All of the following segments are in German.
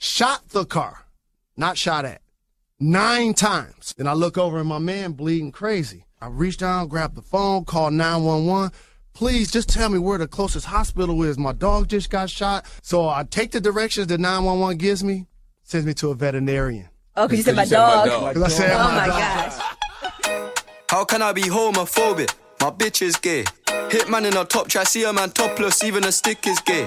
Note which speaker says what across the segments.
Speaker 1: shot the car, not shot at, nine times. Then I look over and my man bleeding crazy. I reach down, grab the phone, call 911. Please just tell me where the closest hospital is. My dog just got shot. So I take the directions that 911 gives me, sends me to a veterinarian.
Speaker 2: Oh, because you said my
Speaker 3: said my
Speaker 2: dog.
Speaker 3: dog.
Speaker 1: 'Cause I said
Speaker 2: Oh
Speaker 1: my
Speaker 2: my
Speaker 1: dog.
Speaker 2: gosh.
Speaker 4: How can I be homophobic? My bitch is gay. Hitman in a top try, see a man topless, even a stick is gay.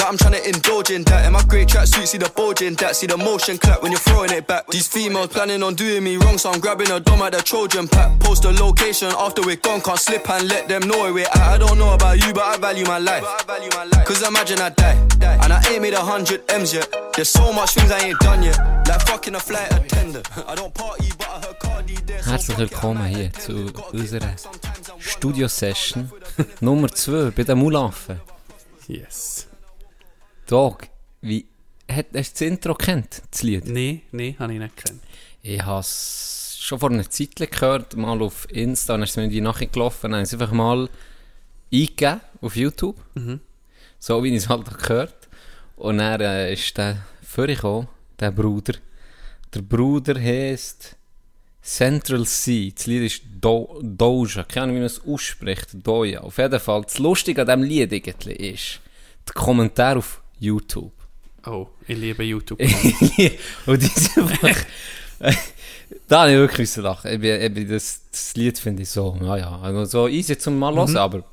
Speaker 4: that I'm trying to indulge in that. In my great tracksuit, see the bulging. that, see the motion clap when you're throwing it back. These females planning on doing me wrong, so I'm grabbing a dome at the Trojan pack. Post a location after we're gone, can't slip and let them know where we're at. I don't know about you, but I value my life. Cause imagine I die, and I ain't made a hundred M's yet. There's so much things I ain't done yet. Like fucking a flight attendant. I don't party, but I heard Cardi there. so
Speaker 5: Herzlich
Speaker 4: fuck it,
Speaker 5: willkommen
Speaker 4: I
Speaker 5: hier
Speaker 4: might
Speaker 5: zu
Speaker 4: let go.
Speaker 5: unserer
Speaker 4: Sometimes I wanna-
Speaker 5: Studio-Session Nummer 2 bei den Mulaffen.
Speaker 6: Yes.
Speaker 5: Dog, wie, hat, hast du das Intro kennt, das Lied?
Speaker 6: Nee, nee, habe ich nicht gekannt.
Speaker 5: Ich habe es schon vor einer Zeit gehört, mal auf Insta, dann ist es mir die Nachricht gelaufen, dann habe ich es einfach mal eingegeben auf YouTube, so wie ich es halt auch gehört. Und dann äh, ist der vorgekommen, der Bruder. Der Bruder heisst Central Sea. Das Lied ist Do Doja. Keine Ahnung, wie man es ausspricht. Doja. Auf jeden Fall, das Lustige an diesem Lied ist, der Kommentar auf YouTube.
Speaker 6: Oh, ich liebe YouTube.
Speaker 5: und die sind einfach. da habe ich wirklich müssen lachen. Ich bin, ich bin das, das Lied finde ich so, naja, also so easy zum mal hören, aber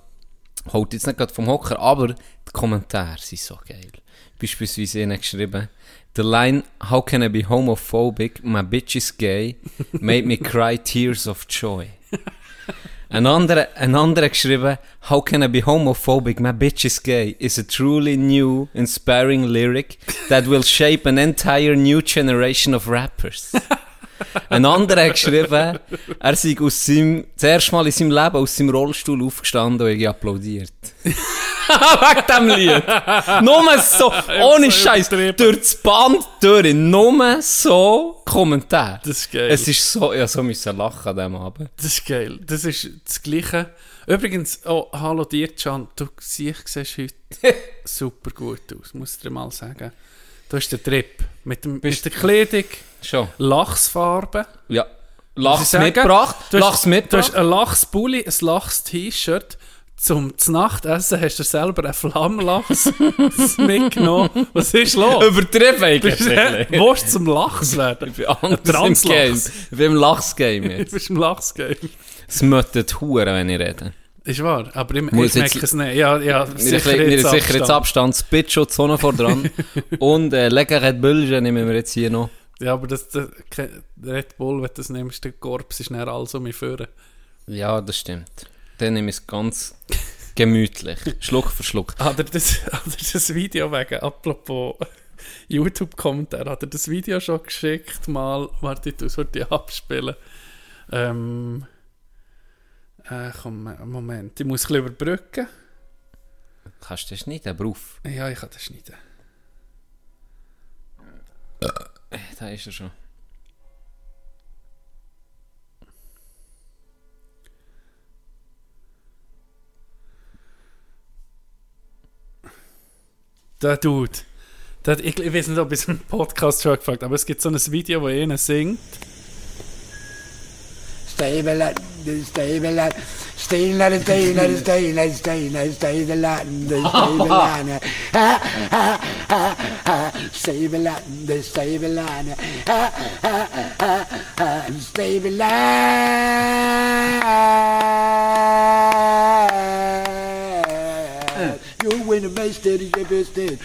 Speaker 5: holt jetzt nicht gerade vom Hocker, aber die Kommentare sind so geil. Beispielsweise einer geschrieben, The line, how can I be homophobic, my bitch is gay, made me cry tears of joy. Ein anderer, ein anderer geschrieben, How can I be homophobic? My bitch is gay is a truly new, inspiring lyric that will shape an entire new generation of rappers. Ein anderer hat geschrieben, er sei aus seinem, das erste Mal in seinem Leben aus seinem Rollstuhl aufgestanden und applaudiert. Wegen dem Lied. Nur so, ohne Scheiß, durch das Band durch, nur so Kommentar.
Speaker 6: Das ist geil.
Speaker 5: Es ist so, ja, so müssen lachen an diesem Abend.
Speaker 6: Das ist geil. Das ist das Gleiche. Übrigens, oh, hallo dir, Can. Du siehst, siehst heute super gut aus, muss ich dir mal sagen. Du hast den Trip. Mit, dem, mit der Kleidung,
Speaker 5: Schon.
Speaker 6: Lachsfarbe.
Speaker 5: Ja. Lachs mitgebracht.
Speaker 6: Du hast,
Speaker 5: Lachs
Speaker 6: Du
Speaker 5: mitgebracht.
Speaker 6: hast einen Lachspulli, ein Lachs-T-Shirt. Zum Nachtessen hast du selber einen Flammlachs mitgenommen. Was ist los?
Speaker 5: Übertrieben
Speaker 6: du
Speaker 5: eigentlich.
Speaker 6: willst du zum Lachs werden?
Speaker 5: Ich bin anders im. Game. Ich bin im Lachs-Game
Speaker 6: Du
Speaker 5: jetzt.
Speaker 6: bist im Lachsgame.
Speaker 5: Es möttet Huren, wenn ich rede.
Speaker 6: Ist wahr, aber ich,
Speaker 5: Muss
Speaker 6: ich merke es nicht. Ja, ja,
Speaker 5: Wir sicher sicher jetzt Abstand, Spitschutz vor dran. Und äh, Leckerät Bülge nehmen wir jetzt hier noch.
Speaker 6: Ja, aber das, das, Red Bull, wenn du das nimmst, der Korps ist näher alles um mich führen.
Speaker 5: Ja, das stimmt. Dann nehme ich es ganz gemütlich. Schluck für Schluck.
Speaker 6: Hat er das, hat er das Video wegen, apropos YouTube-Kommentar, hat er das Video schon geschickt, mal, warte, würde ich abspielen. Ähm, äh, komm, Moment, ich muss ein bisschen überbrücken.
Speaker 5: Kannst du das aber auf.
Speaker 6: Ja, ich kann das schneiden.
Speaker 5: Äh, Da ist er schon.
Speaker 6: Der Dude. Der, ich, ich weiß nicht, ob ich es im Podcast schon gefragt aber es gibt so ein Video, wo einer singt.
Speaker 7: Stay the stable at the staying at the staying at the staying at the staying the Latin the Latin Latin the Latin Latin You win the best steady, you best steady.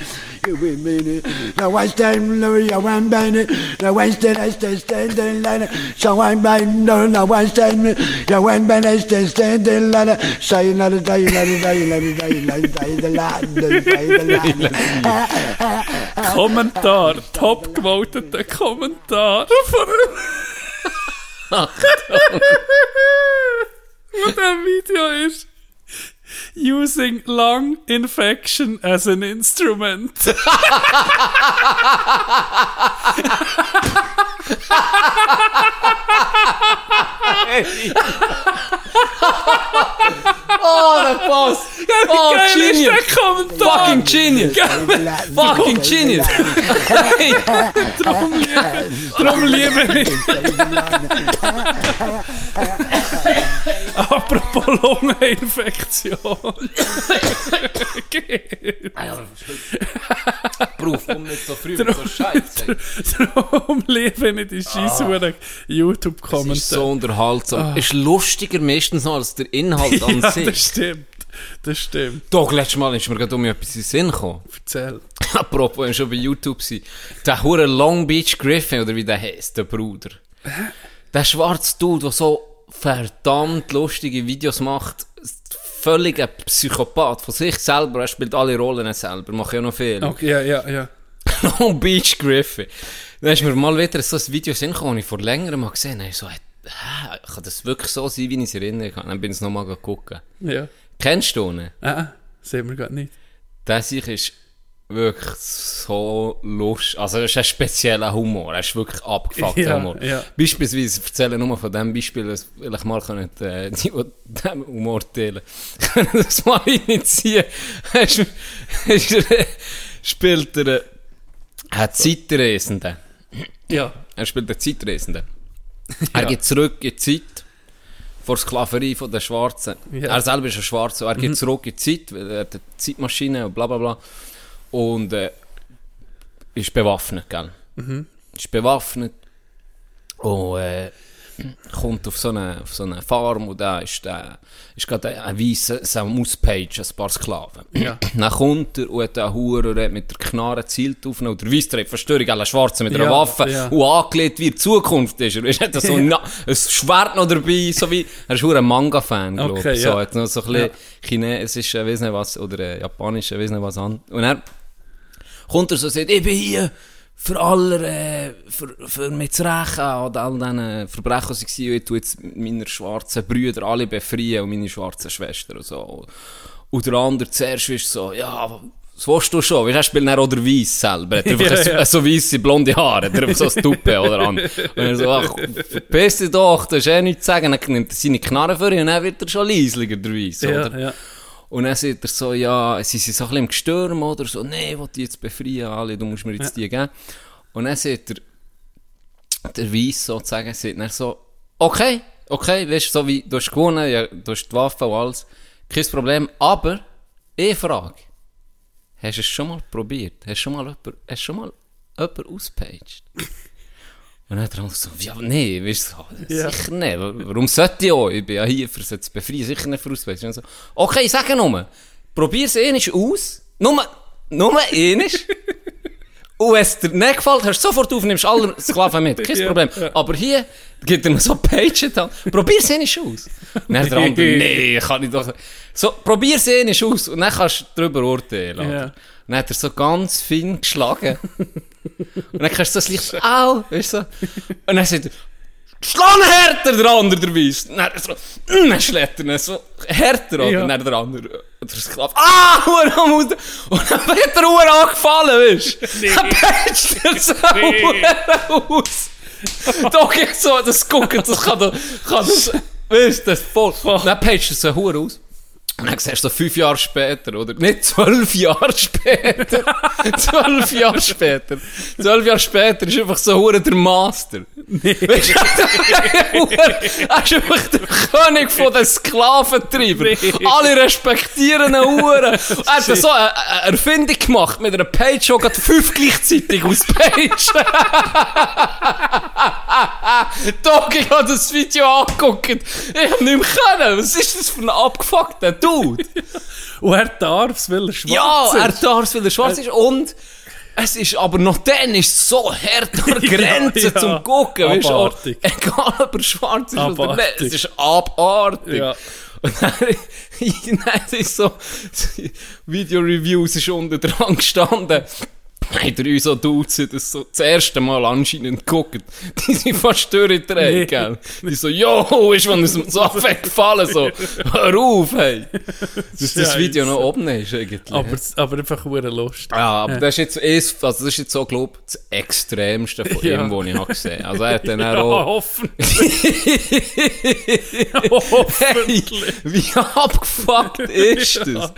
Speaker 7: You win me. Now I stand low, you one band. Now I stand, I stand, stand in line. So I'm band, no, now I stand. You one band, I stand, stand in line. Say another day, another day, another day, another day, the line, the day, the line.
Speaker 6: Kommentar, top gewoteter Kommentar von Wo der Video ist. Using lung infection as an instrument.
Speaker 5: oh, der Boss! Oh,
Speaker 6: Geil ist
Speaker 5: genius!
Speaker 6: der Kommentar!
Speaker 5: Fucking genius! Fucking genius! Hey,
Speaker 6: Darum liebe ich. Apropos Lungeninfektion.
Speaker 5: Beruf, komm nicht so früh mit so Scheiße.
Speaker 6: Darum liebe ich die scheisse
Speaker 5: Das
Speaker 6: YouTube-Kommentare.
Speaker 5: Unterhaltsam. Ist lustiger meistens noch als der Inhalt an
Speaker 6: ja,
Speaker 5: sich.
Speaker 6: das stimmt. Das stimmt.
Speaker 5: Doch, letztes Mal ist mir gerade um etwas in den Sinn gekommen.
Speaker 6: Erzähl.
Speaker 5: Apropos, wenn wir schon bei YouTube sind. Der hure Long Beach Griffin, oder wie der heißt, der Bruder. Der schwarze Dude, der so verdammt lustige Videos macht. Völlig ein Psychopath von sich selber. Er spielt alle Rollen selber, macht ja noch viel.
Speaker 6: Okay, ja, ja, ja.
Speaker 5: Long Beach Griffin. Dann ist mir mal wieder so ein Video in das ich vor längerem mal gesehen habe. So, kann das wirklich so sein, wie ich es erinnern kann? Dann bin ich es nochmal gucken.
Speaker 6: Ja.
Speaker 5: Kennst du ihn?
Speaker 6: Ah, sehen wir gerade nicht.
Speaker 5: Der sich ist wirklich so lustig. Also, er ist ein spezieller Humor. Er ist wirklich abgefuckter
Speaker 6: Ja,
Speaker 5: Humor.
Speaker 6: ja.
Speaker 5: Beispielsweise, ich erzähle nur von dem Beispiel, dass vielleicht mal können, äh, die, die dem Humor teilen, können das mal initiieren. Er spielt er, äh, ein Zeitreisenden.
Speaker 6: Ja.
Speaker 5: Er spielt den Zeitreisenden. Er geht zurück in die Zeit vor der Sklaverei den Schwarzen.
Speaker 6: Ja.
Speaker 5: Er selber ist ein Schwarzer. Er geht zurück in die Zeit, weil er hat eine Zeitmaschine und bla bla bla. Und äh, ist bewaffnet, gell? Ist bewaffnet und äh, kommt auf so eine, auf so eine Farm und da ist, der, ist gerade ein weißer Samus-Page, ein paar Sklaven.
Speaker 6: Ja.
Speaker 5: Dann kommt er und hat einen Huren und mit der Knarre zielt auf ihn. Und der Weiss trägt Verstörung, alle Schwarzen mit einer
Speaker 6: Ja,
Speaker 5: Waffe
Speaker 6: ja.
Speaker 5: und angelegt wie die Zukunft ist. Er hat so ein, ein Schwert noch dabei, so wie, er ist ein Manga-Fan, glaube
Speaker 6: Okay,
Speaker 5: ich.
Speaker 6: ja.
Speaker 5: So, noch so ein bisschen
Speaker 6: Ja.
Speaker 5: Chinesisch, äh, weiss nicht was, oder äh, Japanisch, äh, weiss nicht was an. Und er kommt er so und sagt, ich bin hier für alle, äh, für, für mich zu rächen an all diesen Verbrechen, die waren. Ich tue jetzt meine schwarzen Brüder alle befreien und meine schwarzen Schwestern und so. Und der andere zuerst ist so, ja, das willst du schon. Weißt du, er spielt dann auch der Weiss selber. Er hat einfach
Speaker 6: Ja,
Speaker 5: so,
Speaker 6: ja.
Speaker 5: so weisse, blonde Haare. Er hat so ein Tuppe oder an. Und er so, ach, verpiss dich doch, du hast eh nichts zu sagen. Dann nimmt er seine Knarre für ihn und dann wird er schon leisliger, der Weiss,
Speaker 6: Ja,
Speaker 5: oder?
Speaker 6: ja.
Speaker 5: Und dann sagt er so, ja, sie sind so ein bisschen im Gestürm, oder so, nee, ich will die jetzt befreien, alle, du musst mir jetzt die geben. Und dann sagt er, der Weiss sozusagen, sagt er so, okay, okay, weißt du, so wie, du hast gewonnen, ja, du hast die Waffe und alles, kein Problem, aber, eh Frage, hast du es schon mal probiert? Hast du schon mal jemand, hast du schon mal jemand auspaged? Und dann hat er so, ja, nee, weißt du,
Speaker 6: Ja.
Speaker 5: sicher nicht. Warum sollte ich auch? Ich bin ja hier, für sie zu befreien, sicher nicht für Auspagen. Und so, okay, sag nur, probier's einmal aus, nur, nur einmal. Und wenn es dir nicht gefällt, hast du sofort auf, nimmst alle Sklaven mit, kein
Speaker 6: Ja,
Speaker 5: Problem.
Speaker 6: ja.
Speaker 5: Aber hier gibt er mir so Page dann, probier's einmal aus. Und dann der andere, nee, kann ich doch. So, probier's einmal aus und dann kannst du darüber urteilen.
Speaker 6: Ja.
Speaker 5: Und dann hat er so ganz fein geschlagen. Und dann kannst du ein Licht au, weißt du. Und dann sagt er, Schlan härter, der andere, der Weiss. Dann so, dann schlägt er so härter, oder?
Speaker 6: Ja.
Speaker 5: Und dann der andere, der Sklav, ah, am Aus. Und dann wird der Huren angefallen, weißt du? Dann peitscht er so aus. Doch, ich so, das gucken, das kann doch, kann das, weißt du, das voll. Dann peitscht er so Huren aus. Und dann siehst du so fünf Jahre später, oder? Nicht zwölf Jahre später. zwölf Jahre später. Zwölf Jahre später ist einfach so hure der Master. Weißt du, er ist einfach der König von den Sklaventreibern. Alle respektieren ihn hure. Er hat so eine, eine Erfindung gemacht mit einer Page, die gerade fünf gleichzeitig aus Page. Doch, ich habe das Video angeguckt. Ich habe nicht mehr können. Was ist das für ein abgefuckter Dude?
Speaker 6: Und er darf es, weil er schwarz
Speaker 5: Ja, er
Speaker 6: ist.
Speaker 5: darf es, weil er schwarz ist. Und es ist aber noch dann ist so hart an der Grenze
Speaker 6: Ja, ja.
Speaker 5: zum Gucken. Weißt du,
Speaker 6: Abartig.
Speaker 5: egal ob er schwarz ist oder
Speaker 6: Abartig.
Speaker 5: nicht. Es ist abartig.
Speaker 6: Ja.
Speaker 5: Und dann, dann ist so, Video-Reviews ist unten dran gestanden. Haben uns so duzen, das so das erste Mal anscheinend geguckt. Die sind fast durchgedreht,
Speaker 6: Nee.
Speaker 5: gell? Die so, yo, ist von uns so weggefallen, so, hör auf, hey. Dass das Video noch oben ist, eigentlich.
Speaker 6: Aber, aber einfach hure lustig.
Speaker 5: Ja, aber das ist jetzt, erst- also das ist jetzt so, glaub das Extremste von
Speaker 6: Ja.
Speaker 5: ihm, was ich habe gesehen. Also er hat dann
Speaker 6: Ja,
Speaker 5: auch...
Speaker 6: hoffentlich.
Speaker 5: Hey,
Speaker 6: hoffentlich.
Speaker 5: wie abgefuckt ist das?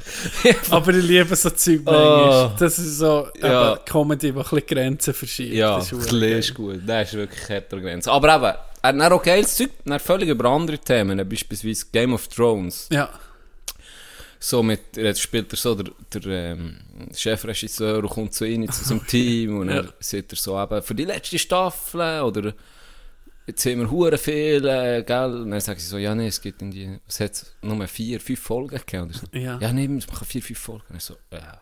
Speaker 6: Aber ich liebe so Zeug
Speaker 5: Oh.
Speaker 6: manchmal. Das ist so
Speaker 5: Ja.
Speaker 6: Eben Comedy, die ein bisschen Grenzen verschiebt.
Speaker 5: Ja,
Speaker 6: Das ist
Speaker 5: ist gut. Das ist wirklich härter Grenze. Aber eben, er hat dann auch geiles Zeug, dann völlig über andere Themen, beispielsweise Game of Thrones.
Speaker 6: Ja,
Speaker 5: So mit, jetzt spielt er so der, der ähm, Chefregisseur und kommt zu ihm, zu seinem Team und dann
Speaker 6: Ja.
Speaker 5: sieht er so eben, für die letzte Staffel oder jetzt haben wir hure viele, gell? Und dann sagen sie so, ja nee, es gibt in die, es hat nur vier, fünf Folgen gegeben. So.
Speaker 6: Ja.
Speaker 5: ja nee, wir machen vier, fünf Folgen. Und ich so, ja,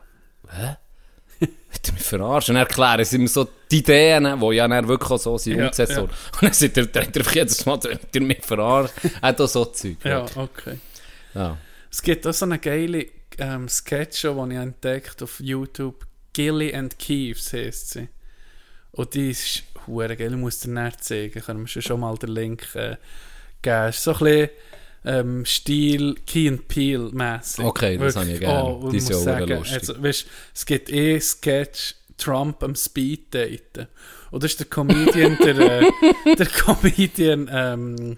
Speaker 5: hä? Er mich? Und dann erklären sie ihm so die Ideen, die ja dann wirklich so sind,
Speaker 6: Ja,
Speaker 5: umgesetzt
Speaker 6: ja.
Speaker 5: wurden. Und dann sagt er, der hat einfach jedes Mal, der hat mich verarscht. Er hat auch so Zeug.
Speaker 6: ja, okay.
Speaker 5: ja.
Speaker 6: Es gibt auch so eine geile ähm, Sketch-Show, die ich entdeckt auf YouTube. Gilly and Keeves heisst sie. Und die ist hure geil. Ich muss dir nicht zeigen. Ich kann mir schon mal den Link äh, geben. So ein bisschen ähm, Stil Key and Peel mäßig.
Speaker 5: Okay, das habe ich gerne.
Speaker 6: Oh,
Speaker 5: Die
Speaker 6: muss
Speaker 5: ja lustig.
Speaker 6: also, weißt, es gibt eh Sketch Trump am Speed daten. Und das ist der Comedian, der, äh, der Comedian ähm,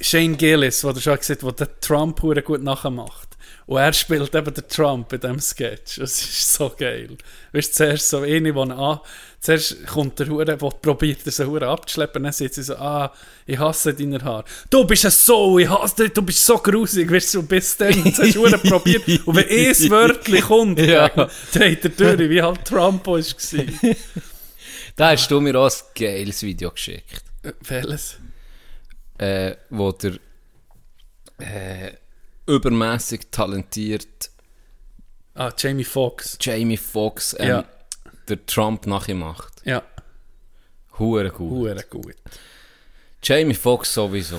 Speaker 6: Shane Gillis, der schon gesagt hat, der Trump hure gut nachmacht. Und er spielt eben den Trump in diesem Sketch. Das ist so geil. Weißt du, zuerst so eine, die an, zuerst kommt der Hure, der probiert, er so Hure abzuschleppen, dann sagt sie so, ah, ich hasse deine Haare. Du bist ein so, ich hasse dich, du bist so grusig, weißt du, bis dann, jetzt hast du Hure probiert. Und wenn ein Wörtchen kommt,
Speaker 5: Ja.
Speaker 6: dreht er durch, wie halt Trump war.
Speaker 5: Da hast du mir auch ein geiles Video geschickt.
Speaker 6: Äh, Welches?
Speaker 5: äh, wo der äh, übermäßig talentiert
Speaker 6: Ah, Jamie Foxx.
Speaker 5: Jamie Foxx ähm,
Speaker 6: Ja.
Speaker 5: Der Trump nachmacht.
Speaker 6: Ja,
Speaker 5: Hure gut.
Speaker 6: Hure gut.
Speaker 5: Jamie Foxx sowieso.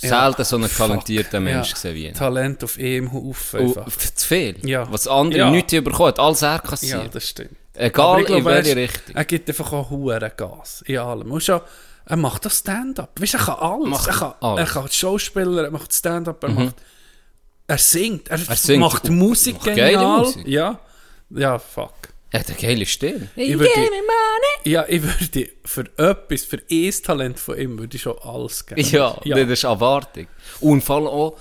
Speaker 6: Ja.
Speaker 5: Selten so einen talentierten Mensch
Speaker 6: Ja.
Speaker 5: gesehen wie ihn.
Speaker 6: Talent auf ihm Haufen
Speaker 5: Und
Speaker 6: einfach.
Speaker 5: f- zu viel.
Speaker 6: Ja.
Speaker 5: Was andere
Speaker 6: Ja.
Speaker 5: nicht bekommen, hat alles er
Speaker 6: Ja,
Speaker 5: kassiert.
Speaker 6: das stimmt.
Speaker 5: Egal
Speaker 6: glaube,
Speaker 5: in welche Richtung.
Speaker 6: Er gibt einfach auch hure Gas in allem. Und schon, er macht das Stand-up. Weißt du, er kann alles.
Speaker 5: Macht
Speaker 6: er, kann,
Speaker 5: alles.
Speaker 6: er kann Schauspieler, er macht Stand-up, er macht. Er singt, er,
Speaker 5: singt
Speaker 6: macht. Musik
Speaker 5: Macht
Speaker 6: genial.
Speaker 5: Musik.
Speaker 6: Ja. Ja, fuck.
Speaker 5: Er hat eine geile Stimme.
Speaker 6: Ich würde, ja, ich würde für etwas, für ein Talent von ihm, würde ich schon alles geben.
Speaker 5: Ja,
Speaker 6: ja.
Speaker 5: das ist Erwartung. Und vor allem auch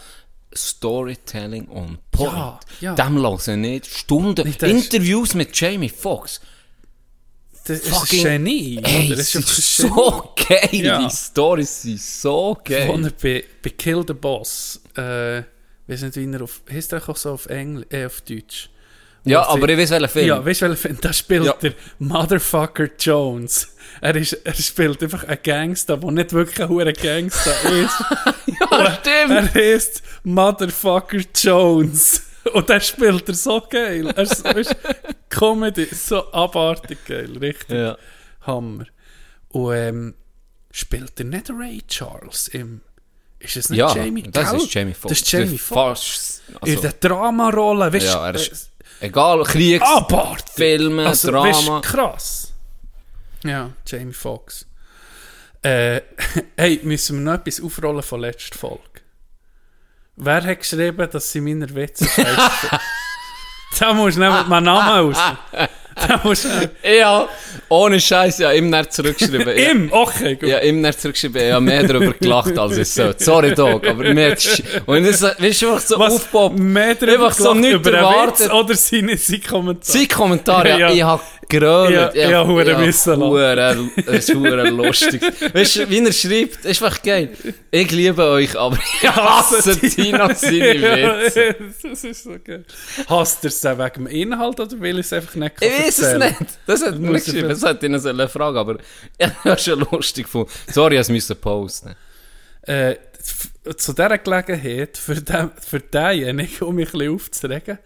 Speaker 5: Storytelling on point.
Speaker 6: Ja, ja.
Speaker 5: Dem lassen nicht Stunden.
Speaker 6: Nicht, ist-
Speaker 5: Interviews mit Jamie Foxx.
Speaker 6: das ist
Speaker 5: fucking-
Speaker 6: ein Genie.
Speaker 5: Ey, das ist
Speaker 6: ein
Speaker 5: so geil.
Speaker 6: Ja.
Speaker 5: Die Storys sind so geil.
Speaker 6: er bei, bei Kill the Boss, äh, weiß nicht, wie er auf, heißt er auch so auf Englisch, äh, auf Deutsch?
Speaker 5: Ja,
Speaker 6: Was
Speaker 5: aber ich weiß welchen Film.
Speaker 6: Ja, weißt welchen Film? Da spielt
Speaker 5: Ja.
Speaker 6: der Motherfucker Jones. Er, ist, er spielt einfach einen Gangster, der nicht wirklich ein hoher Gangster ist.
Speaker 5: ja, stimmt.
Speaker 6: er heißt Motherfucker Jones. Und der spielt er so geil. Er ist, weißt, Comedy, so abartig geil. Richtig
Speaker 5: Ja.
Speaker 6: Hammer. Und ähm, spielt er nicht Ray Charles im... Ist es nicht
Speaker 5: Ja,
Speaker 6: Jamie?
Speaker 5: das
Speaker 6: Gell?
Speaker 5: ist Jamie Foxx.
Speaker 6: Das ist Jamie Foxx.
Speaker 5: Fast,
Speaker 6: In
Speaker 5: also,
Speaker 6: der Dramarolle, weißt
Speaker 5: ja,
Speaker 6: du?
Speaker 5: ist, egal, Kriegs...
Speaker 6: Abartig.
Speaker 5: Filme,
Speaker 6: Also,
Speaker 5: Drama.
Speaker 6: Weißt, krass. Ja, Jamie Foxx. Äh, hey, müssen wir noch etwas aufrollen von letzter Folge? Wer hat geschrieben, dass sie meiner Witze scheiße Da musst du nämlich meinen Namen raus. Musst du...
Speaker 5: Ja, ohne Scheiß, ja, ihm nicht zurückgeschrieben. Ja.
Speaker 6: Im, okay, gut.
Speaker 5: Ja, ihm nicht zurückgeschrieben, habe mehr darüber gelacht, als ich sollte. Sorry, Dog, aber sch- Und das, weißt du, einfach so aufpoppt.
Speaker 6: mehr darüber
Speaker 5: Einfach so
Speaker 6: gelacht
Speaker 5: nicht
Speaker 6: über
Speaker 5: erwartet.
Speaker 6: Witz oder seine, seine Kommentare?
Speaker 5: Sein Kommentar, ja,
Speaker 6: Ja.
Speaker 5: ich habe gerölt.
Speaker 6: Ja, ja, hure müssen lachen.
Speaker 5: hure, Das ist hure lustig. Weißt du, wie er schreibt, ist einfach geil. Ich liebe euch, aber ich hasse Tina seine
Speaker 6: Ja,
Speaker 5: Witze.
Speaker 6: das ist so geil. Hasst er es wegen dem Inhalt oder will ich es einfach nicht
Speaker 5: Ich weiß es nicht. Das hat mir
Speaker 6: ich
Speaker 5: geschrieben, das hat ihn sollen fragen, aber ich habe es schon lustig gefunden. Sorry, ich musste posten.
Speaker 6: Äh, zu dieser Gelegenheit, für, den, für denjenigen, um mich ein bisschen aufzuregen,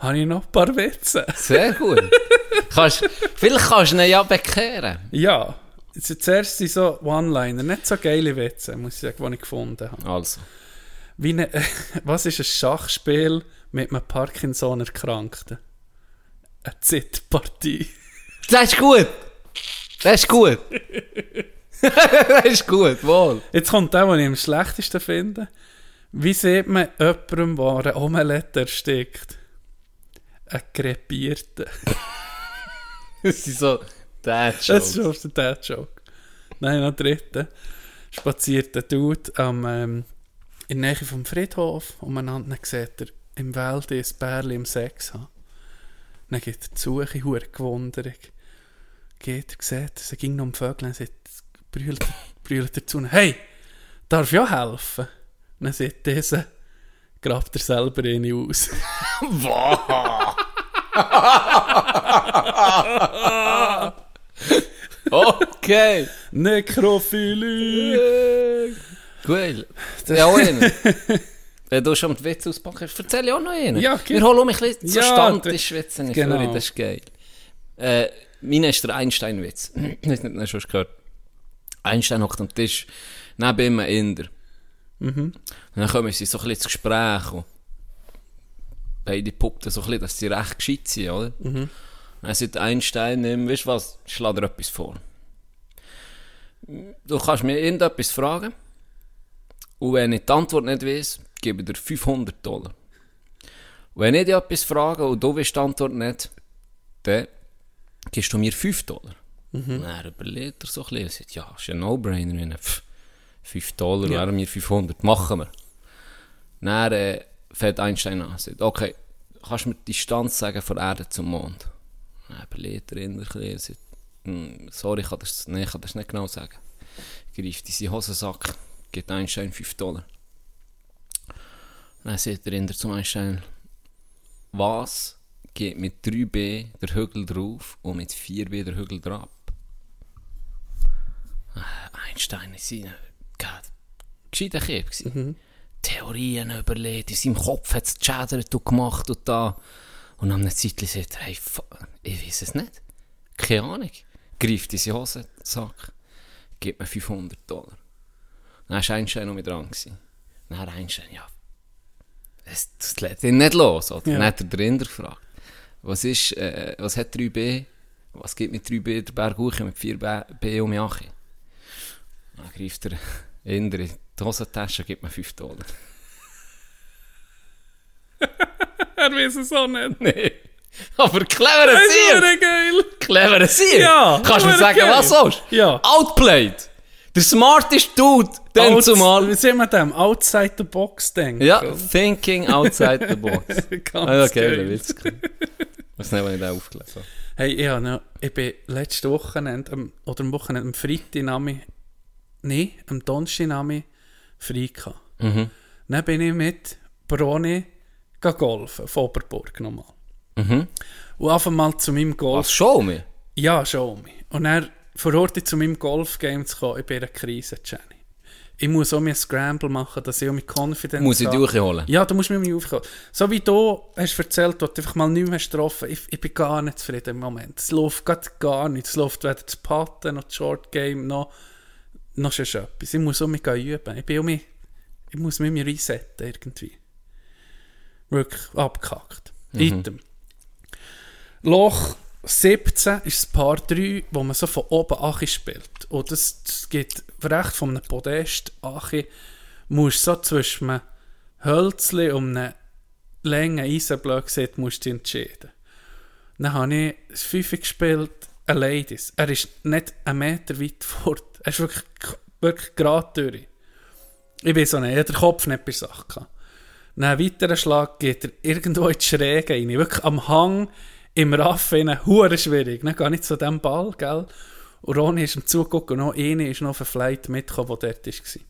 Speaker 6: habe ich noch ein paar Witze.
Speaker 5: Sehr gut. kannst, vielleicht kannst du ihn ja bekehren.
Speaker 6: Ja, zuerst sind so One-Liner, nicht so geile Witze, muss ich sagen, die ich gefunden habe.
Speaker 5: Also.
Speaker 6: Wie eine, was ist ein Schachspiel mit einem Parkinson-Erkrankten? Eine Zittpartie.
Speaker 5: Das ist gut. Das ist gut. das ist gut, wohl.
Speaker 6: Jetzt kommt der, den ich am schlechtesten finde. Wie sieht man jemandem, der eine Omelette erstickt? Ein Krepierten.
Speaker 5: Das ist so... Dad
Speaker 6: Das ist schon auf der Dad-Joke. Nein, noch dritte. Spaziert der Dude am, ähm, in der Nähe vom Friedhof umeinander. Dann sieht er im Wald ein Bärli im Sex haben. Dann geht er zu, eine hure Gewunderung. Geht er, sieht, er ging noch um Vögel, dann sagt, brüllt, brüllt er zu ihnen, hey, darf ich auch helfen? Dann sagt dieser, grabt er selber ihn aus.
Speaker 5: Okay.
Speaker 6: Nekrophilie!
Speaker 5: Gut. Ja, auch einen. Wenn du schon mit Witz auspackst, erzähl ich auch noch einen.
Speaker 6: Ja, okay.
Speaker 5: Wir holen mich ein bisschen
Speaker 6: Ja,
Speaker 5: Stand, die schwitzen nicht
Speaker 6: genau.
Speaker 5: genau. das ist geil. Äh, meiner ist der Einstein-Witz. Ich weiß nicht, hast du schon gehört. Einstein hockt am Tisch, neben ihm ein Inder. Und dann kommen sie so ein bisschen ins Gespräch. Und beide puppten so ein bisschen, dass sie recht gescheit sind, oder? Dann sagt Einstein ihm, weißt du was, ich schlage dir etwas vor. Du kannst mir irgendetwas fragen. Und wenn ich die Antwort nicht weiß, gebe ich dir 500 Dollar. Und wenn ich dich etwas frage und du weißt die Antwort nicht, dann gibst du mir 5 Dollar. Und dann überlegt er so ein bisschen und sagt, ja, ist ein No-Brainer. wenn er, pff, 5 Dollar
Speaker 6: Ja.
Speaker 5: wären mir 500, machen wir. Dann äh, fängt Einstein an sagt, okay, kannst du mir die Distanz sagen von Erde zum Mond? Dann überlegt er ein bisschen sagt, «Hm, sorry, ich kann das, nee, ich kann das nicht genau sagen. Greift in seinen Hosensack, gibt Einstein 5 Dollar. Dann sagt der Inder zum Einstein, was geht mit 3B der Hügel drauf und mit 4B der Hügel drauf? Äh, Einstein ist Gott, gescheiter Kieb gewesen. Theorien überlegt, in seinem Kopf hat es geschädert und gemacht und da. Und am Zeitchen sagt er, hey, ich weiß es nicht. Keine Ahnung. Greift in seinen Hosensack, gibt mir 500 Dollar. Dann war Einstein noch mit dran. Gewesen. Dann Einstein, ja, das, das lässt ihn nicht los. Oder?
Speaker 6: Ja.
Speaker 5: Dann hat er Inder gefragt, was, ist, äh, was hat 3B, was gibt mit 3B der Berg hoch mit 4B um Jachi? Dann greift der Inder in die Hosentasche gibt mir 5 Dollar.
Speaker 6: Er weiß es auch nicht.
Speaker 5: Nee. Aber cleverer
Speaker 6: Das ist
Speaker 5: Sieg!
Speaker 6: geil!
Speaker 5: Cleverer Sieg!
Speaker 6: Ja,
Speaker 5: Kannst du mir sagen,
Speaker 6: geil.
Speaker 5: was sonst?
Speaker 6: Ja.
Speaker 5: Outplayed! Der smarteste Dude, dann
Speaker 6: Outs-
Speaker 5: zumal.
Speaker 6: Wie sehen wir dem? Outside the box denken.
Speaker 5: Ja, thinking outside the box.
Speaker 6: Ganz
Speaker 5: ah, okay,
Speaker 6: geil.
Speaker 5: Witz. Was wenn ich den aufgelegt habe.
Speaker 6: Hey, ich, habe noch, ich bin letzte Wochenende, oder am Wochenende, am Freitag nein, am Donnerstag frei gehabt.
Speaker 5: Mhm.
Speaker 6: Dann bin ich mit Broni golfen, auf Oberburg nochmal.
Speaker 5: Mhm.
Speaker 6: Und einfach mal zu meinem Golf...
Speaker 5: Was, show me?
Speaker 6: Ja, schon. Und dann vor Ort zu meinem Golfgame zu kommen, ich bin in einer Krise, Jenny. Ich muss auch mir Scramble machen, dass ich auch mit Confidence
Speaker 5: Muss ich
Speaker 6: habe.
Speaker 5: durchholen?
Speaker 6: Ja, du musst mir mal aufkommen. So wie du hast erzählt, du hast einfach mal nicht mehr getroffen. Ich, ich bin gar nicht zufrieden im Moment. Es läuft gar nicht. Es läuft weder das Patten, noch das Short Game, noch, noch sonst etwas. Ich muss auch mich üben. Ich, bin auch mich, ich muss mich mir resetten irgendwie. Wirklich abgehackt. Item. Loch 17 ist das Paar 3, wo man so von oben Achi spielt. Und das, das geht recht von einem Podest Achi. Musst so zwischen einem Hölzli und einem langen Eisenblock sieht, musst du dich entscheiden. Dann habe ich das Fünfe gespielt, ein Ladies. Er ist nicht einen Meter weit fort. Er ist wirklich, wirklich gerade durch. Ich weiß auch nicht, ich hatte den Kopf nicht bei der Sache. gehabt. Nach einem weiteren Schlag geht er irgendwo in die Schräge rein. Wirklich am Hang, im Raff, hure schwierig. Dann gehe ich zu diesem Ball, gell? Und Ronny ist ihm zugeguckt und noch eine ist noch Flight mitgekommen, die dort war.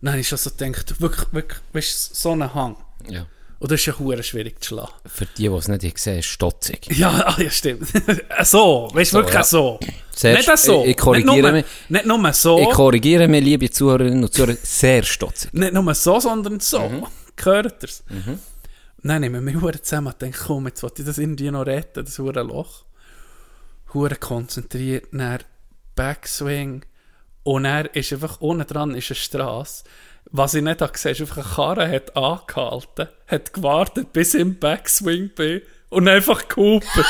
Speaker 6: Dann habe ich schon so gedacht, wirklich, wirklich, weißt so ein Hang.
Speaker 5: Ja.
Speaker 6: Und das ist ja hure schwierig zu schlagen.
Speaker 5: Für die, die es nicht gesehen haben, stotzig.
Speaker 6: Ja, ah, ja stimmt. so, weißt du, wirklich
Speaker 5: ja.
Speaker 6: so.
Speaker 5: Sehr
Speaker 6: nicht so.
Speaker 5: Ich, ich korrigiere
Speaker 6: nicht nur,
Speaker 5: mich.
Speaker 6: Nicht nur so.
Speaker 5: Ich korrigiere mich, liebe Zuhörerinnen und Zuhörer, sehr stotzig.
Speaker 6: Nicht nur so, sondern so.
Speaker 5: Mhm.
Speaker 6: Gehört ihr's? Dann nehmen wir mich zusammen und denken, komm, jetzt wollte ich das irgendwie noch retten, das hure Loch. Hure konzentriert, dann Backswing. Und er ist einfach, unten dran ist eine Straße. Was ich nicht habe gesehen, ist einfach eine Karre hat angehalten, hat gewartet, bis ich im Backswing bin Und einfach der Wichser.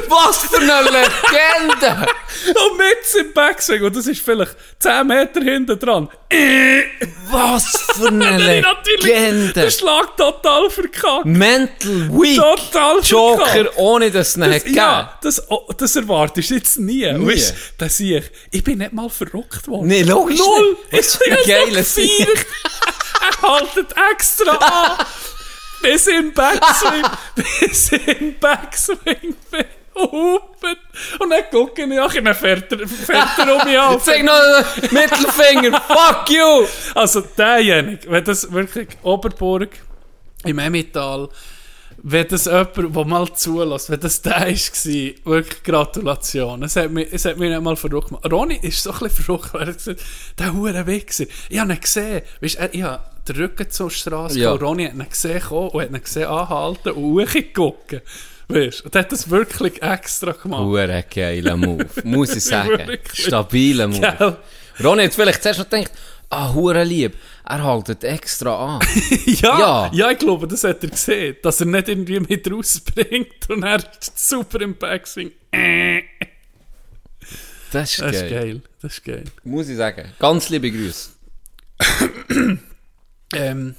Speaker 5: Was für eine Legende!
Speaker 6: Und mit im Backswing. Und das ist vielleicht 10 Meter hinten dran.
Speaker 5: Was für eine Legende!
Speaker 6: den Schlag total verkackt.
Speaker 5: Mental Weak
Speaker 6: Total
Speaker 5: Joker,
Speaker 6: verkackt.
Speaker 5: ohne dass es ihn
Speaker 6: Das,
Speaker 5: gegeben.
Speaker 6: ja, das, oh, das erwartest du jetzt nie.
Speaker 5: Nie.
Speaker 6: Weißt, das sehe ich. Ich bin nicht mal verrückt worden.
Speaker 5: Nee, logisch
Speaker 6: Null.
Speaker 5: nicht. Was
Speaker 6: Ich bin gefeiert. er haltet extra an. Bis im Backswing. bis im Backswing. hupen. Und dann gucke ich nach dann fährt er, fährt er um mich auf.
Speaker 5: Zeig noch den Mittelfinger, fuck you!
Speaker 6: Also derjenige, wenn das wirklich Oberburg im Emmental, wenn das jemand, der mal zulässt, wenn das der war, wirklich Gratulation. Es hat mich, es hat mich nicht mal verrückt gemacht. Ronny ist so ein bisschen verrückt, weil er gesagt der hure Wichser. Ich habe ihn gesehen, weißt, er, ich habe den Rücken zur Straße
Speaker 5: Ja.
Speaker 6: und Ronny hat ihn gesehen kommen und hat ihn gesehen anhalten und hochgucken. Weißt, und hat das wirklich extra gemacht.
Speaker 5: Hure geiler Move, muss ich sagen. Stabiler Move.
Speaker 6: Gell?
Speaker 5: Ronny hat vielleicht zuerst noch gedacht, ah, hure lieb, er haltet extra an.
Speaker 6: Ja,
Speaker 5: Ja.
Speaker 6: ja, ich glaube, das hat er gesehen, dass er nicht irgendwie mit rausbringt und er ist super im Backswing.
Speaker 5: Das ist
Speaker 6: Das ist
Speaker 5: geil.
Speaker 6: geil, das ist geil.
Speaker 5: Muss ich sagen. Ganz liebe Grüße.
Speaker 6: Ähm,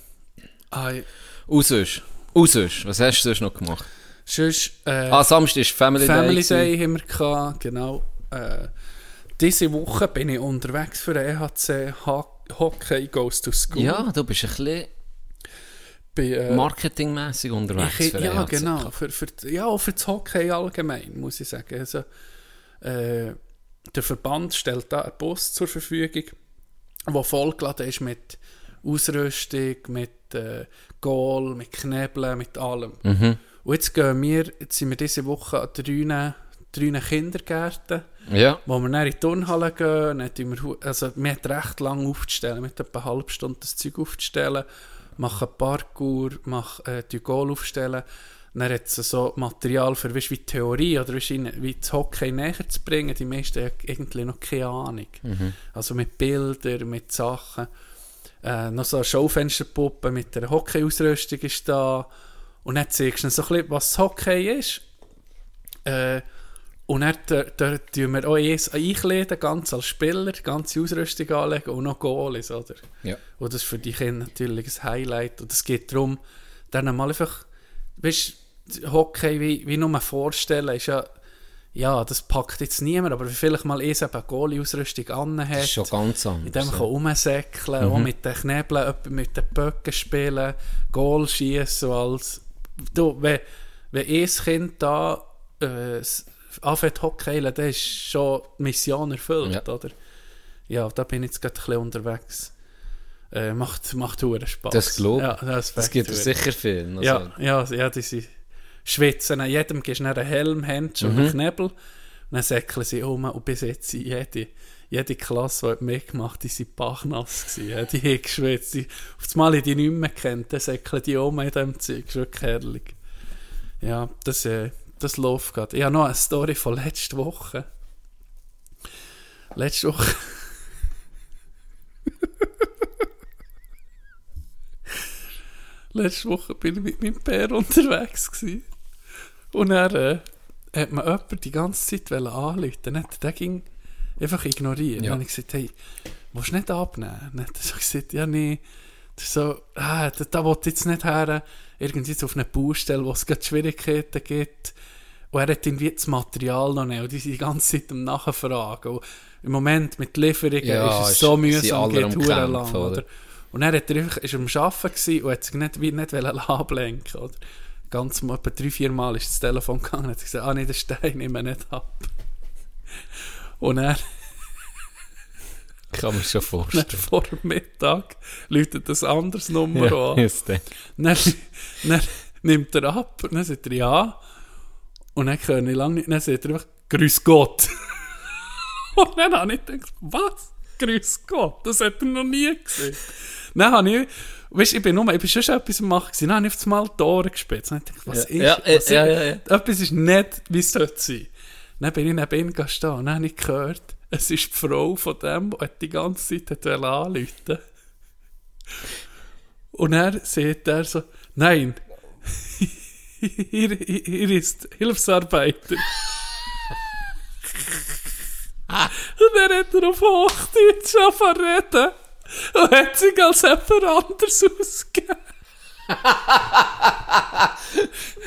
Speaker 6: ah,
Speaker 5: Aussösch. Aussösch. Was hast du sonst noch gemacht?
Speaker 6: sonst, äh,
Speaker 5: Ah, Samstag ist Family,
Speaker 6: Family
Speaker 5: Day.
Speaker 6: Day haben wir gehabt, genau. Äh, diese Woche bin ich unterwegs für den EHC Ho- Hockey Goes to School.
Speaker 5: Ja, du bist ein bisschen
Speaker 6: äh,
Speaker 5: marketingmäßig unterwegs.
Speaker 6: Ich,
Speaker 5: für
Speaker 6: ja,
Speaker 5: EHC.
Speaker 6: genau. Für, für, ja, auch für das Hockey allgemein, muss ich sagen. Also, äh, der Verband stellt da einen Bus zur Verfügung, der vollgeladen ist mit Ausrüstung, mit äh, Goal, mit Knebeln, mit allem.
Speaker 5: Mhm.
Speaker 6: Und jetzt, gehen wir, jetzt sind wir diese Woche an drei, drei Kindergärten,
Speaker 5: Ja.
Speaker 6: wo wir dann in die Turnhalle gehen. Dann wir, also, wir haben recht lang aufzustellen, mit etwa eine halbe Stunde das Zeug aufzustellen, machen Parkour, machen äh, die Goal aufstellen. Dann hat es so Material für weißt, wie Theorie oder weißt, wie das Hockey näher zu bringen. Die meisten haben irgendwie noch keine Ahnung. Also mit Bildern, mit Sachen. Äh, noch so eine Schaufensterpuppe mit der Hockey-Ausrüstung ist da. Und dann zeigst du so ein bisschen, was Hockey ist. Äh, und dann da, tun wir auch eins einkleiden, ganz als Spieler, die ganze Ausrüstung anlegen und noch Goalies, oder?
Speaker 5: Ja.
Speaker 6: Und das ist für die Kinder natürlich ein Highlight. Und es geht darum, dann mal einfach, weißt Hockey wie, wie nur vorstellen, ist ja, ja, das packt jetzt niemand, aber vielleicht mal eins eben Goalie-Ausrüstung anhat.
Speaker 5: Das ist schon ganz
Speaker 6: In
Speaker 5: anders.
Speaker 6: dem
Speaker 5: ja.
Speaker 6: kann rumsäckeln, auch mit den Knebeln, mit den Böcken spielen, Goal schießen, als... Du, wenn, wenn ein Kind da äh, anfängt Hockey, dann ist schon die Mission erfüllt,
Speaker 5: Ja.
Speaker 6: oder? Ja, da bin ich jetzt gerade ein bisschen unterwegs. Äh, macht macht Spaß.
Speaker 5: Das glaub ich.
Speaker 6: Ja, das,
Speaker 5: Das gibt es sicher viel. Also,
Speaker 6: Ja, ja, ja, diese Schwitzen. Jedem gibst du einen Helm, Handschuhe und einen Knebel. Und dann säckeln sie um. Und bis jetzt sind jede, jede Klasse, die mitgemacht hat, die waren bachnass. gewesen. Die haben geschwitzt. Die, auf das Mal, ich die nicht mehr kennt, dann säckeln die um in diesem Zeug. Das ist wirklich herrlich. Ja, das, äh, das läuft gerade. Ich habe noch eine Story von letzter Woche. Letzte Woche. Letzte Woche bin ich mit meinem Pär unterwegs gewesen. Und er äh, hat mir jemand die ganze Zeit wollen anrufen. Dann hat der ging einfach ignoriert.
Speaker 5: Ja.
Speaker 6: Dann habe ich gesagt, hey, willst du nicht abnehmen? Dann hat er so gesagt, ja, nee. So, ah, da, da ich jetzt nicht her, irgendwie auf eine Baustelle, wo es gerade Schwierigkeiten gibt. Und er hat irgendwie das Material noch nicht. Und die sind die ganze Zeit am Nachfragen. Und im Moment mit Lieferungen
Speaker 5: Ja,
Speaker 6: ist es so mühsam, geht lang.
Speaker 5: oder?
Speaker 6: Und er, hat er einfach, ist am Arbeiten und hat sich nicht, wie nicht wollen ablenken oder? Ganz mal, etwa drei, vier Mal ist das Telefon gegangen und hat gesagt, ah nee, den Stein nehmen wir nicht ab. Und er,
Speaker 5: Kann man schon
Speaker 6: dann
Speaker 5: vorstellen.
Speaker 6: vor dem Mittag läutet ein anderes Nummer
Speaker 5: Ja,
Speaker 6: an.
Speaker 5: ist.
Speaker 6: Dann, dann nimmt er ab und dann sagt er ja. Und dann kann ich lange nicht, dann sagt er einfach, Grüß Gott. und dann habe ich gedacht, was? Grüß Gott? Das hat er noch nie gesehen. Dann habe ich, weißt, ich bin nur, ich bin schon etwas am machen gewesen. Dann habe ich auf das Mal die Ohren gespitzt. Dann gedacht, was ist,
Speaker 5: Ja, ja,
Speaker 6: was
Speaker 5: ja,
Speaker 6: ist-
Speaker 5: ja, ja.
Speaker 6: Etwas ist nicht, wie es sollte sein. Dann bin ich neben ihm stehen und dann habe ich gehört, es ist die Frau von dem, die die ganze Zeit anrufen wollte. Und er sagt er so, nein, ihr, ihr ist Hilfsarbeiter. Und dann hat er auf Hochdeutsch angefangen und hat sich als jemand anders ausgegeben.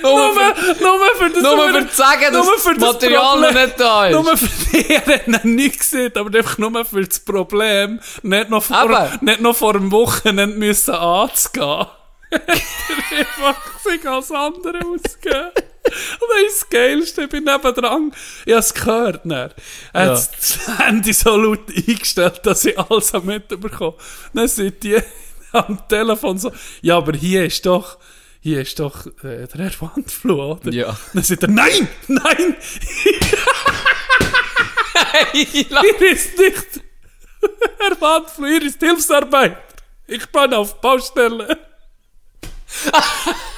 Speaker 5: Nur
Speaker 6: Nur, nur für das
Speaker 5: Nur für zu sagen, dass
Speaker 6: für
Speaker 5: das Material noch nicht da ist.
Speaker 6: Nur für die, er hat ihn nicht gesehen, aber einfach nur für das Problem, nicht noch vor,
Speaker 5: Aber-
Speaker 6: nicht noch vor einem Wochenende müssen anzugehen. einfach sich als andere ausgegeben. Und das ist das Geilste, ich bin nebendran, ich habe es gehört, dann. er
Speaker 5: Ja.
Speaker 6: hat das Handy so laut eingestellt, dass ich alles habe mitbekommen Dann sind die am Telefon so, ja, aber hier ist doch, hier ist doch äh, der Herr Wandfloh, oder?
Speaker 5: Ja.
Speaker 6: Dann sagt er, nein, nein, hier ist nicht Herr Wandfloh, hier ist Hilfsarbeit. Ich bin auf Baustelle.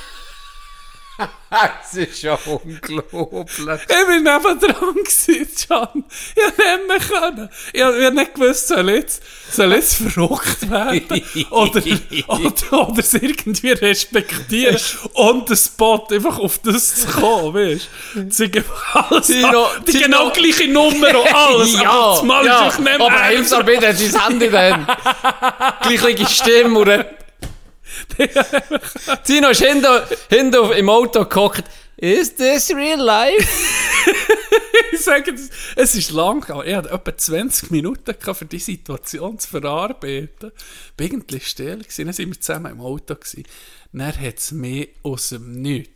Speaker 5: Das ist ja unglaublich.
Speaker 6: Ich bin neben dran gewesen, Can. Ich hätte nicht mehr können. Ich hab nicht gewusst, soll jetzt, soll jetzt verrückt werden? Oder, oder, oder es irgendwie respektieren. On the spot einfach auf das zu kommen, weißt du? Sie geben alles
Speaker 5: Tino,
Speaker 6: an. Die
Speaker 5: Tino.
Speaker 6: genau gleiche Nummer und alles. aber
Speaker 5: ja, aber
Speaker 6: mehr.
Speaker 5: ein Hilfsarbeiter hat sein Handy dann. Gleiche Stimme und Tino ist hinten, hinten im Auto gehockt. Is this real life?
Speaker 6: Ich sage, es- es ist lang, aber er hat etwa 20 Minuten gehabt, für die Situation zu verarbeiten. Ich war eigentlich still, gewesen, dann sind wir zusammen im Auto. Gewesen. Dann hat es mich aus dem Nichts.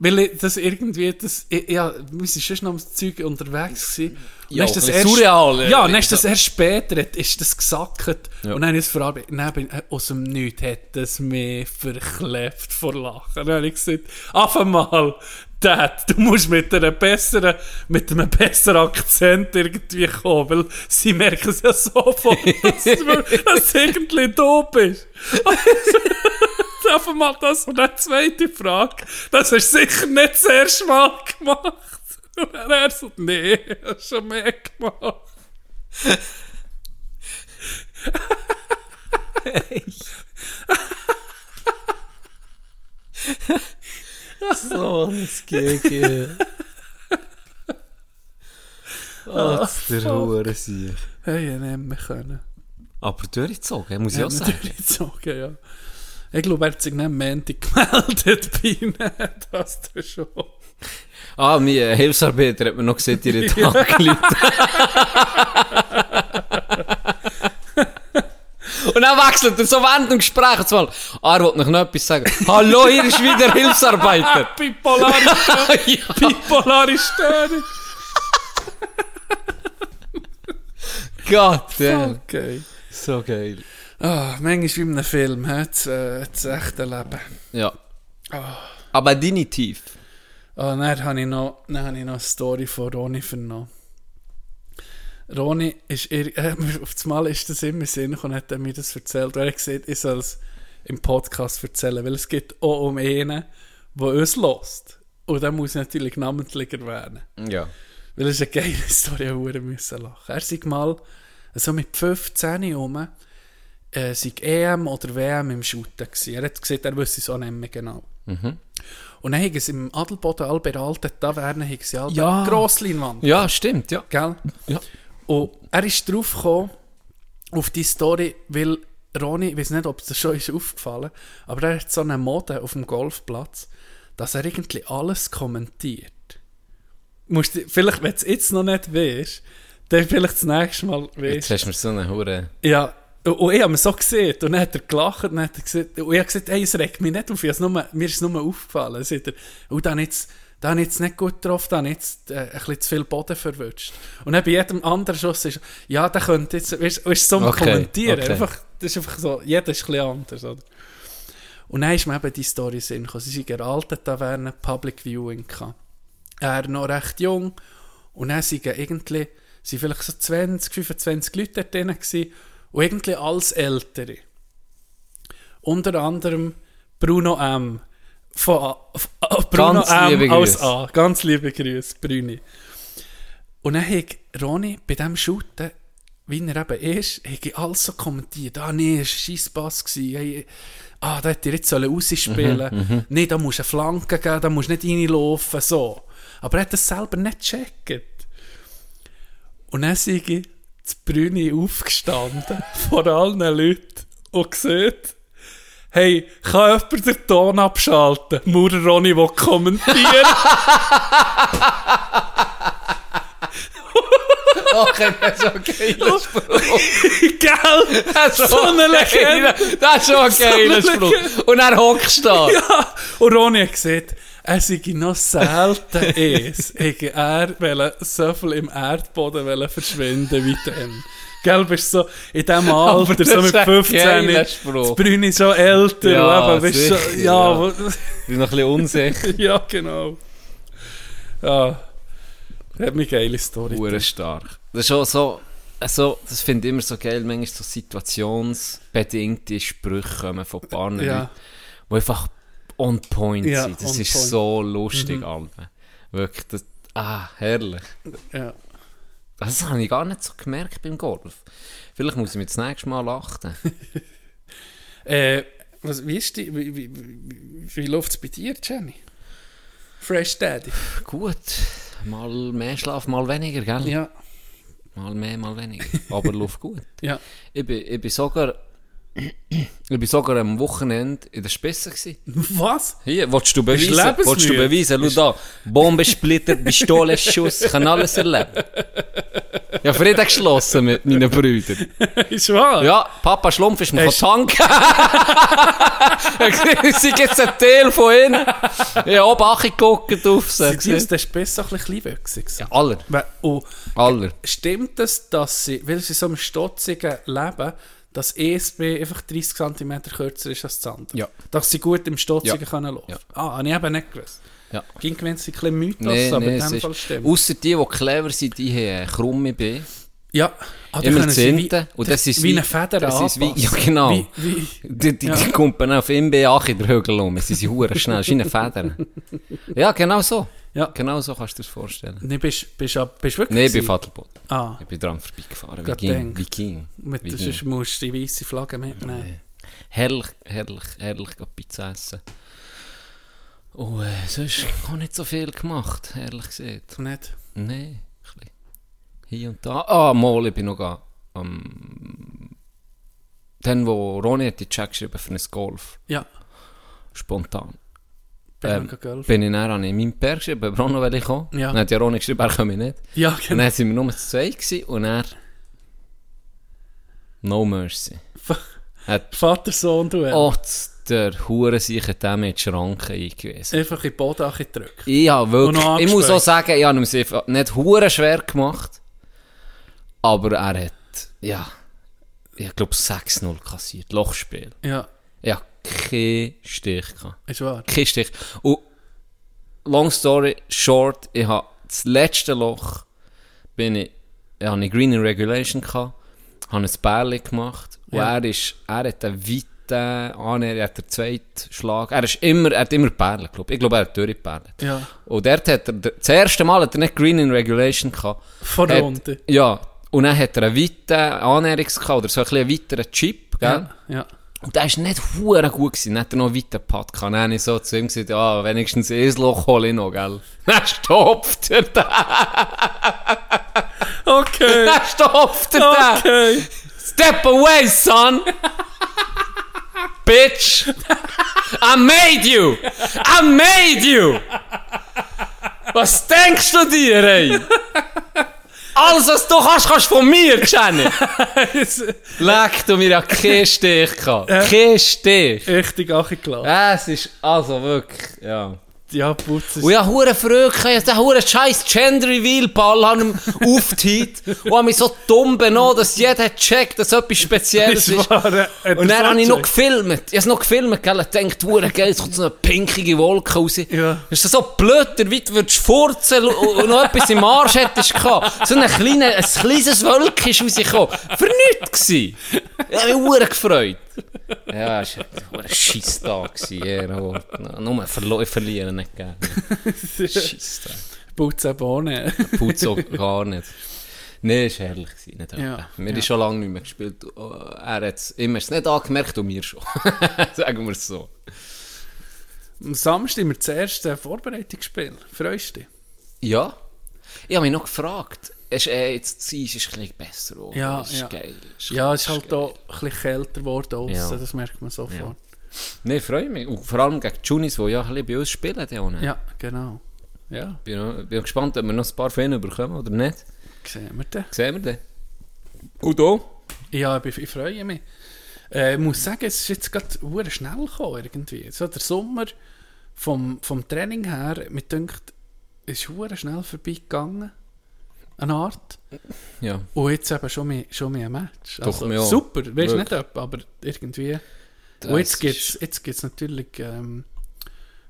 Speaker 6: Weil ich das irgendwie, das, ich, ja, wir sind schon noch am Zeug unterwegs gewesen.
Speaker 5: Ja,
Speaker 6: ist das erst,
Speaker 5: surreal, äh,
Speaker 6: Ja, dann ist das erst später, ist das gesackt.
Speaker 5: Ja.
Speaker 6: Und dann habe ich es verarbeitet. Dann bin, äh, aus dem Nichts hat es mich verklebt vor Lachen. Dann habe ich gesagt, auf einmal, Dad, du musst mit einer besseren, mit einem besseren Akzent irgendwie kommen, weil sie merken es ja sofort, dass, du, dass du irgendwie du bist. auf einmal das und eine zweite Frage, das hast du sicher nicht das erste Mal gemacht. Und er so, nee, habe schon mehr gemacht.
Speaker 5: So ein GG. Oh, das ist der Hure.
Speaker 6: Hey, ich mehr können.
Speaker 5: Aber durchgezogen, muss ich auch sagen.
Speaker 6: sagen, ja. Ich glaube, er hat sich nicht am Montag gemeldet bei ihnen, das du schon.
Speaker 5: Ah, mein Hilfsarbeiter hat mir noch gesagt, ihre Tag gelitten. Und dann wechselt er so während dem Gespräch. Ah, er wollte noch etwas sagen. Hallo, hier ist wieder Hilfsarbeiter.
Speaker 6: Bipolare Störung.
Speaker 5: ja.
Speaker 6: Bipolare Störung.
Speaker 5: Gott, damn.
Speaker 6: Okay.
Speaker 5: So geil.
Speaker 6: Ah, manchmal wie in einem Film, hä? Das, äh, das echte Leben.
Speaker 5: Ja. Aber definitiv.
Speaker 6: Ah, dann habe ich noch, dann habe ich noch eine Story von Roni vernommen. Roni ist, ir- äh, auf das Mal ist das immer Sinn und hat er mir das erzählt. Und er hat gesagt, ich soll es im Podcast erzählen, weil es geht auch um einen, der uns lost. Und da muss ich natürlich namentlich erwähnen.
Speaker 5: Ja.
Speaker 6: Weil es ist eine geile Story, wir müssen lachen. Er sagt mal, so mit 15 rum, äh, sei EM oder WM im Shooten gewesen. Er hat gesagt, er wüsste es auch nicht mehr genau. Und dann haben sie im Adelboden, all alten Taverne, haben sie alle
Speaker 5: Ja.
Speaker 6: Grossleinwand.
Speaker 5: Ja, stimmt, ja.
Speaker 6: Gell?
Speaker 5: Ja.
Speaker 6: Und er ist drauf gekommen, auf die Story, weil Ronny, ich weiß nicht, ob es dir schon ist aufgefallen, aber er hat so eine Mode auf dem Golfplatz, dass er irgendwie alles kommentiert. Musst vielleicht, wenn du es jetzt noch nicht weißt, dann vielleicht das nächste Mal
Speaker 5: Jetzt
Speaker 6: weißt.
Speaker 5: hast du mir so eine Hure.
Speaker 6: Ja, und und ich habe mir so gesehen, und dann hat er gelacht, und dann hat er gesagt, und ich habe gesagt, hey, es regt mich nicht auf, ich nur, mir ist es nur aufgefallen. Dann sagt er, oh, da habe ich jetzt, da ich jetzt nicht gut drauf, da ich jetzt äh, ein bisschen zu viel Boden verwünscht. Und dann bei jedem anderen Schuss ist, ja, der könnte jetzt, weißt du, so am
Speaker 5: Okay,
Speaker 6: Kommentieren,
Speaker 5: okay.
Speaker 6: einfach, das ist einfach so, jeder ist ein bisschen anders, oder? Und dann ist mir eben die Story Sinn gekommen. Sie sind in einer alten Taverne Public Viewing gehabt. Er noch recht jung und dann sind irgendwie, sind vielleicht so 20, 25 Leute dort drin gewesen und irgendwie alles Ältere. Unter anderem Bruno M. Von, A- Bruno
Speaker 5: Ganz
Speaker 6: M.
Speaker 5: Grüße.
Speaker 6: A. Ganz liebe Grüße, Bruni. Und dann hat Ronny bei diesem Shooten wie er eben ist, habe ich alles so kommentiert. Ah, nee, es war ein Scheisspass. Hey, ah, da hätte er jetzt rausspielen sollen. Nee, da musst du eine Flanke geben, da musst du nicht reinlaufen, so. Aber er hat das selber nicht gecheckt. Und dann sei ich zu Brüni aufgestanden, vor allen Leuten, und gesagt, hey, kann jemand den Ton abschalten? Maurer Ronny will kommentieren.
Speaker 5: Okay, das ist okay. Das
Speaker 6: Gell?
Speaker 5: ist
Speaker 6: So eine Legende.
Speaker 5: Das ist ein
Speaker 6: So
Speaker 5: Spruch. Und er hockst da.
Speaker 6: Ja, und Ronny hat gesagt, er sei noch selten es, hätte er so viel im Erdboden verschwinden wie dem. Gell, bist so in diesem Alter, so mit
Speaker 5: ein
Speaker 6: 15,
Speaker 5: geiler Spruch.
Speaker 6: das Brüni schon älter,
Speaker 5: Ja,
Speaker 6: ja, bist so,
Speaker 5: sicher,
Speaker 6: ja,
Speaker 5: ja. Ich bin noch ein bisschen unsicher.
Speaker 6: ja, genau. Ja, hat mich geile Story.
Speaker 5: Hure stark. Das ist auch so, also, das finde ich immer so geil, manchmal so situationsbedingte Sprüche kommen von Partnern,
Speaker 6: Ja.
Speaker 5: die einfach on point
Speaker 6: Ja,
Speaker 5: sind. Das ist
Speaker 6: point. Mhm.
Speaker 5: so lustig, Alter. Wirklich, das, ah, herrlich.
Speaker 6: Ja.
Speaker 5: Das habe ich gar nicht so gemerkt beim Golf. Vielleicht muss ich mir das nächste Mal achten.
Speaker 6: Äh, was, wie ist die, wie, wie, wie, wie läuft es bei dir, Jenny? Fresh Daddy.
Speaker 5: Gut, mal mehr Schlaf, mal weniger, gell?
Speaker 6: Ja,
Speaker 5: Mal mehr, mal weniger. Aber läuft gut.
Speaker 6: ja.
Speaker 5: Ich bin, ich bin sogar, ich bin sogar am Wochenende in der Spitze gewesen.
Speaker 6: Was?
Speaker 5: Hier, willst du beweisen? Willst du beweisen? Schau da. Bombensplitter, Pistole, Schuss, ich kann alles erleben. Ich habe Frieden geschlossen mit meinen Brüdern.
Speaker 6: Ist wahr?
Speaker 5: Ja, Papa Schlumpf ist mir
Speaker 6: Hast-
Speaker 5: tanken. Sehe jetzt ein Teil von ihnen. Ich habe oben angeguckt auf sie.
Speaker 6: Sie sind das besser ein bisschen kleinwüchsig.
Speaker 5: Ja, aller.
Speaker 6: Und
Speaker 5: Aller.
Speaker 6: stimmt es, dass sie, weil sie so im stotzigen Leben, dass ESB einfach 30 cm kürzer ist als das andere?
Speaker 5: Ja.
Speaker 6: Dass sie gut im Stotzigen
Speaker 5: Ja.
Speaker 6: können laufen?
Speaker 5: Ja.
Speaker 6: Ah, habe ich eben nicht gewusst.
Speaker 5: Ja.
Speaker 6: Ging gewinnt sie ein bisschen Mythos,
Speaker 5: Nee,
Speaker 6: aber
Speaker 5: nee,
Speaker 6: in dem Fall stimmt.
Speaker 5: ausser die, die clever sind, die haben krumme Beine.
Speaker 6: ja. Ah,
Speaker 5: Immer Zehnte. Und das ist
Speaker 6: wie
Speaker 5: wie-
Speaker 6: eine Feder
Speaker 5: das ist wie- ja, genau.
Speaker 6: Wie, wie,
Speaker 5: Die, die,
Speaker 6: Ja.
Speaker 5: die kumpeln auf MBA in der Hügel um. Sie sind hure schnell. Das ist eine Feder. Ja, genau so.
Speaker 6: Ja.
Speaker 5: Genau so kannst du dir das vorstellen.
Speaker 6: nee, bist, bist, bist, bist wirklich
Speaker 5: Nein, ich bin? Vaterboot.
Speaker 6: Ah,
Speaker 5: Ich bin dran vorbeigefahren. Wie ging? Wie ging?
Speaker 6: mit,
Speaker 5: Wie ging?
Speaker 6: musst du die weiße Flagge mitnehmen.
Speaker 5: Herrlich, herrlich, herrlich gehen Pizza essen. Und äh, sonst habe ich nicht so viel gemacht, ehrlich gesagt.
Speaker 6: Nicht?
Speaker 5: Nein. Hier und da. Ah, mal, ich bin noch am... dann, wo Ronny hat die Check geschrieben für ein Golf,
Speaker 6: Ja.
Speaker 5: spontan.
Speaker 6: Bin
Speaker 5: Ähm, bin ich dann an meinem Per geschrieben, bei Bruno will ich kommen.
Speaker 6: Ja.
Speaker 5: Dann hat ja Ronny geschrieben, er komme nicht.
Speaker 6: Ja,
Speaker 5: Und
Speaker 6: genau.
Speaker 5: dann sind wir nur zu zweit gewesen und er... No mercy. Hat
Speaker 6: Vater-Sohn-Duell.
Speaker 5: Oh, der Hure sich dem in die Schranke eingewiesen.
Speaker 6: Einfach in den Boden gedrückt.
Speaker 5: Ich,
Speaker 6: Und noch
Speaker 5: wirklich, ich muss auch sagen, ich habe es nicht hure schwer gemacht. Aber er hat, ja, ich glaube 6-0 kassiert. Lochspiel.
Speaker 6: Ja,
Speaker 5: hatte keinen Stich. Gehabt.
Speaker 6: ist wahr.
Speaker 5: Kein Stich. Und, long story short, ich habe das letzte Loch, bin ich, ich habe eine Green in Regulation gehabt, habe ein Bärli gemacht. Und
Speaker 6: Ja.
Speaker 5: er ist, er hat einen weiten, Annäher, er hat den zweiten Schlag. Er ist immer, er hat immer Perlen, glaube ich. Ich glaube, er hat durchgeperlt.
Speaker 6: Ja.
Speaker 5: Und dort hat er, das erste Mal hat er nicht Green in Regulation gehabt.
Speaker 6: Vor
Speaker 5: Hat-
Speaker 6: Runde.
Speaker 5: Ja. Und dann hat er einen weiten Annäherungs oder so ein bisschen weiteren Chip, gell?
Speaker 6: Ja, ja.
Speaker 5: Und der ist nicht hure gut gewesen. Dann hat er noch einen weiten Putt gehabt. Dann habe ich so zu ihm gesagt, ja, wenigstens ein Loch hole ich noch, gell? Dann stopft er da.
Speaker 6: Okay.
Speaker 5: Dann stopft er da.
Speaker 6: Okay.
Speaker 5: Step away, son! Bitch! I made you! I made you! Was denkst du dir, ey? Alles, was du kannst, kannst du von mir, Jenny! Leck du mir ja keinen Stich gehabt. Kein Stich.
Speaker 6: Richtig angelassen.
Speaker 5: Es ist also wirklich, ja.
Speaker 6: Ja, Putz ist...
Speaker 5: Und ich habe hure Freude ich habe hure scheiß Gender Reveal Ball an ihm und habe mich so dumm benommen, dass jeder checkt, dass etwas Spezielles
Speaker 6: Das
Speaker 5: ist.
Speaker 6: ein- ein
Speaker 5: Und dann habe ich noch gefilmt. Ich habe es noch gefilmt, gell? Ich dachte, hure geil, es kommt so eine pinkige Wolke raus.
Speaker 6: Ja.
Speaker 5: Das ist so blöd, wie du würdest furzen und noch etwas im Arsch hättest gehabt. So ein, kleine, ein kleines Wölkchen ist rausgekommen. Für nichts gewesen. Ich habe mich hure gefreut. Ja, es war ein Scheisstag. Ort. Nur verlo- ich verliere nicht gerne. Scheisstag.
Speaker 6: Putz eben ohne.
Speaker 5: Putz auch gar nicht. Nein, es war herrlich. Nicht
Speaker 6: Ja.
Speaker 5: Wir
Speaker 6: ja.
Speaker 5: haben schon lange nicht mehr gespielt. Oh, Er hat es immer nicht angemerkt und mir schon. Sagen wir es so.
Speaker 6: Am Samstag haben wir das erste Vorbereitungsspiel. Freust du dich?
Speaker 5: Ja. Ich habe mich noch gefragt. Es ist, äh, jetzt die ist ein bisschen besser. Oder?
Speaker 6: Ja,
Speaker 5: ist
Speaker 6: ja.
Speaker 5: geil. Es
Speaker 6: Ja, es ist halt auch ein bisschen kälter geworden aussen,
Speaker 5: Ja.
Speaker 6: das merkt man sofort.
Speaker 5: Nein, ich freue mich. Und vor allem gegen die Junis, die ja ein bisschen bei uns spielen. Die auch, ne?
Speaker 6: Ja, genau. Ja,
Speaker 5: Bin, noch- bin gespannt, ob wir noch ein paar von ihnen bekommen oder nicht.
Speaker 6: sehen wir dann.
Speaker 5: Sehen wir. Und da?
Speaker 6: Ja, ich, ich freue mich. Äh, ich muss sagen, es ist jetzt gerade schnell gekommen, irgendwie. So der Sommer vom, vom Training her, mir denkt, ist schnell vorbeigegangen. Eine Art.
Speaker 5: Ja.
Speaker 6: Und jetzt eben schon mehr, schon mehr ein Match.
Speaker 5: Doch, ja.
Speaker 6: super, weißt du nicht, ob, aber irgendwie.
Speaker 5: Das
Speaker 6: Und jetzt
Speaker 5: ist-
Speaker 6: geht's, jetzt geht's natürlich ähm,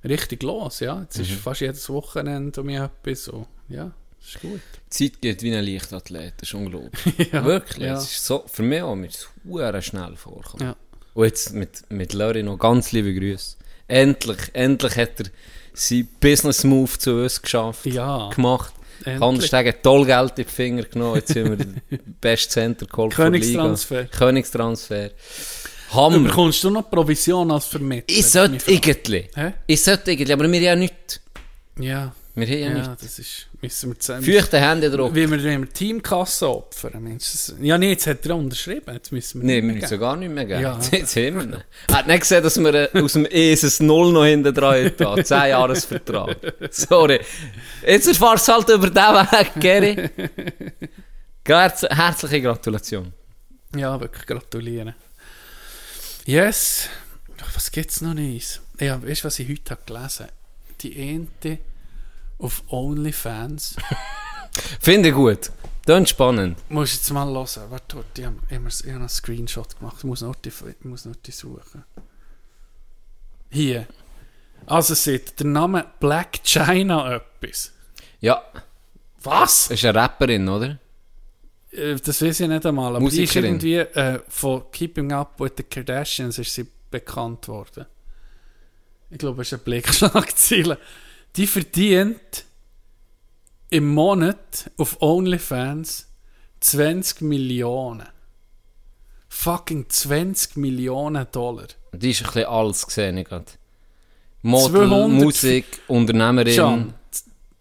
Speaker 6: richtig los, ja. Jetzt
Speaker 5: Mhm.
Speaker 6: ist fast jedes Wochenende um etwas so. Ja, das ist gut.
Speaker 5: Die Zeit geht wie ein Leichtathlet, das ist unglaublich.
Speaker 6: ja,
Speaker 5: Wirklich,
Speaker 6: Ja.
Speaker 5: es ist so, für mich auch mir ist es schnell vorgekommen.
Speaker 6: Ja.
Speaker 5: Und jetzt mit, mit Lori noch ganz liebe Grüße. Endlich, endlich hat er seinen Business Move zu uns geschafft,
Speaker 6: Ja.
Speaker 5: gemacht.
Speaker 6: Endlich.
Speaker 5: Kanderstegen toll Geld in die Finger genommen, jetzt sind wir den besten Center geholt der.
Speaker 6: Königstransfer.
Speaker 5: Königstransfer. Hammer.
Speaker 6: Bekommst du noch Provision als Vermittler?
Speaker 5: Ich sollte irgendwie. Ich sollte irgendwie, aber haben ja nichts.
Speaker 6: Ja,
Speaker 5: Wir haben ja,
Speaker 6: ja,
Speaker 5: nichts.
Speaker 6: das ist... Müssen wir zusammen...
Speaker 5: Feuchte Hände drauf.
Speaker 6: Wie wir, wir Teamkasse opfern. Mensch, das, ja, nee, jetzt hat er unterschrieben. Jetzt müssen wir
Speaker 5: Nein, wir
Speaker 6: nicht
Speaker 5: müssen gar nicht mehr geben.
Speaker 6: Ja.
Speaker 5: Jetzt, jetzt haben wir ihn. Er hat nicht gesehen, dass wir äh, aus dem ESS 0 noch hinten dran haben. 10 Jahresvertrag. Sorry. Jetzt erfahrst du halt über diesen Weg, Gary. Herz herzliche Gratulation.
Speaker 6: Ja, wirklich gratulieren. Yes. Was gibt's noch nicht? Ja, weißt du, was ich heute habe gelesen Die Ente auf OnlyFans.
Speaker 5: Finde ich gut. Dann spannend.
Speaker 6: Muss jetzt mal hören. Warte, warte, ich habe hab einen Screenshot gemacht. Ich muss noch die, muss noch die suchen. Hier. Also sieht der Name Black China etwas.
Speaker 5: Ja,
Speaker 6: Was?
Speaker 5: ist eine Rapperin, oder?
Speaker 6: Äh, Das weiß ich nicht einmal, aber die ist irgendwie äh, von Keeping Up with the Kardashians ist sie bekannt worden. Ich glaube, es ist eine Blickschlagzeile. Die verdient im Monat auf OnlyFans 20 Millionen. Fucking 20 Millionen Dollar.
Speaker 5: Die ist ein bisschen alles gesehen, gerade. Model,
Speaker 6: 200
Speaker 5: Musik, Unternehmerin.
Speaker 6: Can,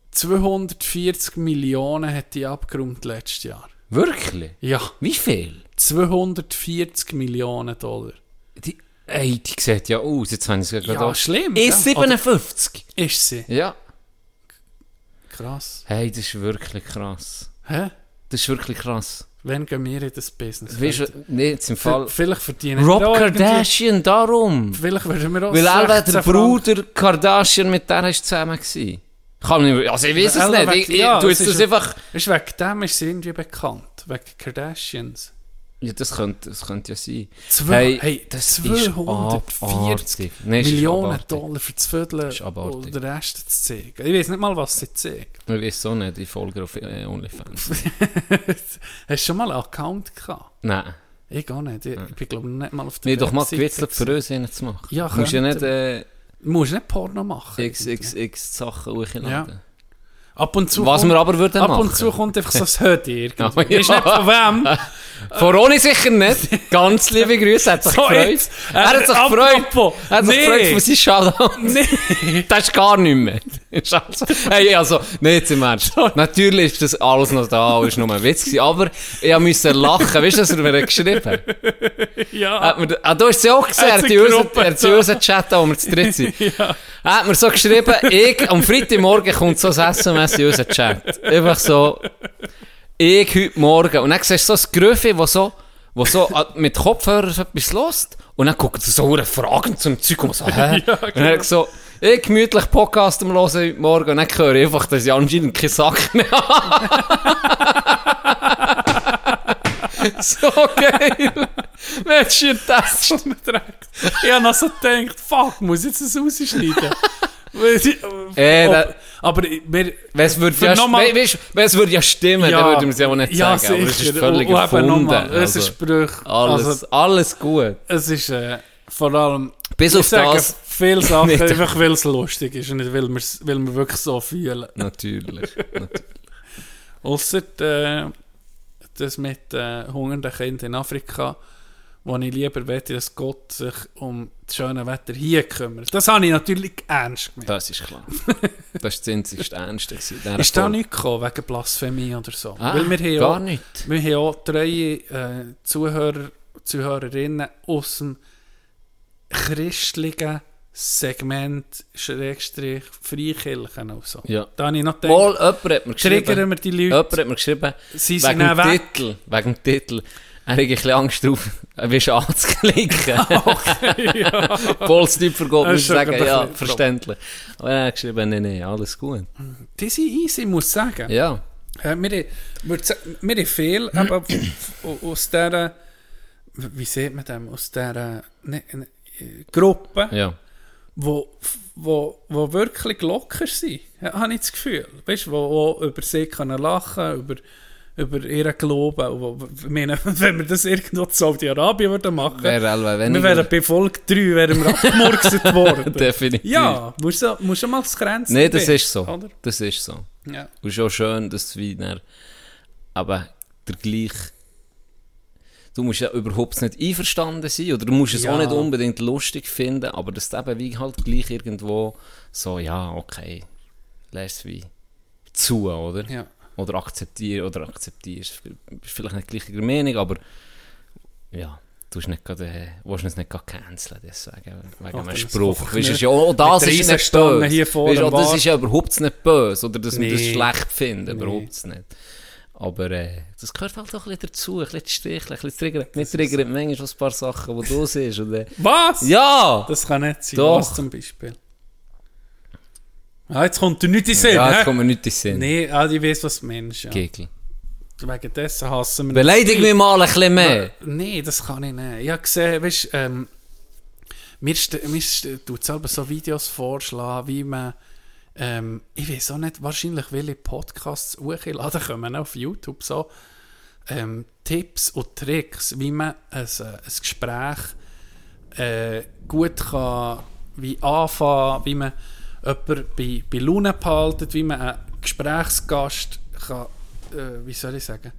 Speaker 6: 240 Millionen hat die abgerundet letztes Jahr.
Speaker 5: Wirklich?
Speaker 6: Ja,
Speaker 5: Wie viel?
Speaker 6: 240 Millionen Dollar.
Speaker 5: Ey, die sieht ja aus. Jetzt habe ich es gerade
Speaker 6: Ja,
Speaker 5: auch-
Speaker 6: schlimm,
Speaker 5: Ist
Speaker 6: ja.
Speaker 5: 57.
Speaker 6: Ist sie?
Speaker 5: Ja.
Speaker 6: Krass.
Speaker 5: Hey, das ist wirklich krass.
Speaker 6: Hä?
Speaker 5: Das ist wirklich krass.
Speaker 6: Wann gehen wir in das Business?
Speaker 5: Weißt du, nee, jetzt im Fall.
Speaker 6: V- Vielleicht verdienen
Speaker 5: Rob
Speaker 6: wir auch irgendwie-
Speaker 5: Kardashian, darum.
Speaker 6: Vielleicht würden wir auch
Speaker 5: Weil er
Speaker 6: 16
Speaker 5: der
Speaker 6: Franken-
Speaker 5: Bruder Kardashian mit der ist zusammen gewesen. Kann ich nicht, also ich weiß es
Speaker 6: Ella
Speaker 5: nicht. Ich, ich,
Speaker 6: ja,
Speaker 5: tu
Speaker 6: es
Speaker 5: jetzt
Speaker 6: ist
Speaker 5: das
Speaker 6: ja-
Speaker 5: einfach.
Speaker 6: Ist wegen dem ist sie irgendwie bekannt. Wegen Kardashians.
Speaker 5: Ja, das könnte, das könnte ja sein.
Speaker 6: Zwei,
Speaker 5: Hey,
Speaker 6: hey,
Speaker 5: das ist
Speaker 6: 240
Speaker 5: abartig. Nein, es ist
Speaker 6: Millionen. Dollar für das Viertel und den Rest zu zeigen. Ich weiß nicht mal, was sie zeigen.
Speaker 5: Ich weiß so nicht, ich folge auf äh, OnlyFans.
Speaker 6: Hast du schon mal einen Account gehabt?
Speaker 5: Nein.
Speaker 6: Ich gar nicht. Ich, ich bin glaube nicht mal auf der
Speaker 5: Nee, doch mal gewitzelt für uns ihnen zu machen.
Speaker 6: Ja,
Speaker 5: du musst ja nicht äh,
Speaker 6: musst nicht Porno machen.
Speaker 5: XXX Sachen hochladen.
Speaker 6: Ja. Ab und zu
Speaker 5: Was
Speaker 6: kommt,
Speaker 5: wir aber würden
Speaker 6: ab
Speaker 5: machen.
Speaker 6: und zu kommt einfach so ein Hoodie irgendwie.
Speaker 5: Ja, ja.
Speaker 6: Ist nicht von wem.
Speaker 5: Von Ronny sicher nicht. Ganz liebe Grüße, hat sich
Speaker 6: So,
Speaker 5: gefreut.
Speaker 6: jetzt.
Speaker 5: Er hat sich
Speaker 6: Äh,
Speaker 5: gefreut. Er hat sich
Speaker 6: Nee.
Speaker 5: gefreut für seinen Shoutout.
Speaker 6: Nee.
Speaker 5: Das ist gar nicht mehr. Ist also, hey, also, nicht im Ernst. Natürlich ist das alles noch da, ist nur ein Witz gewesen, aber ich musste lachen. Weißt du, was er mir geschrieben hat?
Speaker 6: Ja.
Speaker 5: Hat mir, ah, du hast es ja auch gesehen, er
Speaker 6: Hat
Speaker 5: in er unseren Chat, da, wo wir zu dritt sind. Er hat mir so geschrieben, ich, am Freitagmorgen kommt so ein SMS in unseren Chat. Einfach so, ich heute Morgen. Und dann siehst du so ein Gröffi, das so, wo so ah, mit Kopfhörern so etwas lost. Und dann guckt er so eine Fragen zum Zeug und so, hä? Und dann er so, ich gemütlich Podcast am Hören heute Morgen. Und dann höre ich einfach, dass ich anscheinend keinen Sack mehr habe. so geil. Mensch, ihr das.
Speaker 6: direkt. Ich habe noch so gedacht, fuck, muss ich jetzt das rausschneiden?
Speaker 5: Äh,
Speaker 6: Ob-
Speaker 5: da-
Speaker 6: aber wir,
Speaker 5: es würde ja,
Speaker 6: nochmal-
Speaker 5: we- weisst, wenn es würde ja stimmen, dann würden wir es ja auch nicht
Speaker 6: ja,
Speaker 5: sagen. Aber es ist völlig
Speaker 6: Und- eben
Speaker 5: erfunden.
Speaker 6: nochmal, Es
Speaker 5: Also,
Speaker 6: ist Sprüche.
Speaker 5: alles,
Speaker 6: Also,
Speaker 5: alles gut.
Speaker 6: es ist äh, vor allem.
Speaker 5: Bis auf
Speaker 6: sage
Speaker 5: das.
Speaker 6: viele Sachen einfach, weil es lustig ist und nicht, weil wir weil wir wirklich so fühlen.
Speaker 5: Natürlich. Natürlich.
Speaker 6: Ausser, äh, das mit äh, hungernden Kindern in Afrika, wo ich lieber wette, dass Gott sich um das schöne Wetter hier kümmert. Das habe ich natürlich ernst gemeint.
Speaker 5: Das ist klar. das war das einzigste Ernste.
Speaker 6: Ist da nicht gekommen, wegen Blasphemie oder so?
Speaker 5: Ah,
Speaker 6: Weil wir haben
Speaker 5: gar
Speaker 6: auch,
Speaker 5: nicht.
Speaker 6: Wir haben auch drei äh, Zuhörer, Zuhörerinnen aus dem christlichen Segment, Schrägstrich, Freikirchen und so.
Speaker 5: Ja.
Speaker 6: Da habe ich noch gedacht,
Speaker 5: jemand hat mir geschrieben.
Speaker 6: triggern wir die Leute.
Speaker 5: Jemand hat mir geschrieben, wegen dem. Titel, wegen dem Titel, er hat ein bisschen Angst drauf, er wirst anzuklicken.
Speaker 6: ja.
Speaker 5: Pauls nicht vergeht,
Speaker 6: Das
Speaker 5: muss ich sagen,
Speaker 6: ein
Speaker 5: ja,
Speaker 6: bisschen
Speaker 5: verständlich. Aber er hat geschrieben, nein, nein, alles gut.
Speaker 6: Die sind easy, muss ich sagen.
Speaker 5: Ja,
Speaker 6: Äh, wir, wir, wir haben viel aus dieser, wie sieht man das, aus dieser ne, ne, Gruppe,
Speaker 5: ja.
Speaker 6: wo, wo, wo wirklich locker sind, ja, habe ich das Gefühl. Weißt du, wo, wo über sie können lachen über, über ihren Glauben. ich meine, wenn wir das irgendwo in Saudi-Arabien würden machen,
Speaker 5: alle
Speaker 6: wir wären bei Folge 3 wären wir abgemurkset worden.
Speaker 5: Definitiv.
Speaker 6: Ja, musst du musst du mal das Grenzen
Speaker 5: Nein, das ist so.
Speaker 6: Oder?
Speaker 5: Das ist so.
Speaker 6: Ja.
Speaker 5: Und schon schön, dass du wie dann, aber der gleich, du musst ja überhaupt nicht einverstanden sein, oder du musst es
Speaker 6: Ja.
Speaker 5: auch nicht unbedingt lustig finden, aber dass du eben wie halt gleich irgendwo so, ja, okay, lässt wie zu, oder?
Speaker 6: Ja.
Speaker 5: Oder akzeptieren, oder akzeptierst. Bist vielleicht nicht gleicher Meinung, aber ja, du hast nicht gerade, äh, willst es nicht gerade canceln, deswegen, wegen einem
Speaker 6: das
Speaker 5: Spruch. Weißt
Speaker 6: nicht
Speaker 5: ja, auch das ist nicht böse.
Speaker 6: hier
Speaker 5: Weißt, auch das ist ja überhaupt nicht böse, oder dass wir das
Speaker 6: Nee.
Speaker 5: schlecht finden,
Speaker 6: Nee.
Speaker 5: überhaupt nicht. Aber äh, das gehört halt auch ein bisschen dazu, ein bisschen sticheln, ein bisschen triggern. Nicht triggern manchmal ein paar Sachen, die du siehst. Und, äh,
Speaker 6: Was?
Speaker 5: ja!
Speaker 6: Das kann nicht sein.
Speaker 5: Doch.
Speaker 6: Was zum Beispiel? Ah, jetzt kommt dir nicht in Sinn,
Speaker 5: ja, jetzt kommt mir nicht in Sinn.
Speaker 6: Nee, ah, ich weiß, was du meinst. Ja.
Speaker 5: Gegel.
Speaker 6: Wegen dessen hassen wir
Speaker 5: Beleidig mich mal ein bisschen mehr.
Speaker 6: Nein, das kann ich nicht. Ich habe gesehen, weißt du, ähm, mir, mir tut selber so Videos vorschlagen, wie man, ähm, ich weiß auch nicht, wahrscheinlich welche Podcasts hochladen kommen auf YouTube so, ähm, Tipps und Tricks, wie man ein, äh, ein Gespräch äh, gut kann, wie anfangen, wie man jemanden bei, bei Laune behalten, wie man einen Gesprächsgast kann, äh, wie soll ich sagen,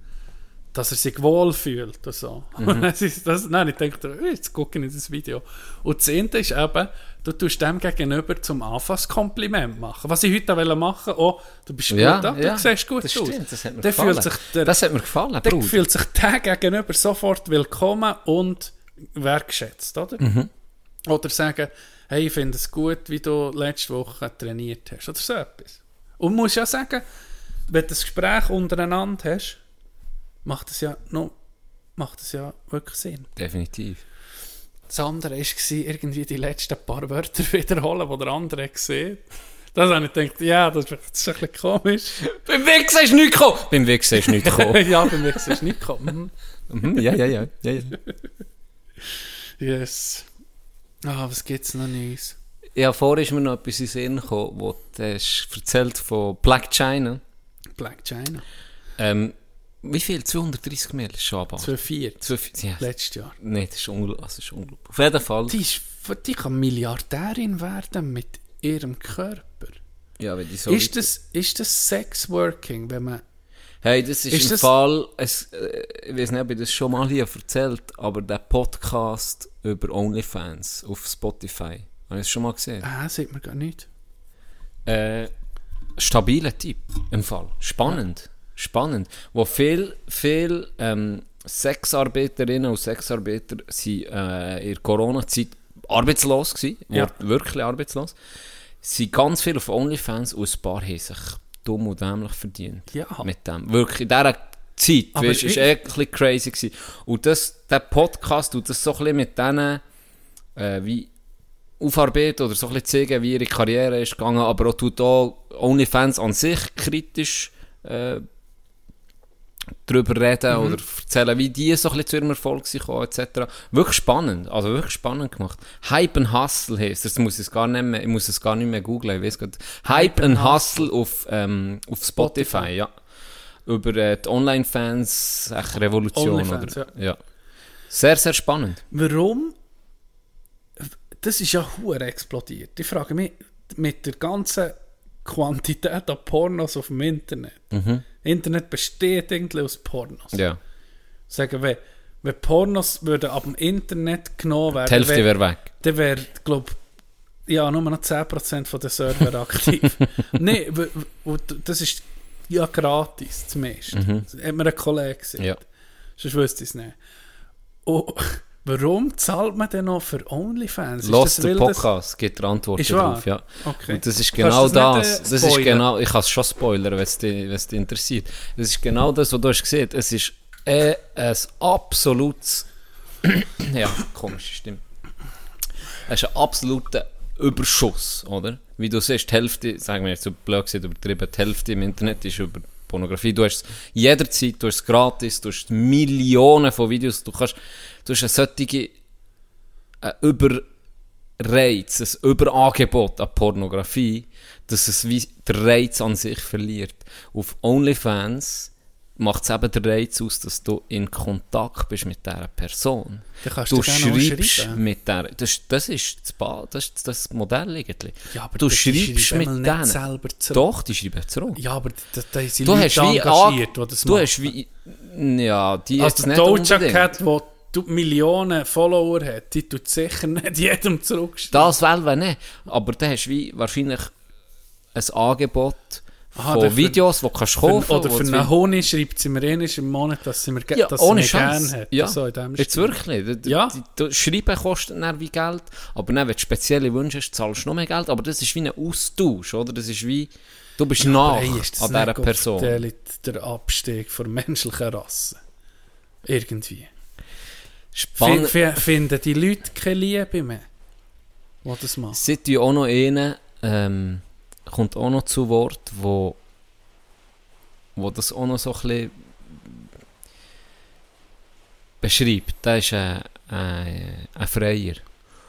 Speaker 6: dass er sich wohlfühlt und so. Und das ist, das, nein, ich denke, oh, jetzt gucke ich in das Video. Und das Zehnte ist eben, du tust dem gegenüber zum Anfang ein Kompliment machen. Was ich heute auch machen wollte, oh, du bist gut,
Speaker 5: Ja,
Speaker 6: ab,
Speaker 5: ja,
Speaker 6: du siehst gut
Speaker 5: das
Speaker 6: aus.
Speaker 5: stimmt, das hat mir
Speaker 6: Dann
Speaker 5: gefallen.
Speaker 6: fühlt sich der,
Speaker 5: Das hat mir gefallen,
Speaker 6: dann fühlt sich der gegenüber sofort willkommen und wertgeschätzt, oder?
Speaker 5: Mhm.
Speaker 6: Oder sagen, hey, ich finde es gut, wie du letzte Woche trainiert hast, oder so etwas. Und du musst ja sagen, wenn du das Gespräch untereinander hast, macht es ja noch, macht es ja wirklich Sinn.
Speaker 5: Definitiv.
Speaker 6: Das andere war, irgendwie die letzten paar Wörter wiederholen, die der andere gesehen Das habe ich gedacht, ja, das ist, ein bisschen komisch.
Speaker 5: Beim Wichsen ist nichts gekommen. Beim Wichsen ist nichts gekommen.
Speaker 6: ja, bei mir ist es nicht gekommen.
Speaker 5: Mhm, ja, ja, ja, ja, ja.
Speaker 6: Yes. Ah, was gibt's noch Neues?
Speaker 5: Ja, vorher ist mir noch etwas in den Sinn gekommen, wo du hast erzählt von Black China.
Speaker 6: Black China.
Speaker 5: Ähm, wie viel? 230 Mil ist schon aber.
Speaker 6: 2004.
Speaker 5: Zu viel. Ja.
Speaker 6: Letztes Jahr.
Speaker 5: Nein, das ist, ungl das ist unglaublich. Auf jeden Fall.
Speaker 6: Die, ist, die kann Milliardärin werden mit ihrem Körper.
Speaker 5: Ja, wenn die so
Speaker 6: Ist das, ist das Sexworking, wenn man...
Speaker 5: Hey, das ist,
Speaker 6: Ist
Speaker 5: im
Speaker 6: das-
Speaker 5: Fall, es, äh, ich weiß nicht, ob ich das schon mal hier erzählt, aber der Podcast über OnlyFans auf Spotify, habe ich das schon mal gesehen?
Speaker 6: Ah, sieht man gar nicht.
Speaker 5: Äh, stabiler Typ im Fall. Spannend. Spannend. Wo viel, viel ähm, Sexarbeiterinnen und Sexarbeiter sind äh, in der Corona-Zeit arbeitslos gewesen.
Speaker 6: Ja.
Speaker 5: Wirklich arbeitslos. sind ganz viel auf OnlyFans und ein paar haben sich dumm und dämlich verdient.
Speaker 6: Ja.
Speaker 5: Mit dem. Wirklich, in dieser Zeit,
Speaker 6: Aber
Speaker 5: weißt, ist eh ein bisschen crazy gewesen. Und das, der Podcast tut das so ein bisschen mit denen, äh, wie aufarbeiten oder so ein bisschen zeigen, wie ihre Karriere ist gegangen, aber auch tut auch OnlyFans an sich kritisch äh, drüber reden oder erzählen, wie die so ein bisschen zu ihrem Erfolg gekommen, etc. Wirklich spannend, also wirklich spannend gemacht. Hype and Hustle heisst, das muss ich gar nicht mehr, ich muss es gar nicht mehr googlen, ich weiß gerade. Hype and Hustle auf, ähm, auf Spotify, ja. Über äh, die Online-Fans, echt Revolution,
Speaker 6: Onlyfans,
Speaker 5: oder? Ja. Sehr, sehr spannend.
Speaker 6: Warum? Das ist ja hure explodiert. Ich frage mich, mit der ganzen Quantität an Pornos auf dem Internet. Internet besteht irgendwie aus Pornos.
Speaker 5: Ja.
Speaker 6: Sagen, wenn, wenn Pornos würden ab dem Internet genommen werden,
Speaker 5: Die Hälfte
Speaker 6: wär-
Speaker 5: wäre weg.
Speaker 6: dann wäre, glaube ja, nur noch 10% von den Server aktiv. Nein, das ist ja gratis zumindest. Hat mir ein Kollege gesagt.
Speaker 5: Mhm. Ja.
Speaker 6: Sonst wüsste ich es nicht. Und warum zahlt man denn noch für OnlyFans?
Speaker 5: Los
Speaker 6: das,
Speaker 5: den
Speaker 6: das-
Speaker 5: Podcast, gibt Antworten drauf. Ja.
Speaker 6: Okay.
Speaker 5: Und das ist genau
Speaker 6: das
Speaker 5: das.
Speaker 6: nicht, äh,
Speaker 5: das ist genau, ich kann es schon spoilern, wenn es dich, interessiert. Das ist genau das, was du hast gesehen. Es ist äh, ein absolutes. ja, komische Stimme. Es ist ein absoluter Überschuss, oder? Wie du siehst, die Hälfte, sagen wir jetzt so blöd gesagt, übertrieben, die Hälfte im Internet ist über Pornografie. Du hast es jederzeit, du hast es gratis, du hast Millionen von Videos, du kannst, du hast eine solche ein Überreiz, ein Überangebot an Pornografie, dass es wie der Reiz an sich verliert. Auf OnlyFans macht es eben den Reiz aus, dass du in Kontakt bist mit dieser Person. Du schreibst mit der, das, das ist das, ba das, ist das Modell eigentlich.
Speaker 6: Ja, aber
Speaker 5: du schreibst mit denen.
Speaker 6: selber zurück.
Speaker 5: Doch, die schreiben zurück.
Speaker 6: Ja, aber da, da sind
Speaker 5: du
Speaker 6: Leute
Speaker 5: hast wie
Speaker 6: engagiert,
Speaker 5: an-
Speaker 6: die das
Speaker 5: du
Speaker 6: machen.
Speaker 5: hast wie ja die
Speaker 6: Also
Speaker 5: jetzt nicht
Speaker 6: Doja. Cat, du Millionen Follower hat, die tut sicher nicht jedem zurückschreiben.
Speaker 5: Das will wir nicht. Aber dann hast du wie wahrscheinlich ein Angebot
Speaker 6: Aha,
Speaker 5: von
Speaker 6: der
Speaker 5: Videos, die du kannst kaufen
Speaker 6: oder
Speaker 5: wo
Speaker 6: für einen Honig schreibt sie mir einmal im Monat, dass sie mir,
Speaker 5: ja,
Speaker 6: dass sie
Speaker 5: ohne Scheiß.
Speaker 6: gerne hat.
Speaker 5: Ja,
Speaker 6: So in
Speaker 5: jetzt wirklich. Du,
Speaker 6: Ja.
Speaker 5: du, Schreiben kostet dann wie Geld, aber dann, wenn du spezielle Wünsche hast, zahlst du noch mehr Geld. Aber das ist wie ein Austausch, oder? Das ist wie, du bist
Speaker 6: ist das
Speaker 5: an dieser Person.
Speaker 6: offiziell Der Abstieg von menschlichen Rasse. Irgendwie.
Speaker 5: Spannend.
Speaker 6: Finden die Leute keine Liebe mehr, die das machen.
Speaker 5: Seit du auch noch einen, ähm, kommt auch noch zu Wort, wo, wo das auch noch so ein bisschen beschreibt. Der ist ein, ein, ein Freier.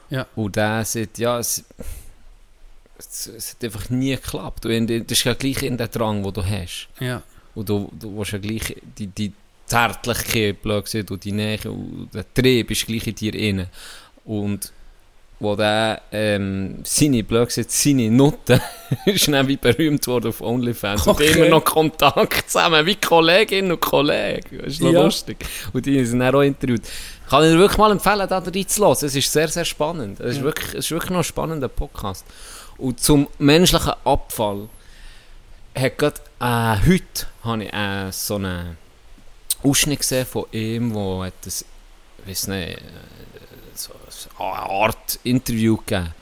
Speaker 6: Ja.
Speaker 5: Und der sagt, ja, es, es, es hat einfach nie geklappt. Und in- das ist ja gleich in der Drang, den du hast.
Speaker 6: Ja.
Speaker 5: Und du, du willst ja gleich die, die Zärtlichkeit, blöd gesagt, und die Nähe und der Trieb ist gleich in dir inne. Und wo der ähm, seine, blöd gesagt, seine Nutte ist dann wie berühmt worden auf OnlyFans. Und
Speaker 6: Okay.
Speaker 5: immer noch Kontakt zusammen, wie Kollegin und Kollege. Das ist noch
Speaker 6: Ja.
Speaker 5: lustig. Und die sind dann auch interviewt. Kann ich dir wirklich mal empfehlen, da reinzulassen. Es ist sehr, sehr spannend. Es ist,
Speaker 6: Ja.
Speaker 5: wirklich, es ist wirklich noch ein spannender Podcast. Und zum menschlichen Abfall hat grad, äh, heute habe ich äh, so einen Ausschnitt gesehen von ihm, wo hat das, weiß nicht, äh, so, eine Art Interview gegeben.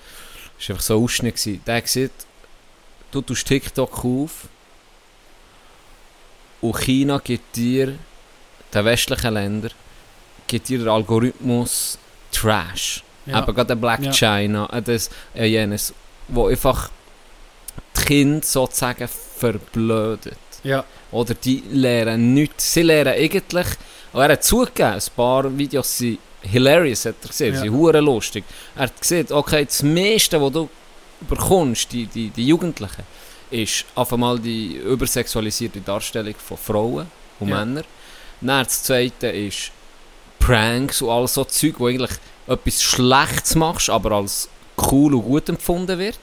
Speaker 5: Das war einfach so ein Ausschnitt. Gewesen. Der hat gesagt, du tust TikTok auf und China gibt dir, den westlichen Ländern, gibt dir der Algorithmus Trash.
Speaker 6: Ja.
Speaker 5: Eben gerade der Black
Speaker 6: Ja.
Speaker 5: China, äh, das, äh, jenes, wo einfach die Kinder sozusagen verblödet.
Speaker 6: Ja.
Speaker 5: Oder die lernen nichts. Sie lernen eigentlich, und er hat zugegeben, ein paar Videos sind hilarious, hat er gesehen,
Speaker 6: Ja.
Speaker 5: sie sind hure lustig. Er hat gesehen, okay, das meiste, was du bekommst, die, die, die Jugendlichen, ist auf einmal die übersexualisierte Darstellung von Frauen und
Speaker 6: Ja.
Speaker 5: Männern. Dann das zweite ist Pranks und all so Zeug, wo eigentlich etwas Schlechtes machst, aber als cool und gut empfunden wird.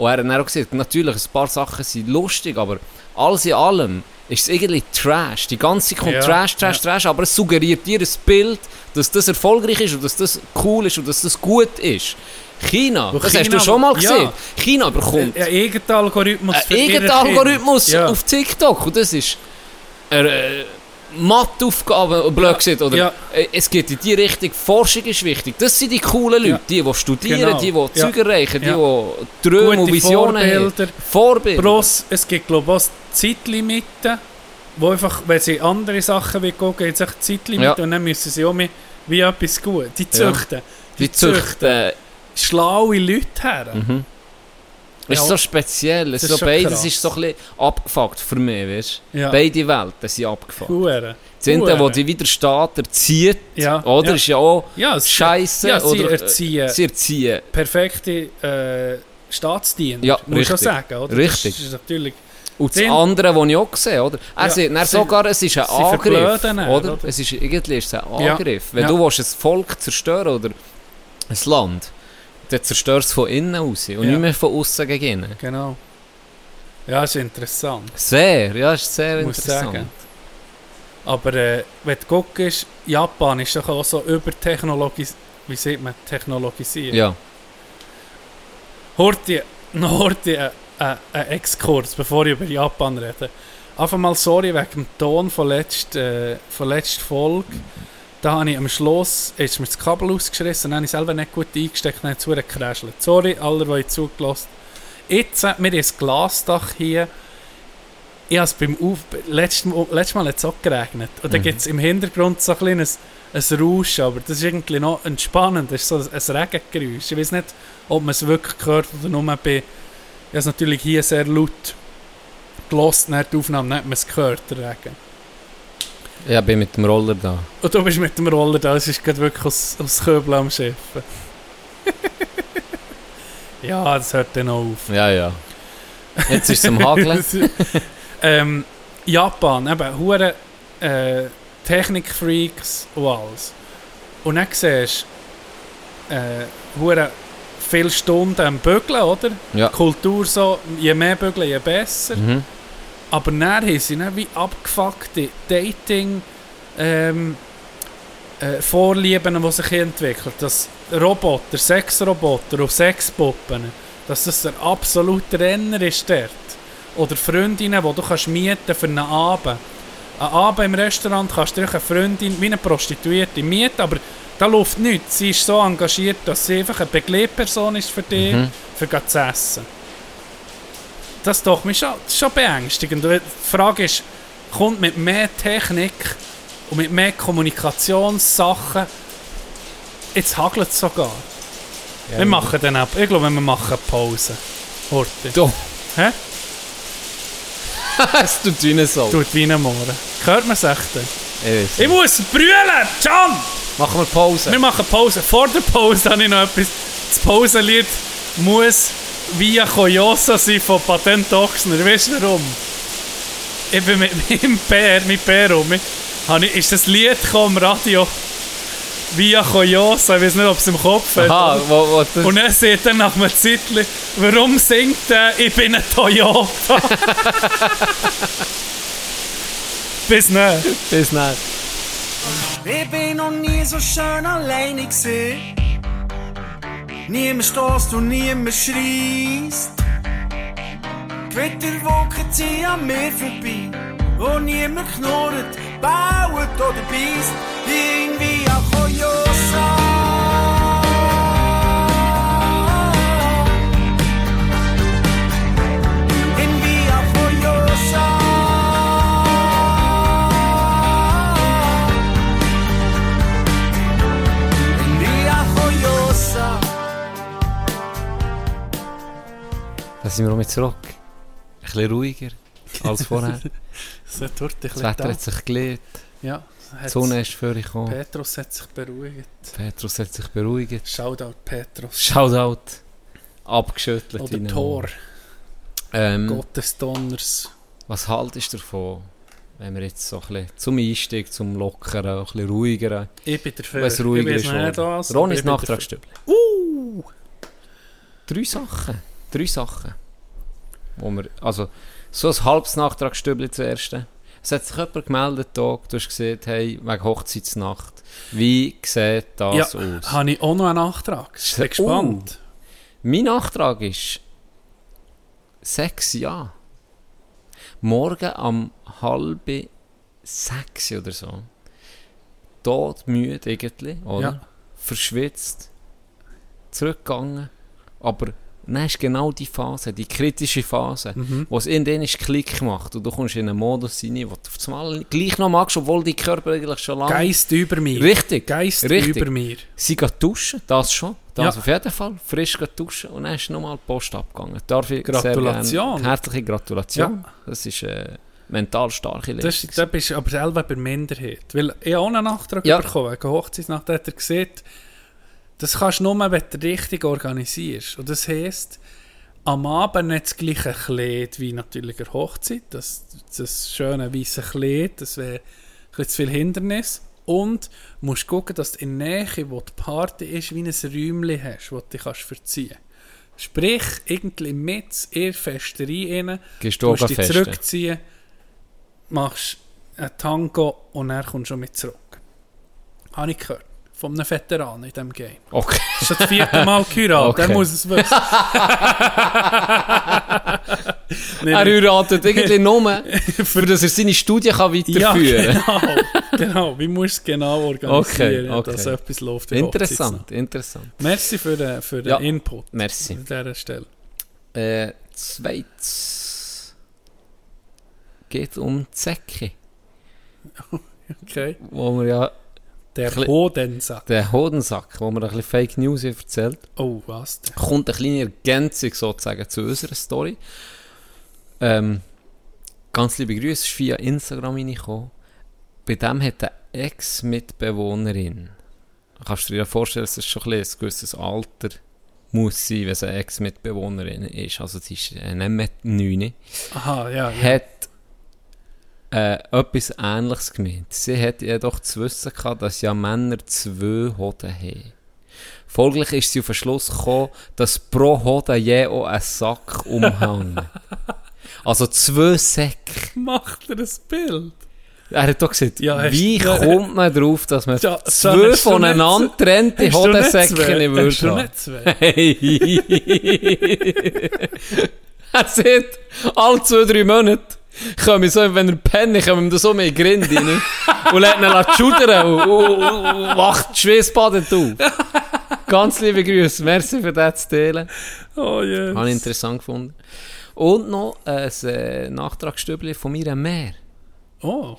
Speaker 5: Und er hat dann auch gesagt, natürlich, ein paar Sachen sind lustig, aber alles in allem ist es irgendwie Trash. Die ganze kommt
Speaker 6: Ja,
Speaker 5: Trash, Trash,
Speaker 6: ja.
Speaker 5: Trash, aber es suggeriert dir ein Bild, dass das erfolgreich ist und dass das cool ist und dass das gut ist. China,
Speaker 6: Wo
Speaker 5: das
Speaker 6: China-
Speaker 5: hast du schon mal
Speaker 6: ja.
Speaker 5: gesehen. China bekommt
Speaker 6: Ein eigener Algorithmus
Speaker 5: eigener Algorithmus.
Speaker 6: Ja.
Speaker 5: auf TikTok und das ist äh, Matheaufgabe, blöd gesagt, oder
Speaker 6: ja.
Speaker 5: äh, es geht in die Richtung, Forschung ist wichtig. Das sind die coolen Leute,
Speaker 6: Ja.
Speaker 5: die, die studieren,
Speaker 6: Genau.
Speaker 5: die, die
Speaker 6: Ja.
Speaker 5: Zeug erreichen, die,
Speaker 6: Ja.
Speaker 5: die Träume und
Speaker 6: Gute
Speaker 5: Visionen
Speaker 6: Vorbilder.
Speaker 5: haben. Vorbilder.
Speaker 6: Bloß, es gibt glaube ich auch Zeitlimiten, wo einfach, wenn sie andere Sachen will gucken, es echt Zeitlimiten
Speaker 5: Ja.
Speaker 6: und dann müssen sie auch mit, wie etwas gut. Die
Speaker 5: Ja.
Speaker 6: züchten.
Speaker 5: die züchten.
Speaker 6: schlaue Leute her.
Speaker 5: Mhm. Es ist
Speaker 6: Ja.
Speaker 5: so speziell.
Speaker 6: Das
Speaker 5: ist so
Speaker 6: ist
Speaker 5: beides
Speaker 6: krass.
Speaker 5: ist so ein bisschen abgefuckt für mich, weißt?
Speaker 6: Ja.
Speaker 5: Beide Welten sind abgefuckt.
Speaker 6: Hure.
Speaker 5: Das eine, wo die wieder Staat erzieht,
Speaker 6: Ja.
Speaker 5: oder?
Speaker 6: Ja.
Speaker 5: Ist ja auch
Speaker 6: Ja,
Speaker 5: Scheiße.
Speaker 6: ja, sie
Speaker 5: oder, äh,
Speaker 6: erziehen.
Speaker 5: Sie erziehen.
Speaker 6: perfekte äh, Staatsdiener,
Speaker 5: Ja,
Speaker 6: muss ich sagen. Oder?
Speaker 5: Richtig.
Speaker 6: Das ist natürlich...
Speaker 5: Und das andere, was ich auch gesehen oder? Er
Speaker 6: Ja,
Speaker 5: sagt sogar, es ist ein Angriff. Oder?
Speaker 6: oder?
Speaker 5: Es ist, irgendwie ist es ein. Angriff. Wenn du willst, ein Volk zerstören oder ein Land, dann zerstörst du es von innen aus und
Speaker 6: Ja.
Speaker 5: nicht mehr von außen gegen innen.
Speaker 6: Genau. Ja, ist interessant.
Speaker 5: Sehr, ja, ist sehr
Speaker 6: muss
Speaker 5: interessant.
Speaker 6: sagen. Aber äh, wenn du guckst, Japan ist doch auch so übertechnologis... Wie sieht man? Technologisiert.
Speaker 5: Ja.
Speaker 6: Horti, noch Horti, ein äh, äh, Exkurs, bevor ich über Japan rede. Einfach mal sorry wegen dem Ton von letzter, äh, von letzter Folge. Da habe ich am Schluss, ist mir das Kabel ausgerissen und dann habe ich selber nicht gut eingesteckt und dann zu gecrashelt. Sorry, alle, die zugelassen Jetzt, wir haben ein Glasdach hier. Ich habe es beim Auf... Letztes, letztes Mal hat es auch geregnet. Und dann
Speaker 5: Mhm.
Speaker 6: gibt es im Hintergrund so ein kleines ein Rauschen, aber das ist irgendwie noch entspannend. Das ist so ein Regengeräusch. Ich weiß nicht, ob man es wirklich hört oder nur bei... Ich habe es natürlich hier sehr laut gelost, nach der Aufnahme, hat man es gehört, der Regen.
Speaker 5: Ich bin mit dem Roller da.
Speaker 6: Und du bist mit dem Roller da, es ist gerade wirklich aus, aus Köbel am Schiffen. ja, das hört dann auch auf.
Speaker 5: Ja, ja. Jetzt ist es am Hageln.
Speaker 6: ähm, Japan, eben, hure äh, Technikfreaks und alles. Und dann siehst du, äh, hure viele Stunden am Bügeln, oder?
Speaker 5: Ja.
Speaker 6: Kultur so, je mehr Bügeln, je besser.
Speaker 5: Mhm.
Speaker 6: Aber dann haben sie dann wie abgefuckte Dating ähm, äh, Vorlieben, die sich entwickeln. Dass Roboter, Sexroboter und Sexpuppen, dass das der absolute Renner ist dort. Oder Freundinnen, die du kannst mieten für einen Abend. Einen Abend im Restaurant kannst du eine Freundin wie eine Prostituierte mieten, aber da läuft nichts. Sie ist so engagiert, dass sie einfach eine Begleitperson ist für dich,
Speaker 5: Mhm.
Speaker 6: für zu essen. Das ist doch mich schon, schon beängstigend. Die Frage ist, kommt mit mehr Technik und mit mehr Kommunikationssachen, jetzt hagelt es sogar. wir machen dann ab. Ich glaube, wir machen Pause. Horti.
Speaker 5: Du.
Speaker 6: Hä?
Speaker 5: es tut wie Sau.
Speaker 6: Tut wie ein Mohren. Hört man es echt?
Speaker 5: Ich
Speaker 6: Ich muss brüllen! Can!
Speaker 5: Machen wir Pause.
Speaker 6: Wir machen Pause. Vor der Pause habe ich noch etwas. Das Pausenlied muss via Koyosa sein von Patent Ochsner. Weißt du warum? Ich bin mit meinem Bär, mit Bär um mich, ist das Lied im Radio via Koyosa. Ich weiß nicht, ob es im Kopf hat.
Speaker 5: Aha, wo, wo das,
Speaker 6: Und er sagt dann nach einem Zeitchen, warum singt er, ich bin ein Toyota? Bis nicht.
Speaker 5: bis nicht.
Speaker 3: Ich bin noch nie so schön alleine gesehen. Niemand stößt und niemand schreist. Gewitterwolken ziehen an mir vorbei. Und niemand knurrt, baut oder beißt. Irgendwie an Koyosa.
Speaker 5: Da sind wir auch mit zurück. Ein bisschen ruhiger als vorher. Das Wetter hat sich gelegt,
Speaker 6: Ja,
Speaker 5: die Sonne ist vorgekommen,
Speaker 6: Petrus hat sich beruhigt.
Speaker 5: Petrus hat sich beruhigt.
Speaker 6: Shoutout Petrus.
Speaker 5: Shoutout. Abgeschüttelt.
Speaker 6: Oder Tor.
Speaker 5: Ähm,
Speaker 6: Gottes Donners.
Speaker 5: was haltest du davon, wenn wir jetzt so ein bisschen zum Einstieg, zum Lockeren, ein bisschen ruhigeren,
Speaker 6: Ich bin dafür.
Speaker 5: was ruhiger
Speaker 6: ich
Speaker 5: ist? Nachtragsstübli.
Speaker 6: dafür. Uh!
Speaker 5: Drei Sachen. Drei Sachen. Wo wir, also, so ein halbes Nachtragsstübli zuerst. Es hat sich jemand gemeldet, Tag, du hast gesagt, hey, wegen Hochzeitsnacht. Wie sieht das
Speaker 6: Ja,
Speaker 5: aus?
Speaker 6: habe ich auch noch einen Nachtrag. Ich bin
Speaker 5: Oh.
Speaker 6: gespannt.
Speaker 5: Mein Nachtrag ist sechs Jahre. Morgen am halb sechs oder so. Todmüde irgendwie, oder?
Speaker 6: Ja.
Speaker 5: Verschwitzt. Zurückgegangen. Aber dann ist genau die Phase, die kritische Phase,
Speaker 6: Mhm.
Speaker 5: wo es in denen Klick macht und du kommst in einen Modus rein, wo du auf einmal gleich noch magst, obwohl dein Körper eigentlich schon lange...
Speaker 6: Geist über mir.
Speaker 5: Richtig.
Speaker 6: Geist
Speaker 5: Richtig.
Speaker 6: über mir.
Speaker 5: Sie geht duschen, das schon. Das
Speaker 6: Ja.
Speaker 5: auf jeden Fall. Frisch duschen und dann ist nochmal die Post abgegangen. Darf ich
Speaker 6: Gratulation.
Speaker 5: Herzliche Gratulation. Das ist eine mental starke
Speaker 6: Das,
Speaker 5: Leistung.
Speaker 6: da bist aber selber bei der Minderheit. Weil ich auch einen Nachtrag
Speaker 5: Ja.
Speaker 6: bekommen. Wegen Hochzeitsnacht hat er gesehen, das kannst du nur, wenn du richtig organisierst. Und das heisst, am Abend nicht das gleiche Kleid wie natürlich eine Hochzeit. Das, das schöne weiße Kleid, das wäre ein bisschen zu viel Hindernis. Und musst gucken, dass du in der Nähe, wo die Party ist, wie ein Räumchen hast, wo du dich kannst verziehen kannst. Sprich, irgendwie mit der Festerei rein,
Speaker 5: Gehst
Speaker 6: Du
Speaker 5: du
Speaker 6: musst dich
Speaker 5: festen?
Speaker 6: zurückziehen, machst ein Tango und er kommt schon mit zurück. Habe ich gehört. Von einem Veteran in diesem Game.
Speaker 5: Okay.
Speaker 6: Das ist das vierte Mal geheiratet,
Speaker 5: Okay.
Speaker 6: der muss es wissen.
Speaker 5: Er heiratet irgendwie nur, für dass er seine Studie kann
Speaker 6: Ja,
Speaker 5: weiterführen kann.
Speaker 6: genau. genau. Wie musst du es genau organisieren,
Speaker 5: Okay, okay.
Speaker 6: dass etwas läuft?
Speaker 5: Interessant, interessant.
Speaker 6: Merci für den, für den
Speaker 5: Ja.
Speaker 6: Input
Speaker 5: Merci.
Speaker 6: an dieser Stelle.
Speaker 5: Äh, zweites geht um die Säcke,
Speaker 6: Okay.
Speaker 5: wo wir ja
Speaker 6: Der
Speaker 5: Kle-
Speaker 6: Hodensack.
Speaker 5: den Hodensack, wo wir ein bisschen Fake News erzählt
Speaker 6: Oh, was denn?
Speaker 5: kommt eine kleine Ergänzung sozusagen zu unserer Story. Ähm, ganz liebe Grüße, ist via Instagram reingekommen. Bei dem hat eine Ex-Mitbewohnerin, kannst du dir ja vorstellen, dass es schon ein, ein gewisses Alter muss sein, wenn es eine Ex-Mitbewohnerin ist. Also sie ist äh, nicht mehr 9.
Speaker 6: Aha, ja. ja.
Speaker 5: Hat äh, etwas Ähnliches gemeint. Sie hat jedoch zu wissen gehabt, dass ja Männer zwei Hoden haben. Folglich ist sie auf den Schluss gekommen, dass pro Hoden je auch ein Sack umhängt. also zwei Säcke.
Speaker 6: Macht er ein Bild?
Speaker 5: Er hat doch gesagt,
Speaker 6: Ja,
Speaker 5: wie kommt man darauf, dass man
Speaker 6: Ja,
Speaker 5: zwei voneinander trennte Hodensäcke nicht
Speaker 6: Hast du
Speaker 5: würde
Speaker 6: nicht zwei?
Speaker 5: Hey! er sagt, alle zwei, drei Monate komme ich so, wenn er pennt, komme ich ihm so mit Grinde rein und lässt ihn schudern und, und, und, und wacht die Schweißbaden auf. Ganz liebe Grüße, merci für das zu teilen.
Speaker 6: Oh, yes.
Speaker 5: Habe ich interessant gefunden. Und noch ein äh, Nachtragsstübli von mir Meer.
Speaker 6: Oh,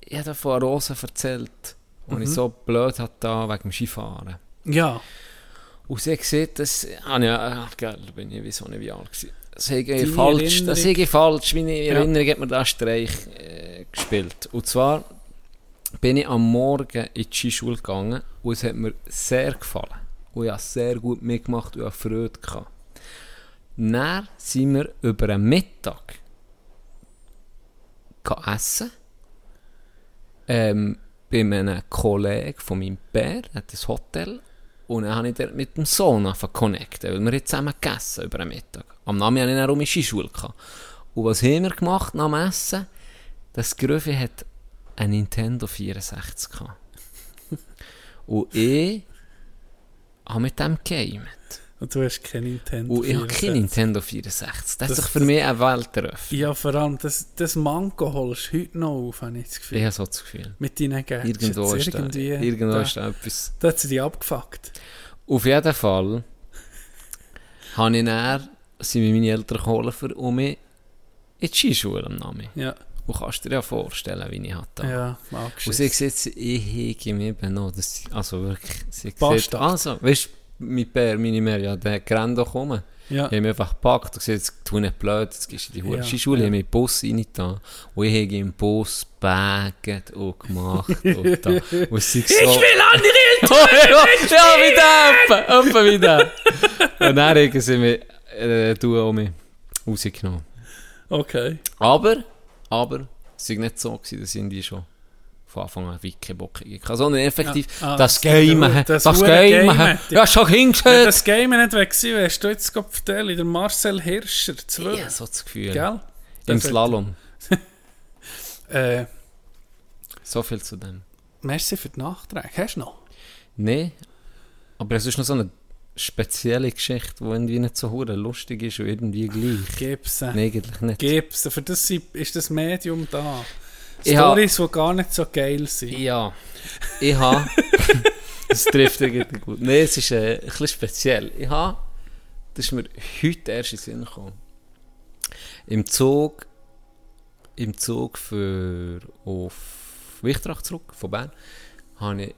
Speaker 5: Ich habe von Rosen erzählt, und
Speaker 6: Mhm.
Speaker 5: ich so blöd hatte da wegen dem Skifahren.
Speaker 6: ja.
Speaker 5: Und sie gesehen, dass... Ah ja, ach, gell, da bin ich wie so eine wie alt gewesen. Das
Speaker 6: Deine
Speaker 5: falsch, das ich falsch, meine
Speaker 6: Ja.
Speaker 5: Erinnerung hat mir da Streich äh, gespielt. Und zwar bin ich am Morgen in die Skischule gegangen und es hat mir sehr gefallen. Und ich habe sehr gut mitgemacht und ich Freude. Gehabt. Dann sind wir über einen Mittag essen. Ähm, bei einem Kollegen von meinem Bär, hat ein Hotel. Und dann habe ich dort mit dem Sohn angefangen connecten, weil wir haben zusammen gegessen über den Mittag. Am Namen hatte ich dann auch meine Skischule. Gehabt. Und was haben wir gemacht nach dem Essen? Das Gröfi hat ein Nintendo 64 gehabt. Und ich habe mit dem gegamet.
Speaker 6: Und du hast kein Nintendo.
Speaker 5: Und ich habe kein
Speaker 6: 64.
Speaker 5: Nintendo 64. Das,
Speaker 6: Das-
Speaker 5: hat sich für mich eine Welt eröffnet.
Speaker 6: Ja, vor allem, das, das Mango holst du heute noch auf, habe ich das Gefühl.
Speaker 5: Ich habe so das Gefühl.
Speaker 6: Mit deinen Gadgets.
Speaker 5: Irgendwo ist, da,
Speaker 6: irgendwie,
Speaker 5: irgendwo
Speaker 6: da,
Speaker 5: ist da etwas.
Speaker 6: da hat sie dich abgefuckt.
Speaker 5: Auf jeden Fall habe ich dann, sind mir meine Eltern geholt, für, um mich in die Skischule am Namen.
Speaker 6: Ja,
Speaker 5: Und kannst dir ja vorstellen, wie ich hatte.
Speaker 6: ja, mag
Speaker 5: Und sie sieht, ich hege mich eben noch. Das, also wirklich, sie sieht, also, weißt du, mein Bär, meine Mehr, ja, der rennt doch rum.
Speaker 6: Ja,
Speaker 5: Ich habe mich einfach gepackt und gesagt, jetzt tu nicht blöd, jetzt gehst du in die
Speaker 6: Ja,
Speaker 5: ja, Skischule,
Speaker 6: ja.
Speaker 5: ich habe mich in den Bus reingetan und ich habe im Bus gebaggt und gemacht und da. Und sie so, ich will andere ja, ja, wie der, etwa wie der. Und dann haben sie mich, äh, du auch mich rausgenommen.
Speaker 6: okay.
Speaker 5: Aber, aber, es war nicht so, gewesen, dass ich schon von Anfang an Wicke Bocke hatte, sondern effektiv
Speaker 6: Ja, ah,
Speaker 5: das
Speaker 6: das-
Speaker 5: Game,
Speaker 6: das-
Speaker 5: das, Game,
Speaker 6: Game,
Speaker 5: ja, schon
Speaker 6: Wenn
Speaker 5: hingeschaut.
Speaker 6: das Game nicht weg gewesen wäre, hast du jetzt gerade erzählt, der Marcel Hirscher, 2.
Speaker 5: Ja, so das Gefühl.
Speaker 6: Gell?
Speaker 5: Im
Speaker 6: Das
Speaker 5: Slalom.
Speaker 6: Äh,
Speaker 5: So viel zu dem.
Speaker 6: merci für die Nachträge. Hast du noch?
Speaker 5: Nein, aber es ist noch so eine spezielle Geschichte, die irgendwie nicht so hure lustig ist und irgendwie gleich.
Speaker 6: Gib's.
Speaker 5: Eigentlich nicht.
Speaker 6: Gib's. Für das ist das Medium da. Stories, die gar nicht so geil sind.
Speaker 5: Ja, ich habe... das trifft irgendwie gut. Nein, es ist äh, ein bisschen speziell. Ich habe... Das ist mir heute erst in den Sinn gekommen. Im Zug... Im Zug für... auf Wichtrach zurück, von Bern, habe ich...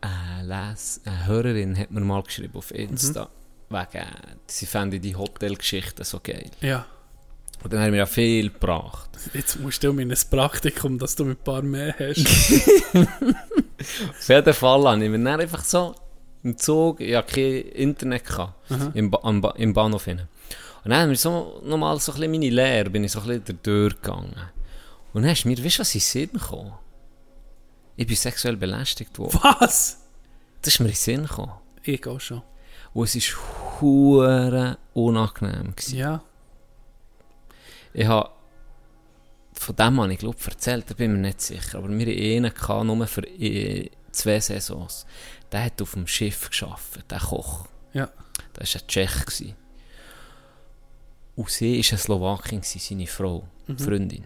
Speaker 5: Eine, Les eine Hörerin hat mir mal geschrieben auf Insta, wegen, sie fände die Hotelgeschichten so geil.
Speaker 6: Ja.
Speaker 5: Und dann haben wir ja viel gebracht.
Speaker 6: Jetzt musst du in ein Praktikum, dass du ein paar mehr hast.
Speaker 5: Auf jeden Fall habe ich mir dann einfach so im Zug, ich hatte kein Internet gehabt, im, ba am ba im Bahnhof hinein. Und dann haben wir so nochmal so ein bisschen meine Lehre, bin ich so ein bisschen durchgegangen. Und dann ist mir, weißt du, was in den Sinn gekommen? Ich bin sexuell belästigt worden.
Speaker 6: Was?
Speaker 5: Das ist mir in den Sinn gekommen.
Speaker 6: Ich auch schon.
Speaker 5: Und es war hure unangenehm. Gewesen.
Speaker 6: Ja.
Speaker 5: Ich habe von dem habe ich glaube erzählt, da bin ich mir nicht sicher. Aber wir hatten einen, nur für zwei Saisons. Der hat auf dem Schiff geschafft, der Koch.
Speaker 6: Ja.
Speaker 5: Das war ein Tschech. gewesen. Und sie war eine Slowakin, seine Frau, die Freundin.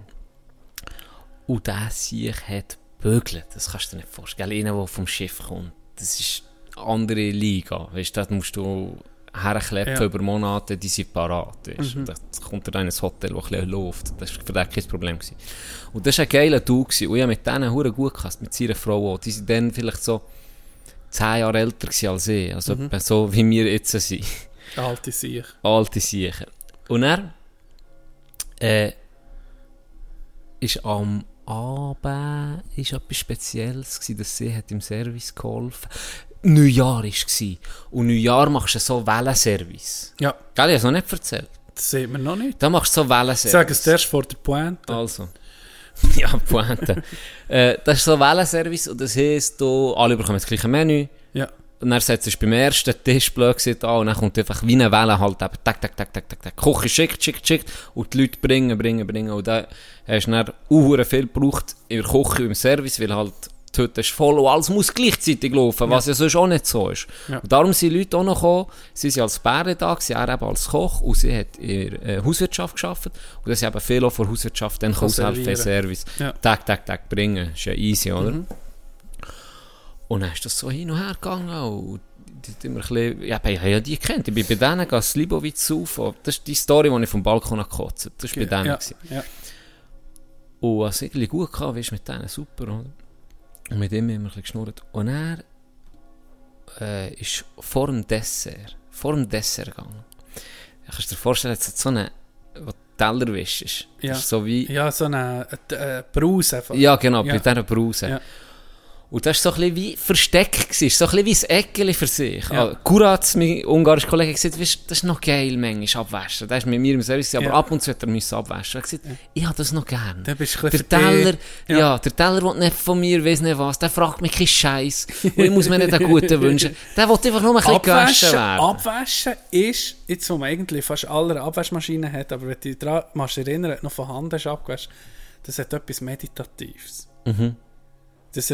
Speaker 5: Und der sich hat bügelt. Das kannst du dir nicht vorstellen. Einer, der vom Schiff kommt, das ist eine andere Liga. Weißt du, dort musst du herkleppen
Speaker 6: Ja.
Speaker 5: über Monate, die sind parat. Weißt?
Speaker 6: Mhm.
Speaker 5: du. Das kommt dir in ein Hotel, das ein läuft. Das war für den kein Problem. Gewesen. Und das war ein geiler Dude. Gewesen. Und ich mit denen hure gut gehasst, mit seiner Frau auch. Die sind dann vielleicht so zehn Jahre älter als ich. Also
Speaker 6: Mhm.
Speaker 5: so, wie wir jetzt sind.
Speaker 6: Alte Sieg.
Speaker 5: alte Siechen. Und er äh, ist am Abend ist etwas Spezielles gewesen, dass sie hat im Service geholfen. Neujahr war es. Und Neujahr machst du so Wellenservice.
Speaker 6: Ja,
Speaker 5: Gell, ich habe es noch nicht erzählt.
Speaker 6: das sieht man noch nicht.
Speaker 5: Da machst du so
Speaker 6: Ich
Speaker 5: Wellenservice.
Speaker 6: sage es erst vor der Pointe.
Speaker 5: Also. ja, Pointe. äh, das ist so Wellenservice und das heisst, du, alle bekommen das gleiche Menü. Und dann setzt du beim ersten Tisch blöd an und dann kommt einfach wie eine Welle halt eben, tak, tak, tak, tak, tak, tak. Koche schickt, schickt, schickt und die Leute bringen, bringen, bringen. Und dann hast du dann auch viel gebraucht in der Küche im Service, weil halt die Hütte ist voll und alles muss gleichzeitig laufen, was ja sonst auch nicht so ist.
Speaker 6: Ja.
Speaker 5: Und darum sind Leute auch noch gekommen, sie sind als Bäre da, er eben als Koch und sie hat in der äh, Hauswirtschaft gearbeitet und das eben viele auch von der Hauswirtschaft dann aushelfen. Service.
Speaker 6: Ja.
Speaker 5: Tag, Tag, Tag bringen, ist ja easy, oder? Und dann ist das so hin und her gegangen. Und die, immer ein bisschen, ja, ich habe ja die kennt. Ich bin bei denen gegangen, Slibowitz auf. Das ist die Story, die ich vom Balkon gekotzt habe. Das war bei denen.
Speaker 6: Ja,
Speaker 5: gewesen.
Speaker 6: ja.
Speaker 5: Und was irgendwie gut gehabt, ist mit denen super, oder? Und mit ihm immer ein bisschen geschnurrt. Und er äh, ist vor dem Dessert, vor dem Dessert gegangen. Ja, kannst du dir vorstellen, jetzt hat so eine, wo Teller wischst.
Speaker 6: Ja.
Speaker 5: So wie,
Speaker 6: Ja, so eine äh, Brause. einfach.
Speaker 5: ja, genau,
Speaker 6: Ja.
Speaker 5: bei dieser Brause.
Speaker 6: Ja.
Speaker 5: Und das war so ein bisschen wie versteckt, gewesen, so ein bisschen wie ein Eckeli für sich.
Speaker 6: Ja.
Speaker 5: Ja. Kuratz, mein ungarischer Kollege, hat gesagt, weißt, das ist noch geil, manchmal abwaschen. Der ist mit mir im Service, aber
Speaker 6: Ja.
Speaker 5: ab und zu hat er müssen abwaschen. Er hat gesagt, ich habe das noch gern.
Speaker 6: Dann bist
Speaker 5: Der Teller, ja.
Speaker 6: Ja.
Speaker 5: der Teller will nicht von mir, weiss nicht was, der fragt mich keinen Scheiß. Und ich muss mir nicht einen guten wünschen. Der will einfach nur ein bisschen gewaschen
Speaker 6: Abwaschen,
Speaker 5: werden.
Speaker 6: Abwaschen ist, jetzt wo man eigentlich fast alle Abwaschmaschinen hat, aber wenn du dich daran erinnern, noch von Hand hast abgewaschen, das hat etwas Meditatives.
Speaker 5: Mhm.
Speaker 6: Das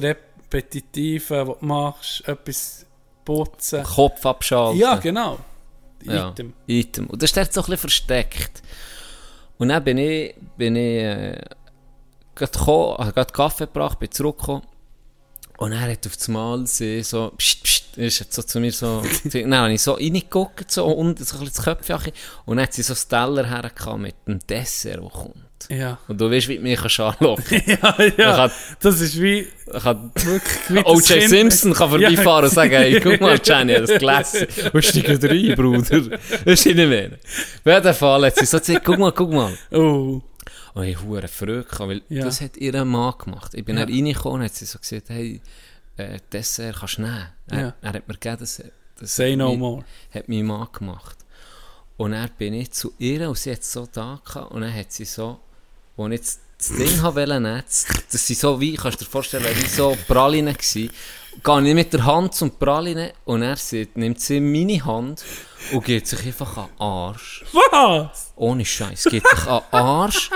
Speaker 6: Repetitive, was du machst, etwas putzen.
Speaker 5: Kopf abschalten.
Speaker 6: Ja, genau.
Speaker 5: Ja,
Speaker 6: Item.
Speaker 5: Item. Und das ist dort so ein bisschen versteckt. Und dann bin ich, bin ich äh, gerade gekommen, habe gerade Kaffee gebracht, bin zurückgekommen. Und er hat auf das Mal sie so, pst, pst, ist so zu mir so, dann habe ich so reingeguckt, so unten, so ein bisschen das Köpfchen, und dann hat sie so das Teller hergekommen mit dem Dessert, das kommt.
Speaker 6: Ja.
Speaker 5: Und du weißt, wie du mich anlocken
Speaker 6: ja, ja.
Speaker 5: kann,
Speaker 6: Das ist wie
Speaker 5: kann
Speaker 6: wie
Speaker 5: O.J. Simpson kann
Speaker 6: Ja.
Speaker 5: vorbeifahren und sagen, hey, guck mal, Jenny, das Gläschen. Und steigt rein, Bruder. Das ist nicht mehr. Auf jeden Fall hat sie so gesagt, guck mal, guck mal.
Speaker 6: Oh.
Speaker 5: Und ich hure verrückt, weil
Speaker 6: Ja.
Speaker 5: das hat ihr Mann gemacht. Ich bin
Speaker 6: Ja.
Speaker 5: reingekommen und hat sie so gesagt, hey, äh, Dessert kannst du nehmen. Er,
Speaker 6: Ja.
Speaker 5: er hat mir gegeben, das, das
Speaker 6: Say no
Speaker 5: mein-
Speaker 6: more.
Speaker 5: Hat mein Mann gemacht. Und dann bin ich zu ihr und sie hat so da gehabt, und dann hat sie so, wo ich jetzt das Ding habe nehmen, das, das sind so wie, kannst du dir vorstellen, wie so Pralinen gsi. Gehe ich mit der Hand zum Pralinen und er sieht, nimmt sie meine Hand und geht sich einfach an den Arsch.
Speaker 6: Was?
Speaker 5: Ohne Scheiß. Geht sich an den Arsch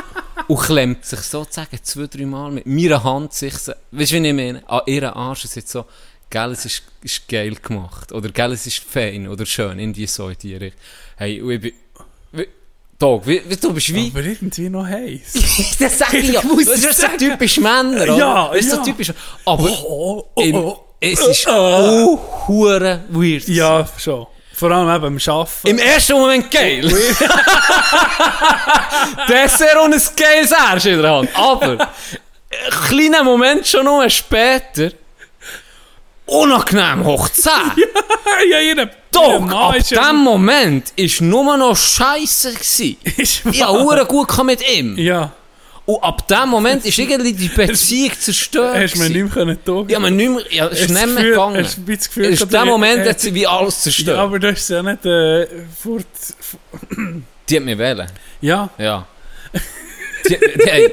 Speaker 5: und klemmt sich sozusagen zwei, drei Mal mit meiner Hand sich, so- weißt du, wie ich meine? An ihren Arsch und sagt so, gell, es ist, ist geil gemacht. Oder gell, es ist fein oder schön, irgendwie so in die Richtung. Hey, und ich bin, Dog, wie, du bist wie,
Speaker 6: Aber irgendwie noch heiß.
Speaker 5: das sag ich ja, das ist so typisch Männer, oder?
Speaker 6: Ja,
Speaker 5: Das ist so
Speaker 6: ja.
Speaker 5: typisch, aber
Speaker 6: Oh,
Speaker 5: im, es ist auch hure weird.
Speaker 6: Ja, schon. Vor allem eben beim Arbeiten.
Speaker 5: Im ersten Moment geil. Dessert und ein geiles Arsch in der Hand. Aber, einen kleinen Moment schon noch später, unangenehm hoch 10.
Speaker 6: ja, jeder
Speaker 5: Dog,
Speaker 6: Mann
Speaker 5: ab
Speaker 6: ja-
Speaker 5: dem Moment ist nur noch Scheiße.
Speaker 6: Ist
Speaker 5: Ich hure gut mit ihm.
Speaker 6: Ja,
Speaker 5: Und ab dem Moment ist irgendwie die Beziehung zerstört.
Speaker 6: hast du mir
Speaker 5: gewesen.
Speaker 6: nicht mehr tun.
Speaker 5: Ja, man nicht mehr, ja, es ist nicht mehr gegangen.
Speaker 6: hast du das Gefühl
Speaker 5: In dem Moment hat sie wie alles zerstört.
Speaker 6: Ja, aber das ist ja nicht äh, fort.
Speaker 5: Die hat mich wählen.
Speaker 6: Ja,
Speaker 5: Ja. Die, die,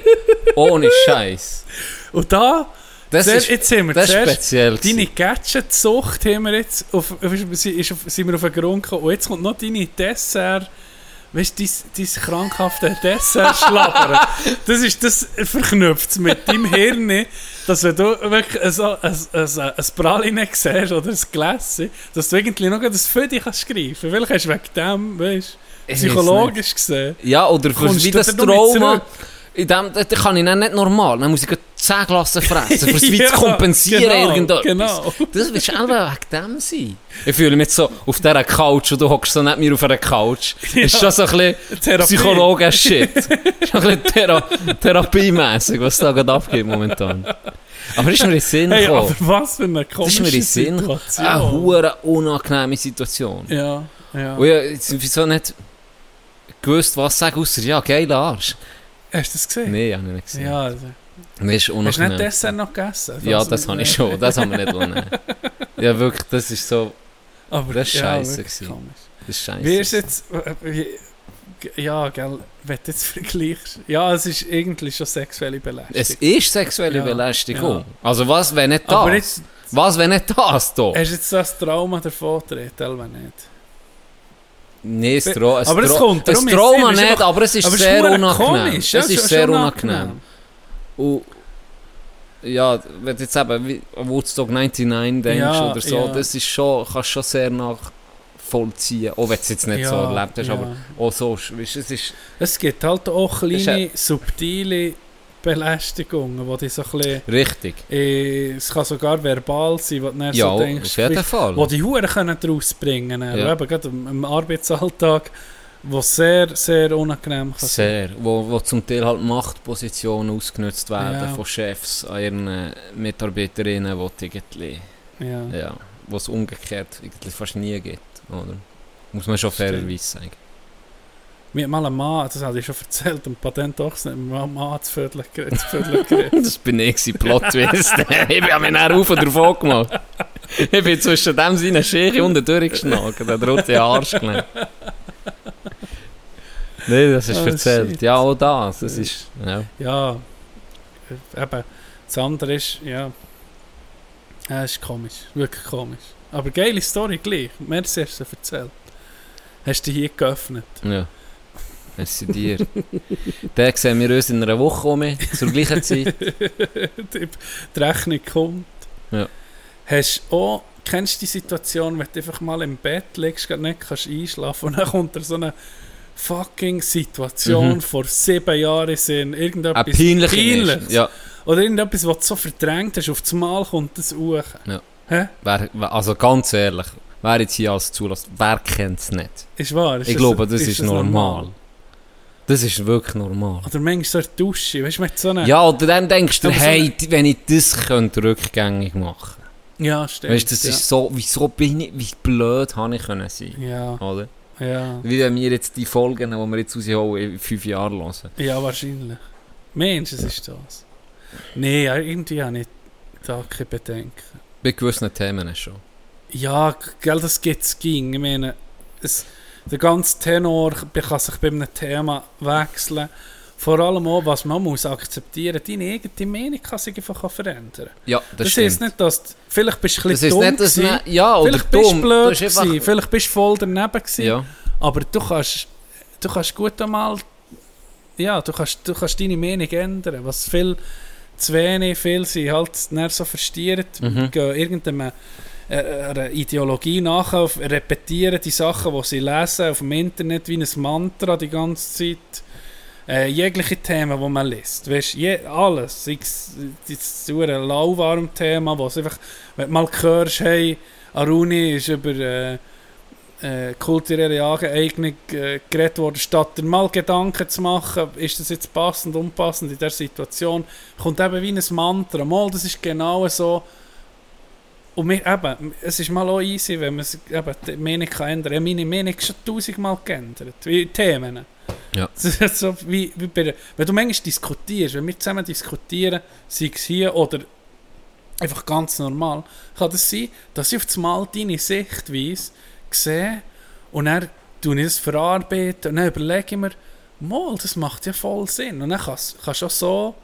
Speaker 5: ohne Scheiß.
Speaker 6: und da,
Speaker 5: Das
Speaker 6: sehr,
Speaker 5: ist,
Speaker 6: jetzt sind wir
Speaker 5: das ist speziell.
Speaker 6: deine. Gadget-Sucht haben wir jetzt, auf, auf, ist auf, sind wir auf den Grund gekommen. Und jetzt kommt noch deine Dessert, weißt du, dein, dein krankhafte Dessert schlabbern, das ist das verknüpft mit deinem Hirn, dass wenn du wirklich so ein, ein, ein, Praline siehst oder ein Gläschen, dass du irgendwie noch das Födi kannst greifen. Vielleicht hast du wegen dem, weißt psychologisch gesehen.
Speaker 5: Ja, oder für wie das Trauma. In dem, da da kann ich dann nicht normal. Dann muss ich 10 Glassen fressen, für es wie
Speaker 6: Ja,
Speaker 5: zu kompensieren
Speaker 6: genau,
Speaker 5: irgendetwas.
Speaker 6: genau.
Speaker 5: Das wird schon wegen dem sein. Ich fühle mich so auf dieser Couch und du hockst so neben mir auf einer Couch. Ist schon so ein bisschen. Psychologen-Shit. ist ein bisschen Thera therapiemässig, was da gerade abgeht momentan. Aber ist mir in Sinn
Speaker 6: Hey, aber
Speaker 5: gekommen.
Speaker 6: was für eine
Speaker 5: Das ist
Speaker 6: komische
Speaker 5: mir in Sinn.
Speaker 6: Situation.
Speaker 5: Eine hure unangenehme Situation.
Speaker 6: Ja, ja.
Speaker 5: Und ich habe jetzt wieso nicht gewusst, was sagen, außer ja, geiler Arsch.
Speaker 6: Hast du das gesehen?
Speaker 5: Nein, habe ich nicht gesehen.
Speaker 6: Ja, also. Hast du nicht
Speaker 5: unangenehm.
Speaker 6: Dessert noch gegessen?
Speaker 5: Ja, das habe ich schon. Das haben wir nicht wollen. Ja, wirklich, das ist so.
Speaker 6: Aber
Speaker 5: Das ist
Speaker 6: ja, komisch.
Speaker 5: Das ist scheiße.
Speaker 6: Wie ist jetzt... Wie, ja, gell, wenn du jetzt vergleichst... Ja, es ist irgendwie schon sexuelle Belästigung.
Speaker 5: Es ist sexuelle
Speaker 6: Ja,
Speaker 5: Belästigung.
Speaker 6: ja.
Speaker 5: Also was, wenn nicht das?
Speaker 6: Aber jetzt...
Speaker 5: Was, wenn nicht das da?
Speaker 6: Hast du jetzt das Trauma davon getreten, oder nicht?
Speaker 5: Nein, es Tra
Speaker 6: Aber es
Speaker 5: Tra
Speaker 6: kommt
Speaker 5: es
Speaker 6: darum ins
Speaker 5: Trauma nicht, aber es ist
Speaker 6: Aber
Speaker 5: sehr unangenehm.
Speaker 6: komisch, ja,
Speaker 5: es ist sehr unangenehm. Und, ja, wenn du jetzt eben wie Woodstock 99 denkst
Speaker 6: Ja,
Speaker 5: oder so,
Speaker 6: ja.
Speaker 5: das ist schon, kannst schon sehr nachvollziehen. Auch wenn du es jetzt nicht so
Speaker 6: Ja,
Speaker 5: erlebt hast,
Speaker 6: ja.
Speaker 5: aber auch so, weißt, es ist...
Speaker 6: Es gibt halt auch kleine, subtile Belästigungen, die dich so ein bisschen...
Speaker 5: Richtig.
Speaker 6: Äh, es kann sogar verbal sein, wo du dann
Speaker 5: Ja,
Speaker 6: so denkst...
Speaker 5: auf jeden Fall.
Speaker 6: Wo die Huren können daraus bringen können.
Speaker 5: Ja.
Speaker 6: Eben gerade im, im Arbeitsalltag, wo sehr, sehr unangenehm kann sein.
Speaker 5: Sehr. Wo, wo zum Teil halt Machtpositionen ausgenutzt werden
Speaker 6: Ja.
Speaker 5: von Chefs an ihren äh, Mitarbeiterinnen, die irgendwie,
Speaker 6: Ja.
Speaker 5: ja, wo es umgekehrt fast nie gibt, oder? Muss man schon fairerweise sagen.
Speaker 6: Mir hat mal ein Mann, das hatte ich schon erzählt, im Patent auch nicht, mit einem Mann zu Viertel geredet.
Speaker 5: Das bin ich gewesen, Plot-Twist. ich bin mir dann auf und drauf gemacht. Ich bin zwischen dem seinen Schere unten durchgeschnagt, der rote Arsch gelernt. Nein, das ist
Speaker 6: Oh,
Speaker 5: erzählt.
Speaker 6: shit.
Speaker 5: Ja, auch das. Das ist, ja.
Speaker 6: ja, eben, das andere ist, ja, ja, ist komisch, wirklich komisch. Aber geile Story gleich, merci hast du erzählt. Hast du hier geöffnet?
Speaker 5: Ja. Merci dir. Den sehen wir uns in einer Woche um, zur gleichen Zeit.
Speaker 6: die, die Rechnung kommt.
Speaker 5: Ja.
Speaker 6: Hast du auch, kennst du die Situation, wenn du einfach mal im Bett liegst, gerade nicht kannst einschlafen und dann kommt da so eine fucking Situation
Speaker 5: Mhm.
Speaker 6: vor sieben Jahren sind,
Speaker 5: Eine
Speaker 6: irgendetwas
Speaker 5: peinliche
Speaker 6: Peinliches.
Speaker 5: Ist. Ja,
Speaker 6: Oder irgendetwas, was du so verdrängt hast, auf das Mal kommt das hoch.
Speaker 5: Ja.
Speaker 6: Hä?
Speaker 5: wer, also ganz ehrlich, wer jetzt hier alles zulässt, wer kennt es nicht?
Speaker 6: Ist wahr? Ist
Speaker 5: ich glaube, das ist, normal. Das ist wirklich normal.
Speaker 6: Oder manchmal so eine Dusche, weißt du, mit so einer...
Speaker 5: Ja, oder dann denkst du,
Speaker 6: Aber so
Speaker 5: hey, wenn ich das könnte rückgängig machen.
Speaker 6: ja stimmt.
Speaker 5: Weißt du, das
Speaker 6: ja.
Speaker 5: ist so, wieso bin ich, wie blöd habe ich können sein?
Speaker 6: Ja,
Speaker 5: Oder?
Speaker 6: Ja.
Speaker 5: Wie wenn wir jetzt die Folgen, die wir jetzt rausholen, in fünf Jahren hören.
Speaker 6: Ja, wahrscheinlich. Mensch, es ist das. Nee, ja, irgendwie habe ich da keine Bedenken.
Speaker 5: Bei gewissen Themen schon.
Speaker 6: Ja, gell, das gibt's ging. Ich meine, es, der ganze Tenor kann sich bei einem Thema wechseln. Vor allem auch, was man muss akzeptieren, deine eigene Meinung kann sich einfach verändern.
Speaker 5: Ja,
Speaker 6: Das,
Speaker 5: das, stimmt.
Speaker 6: nicht, dass du, vielleicht bist du ein bisschen dumm
Speaker 5: nicht, man, ja, oder
Speaker 6: vielleicht bist du
Speaker 5: dumm.
Speaker 6: blöd
Speaker 5: ist einfach-
Speaker 6: gewesen, vielleicht bist du voll daneben gewesen,
Speaker 5: Ja,
Speaker 6: aber du kannst, du kannst gut einmal, ja, du kannst, du kannst deine Meinung ändern, was viel zu wenig, viel sie halt nicht so verstieren,
Speaker 5: Mhm.
Speaker 6: gehen irgendeiner äh, einer Ideologie nach, auf, repetieren die Sachen, die sie lesen auf dem Internet wie ein Mantra die ganze Zeit. Äh, jegliche Themen, die man liest. Weißt, je, alles. Sei es das so ein lauwarm Thema, wo es einfach, wenn du mal hörst, hey, Aruni ist über äh, äh, kulturelle Aneignung äh, geredet worden, statt dir mal Gedanken zu machen, ist das jetzt passend, unpassend in der Situation, kommt eben wie ein Mantra. Mal, das ist genau so. Und mir, eben, es ist mal auch easy, wenn man die Meinung kann ändern kann. Ich meine Meinung schon tausendmal geändert. Wie Themen.
Speaker 5: Ja.
Speaker 6: So wie, wie bei, wenn du manchmal diskutierst, wenn wir zusammen diskutieren, sei es hier oder einfach ganz normal, kann das sein, dass ich auf das Mal deine Sichtweise sehe und dann tue ich das verarbeiten und dann überlege ich mir, mal, das macht ja voll Sinn. Und dann kannst du auch so,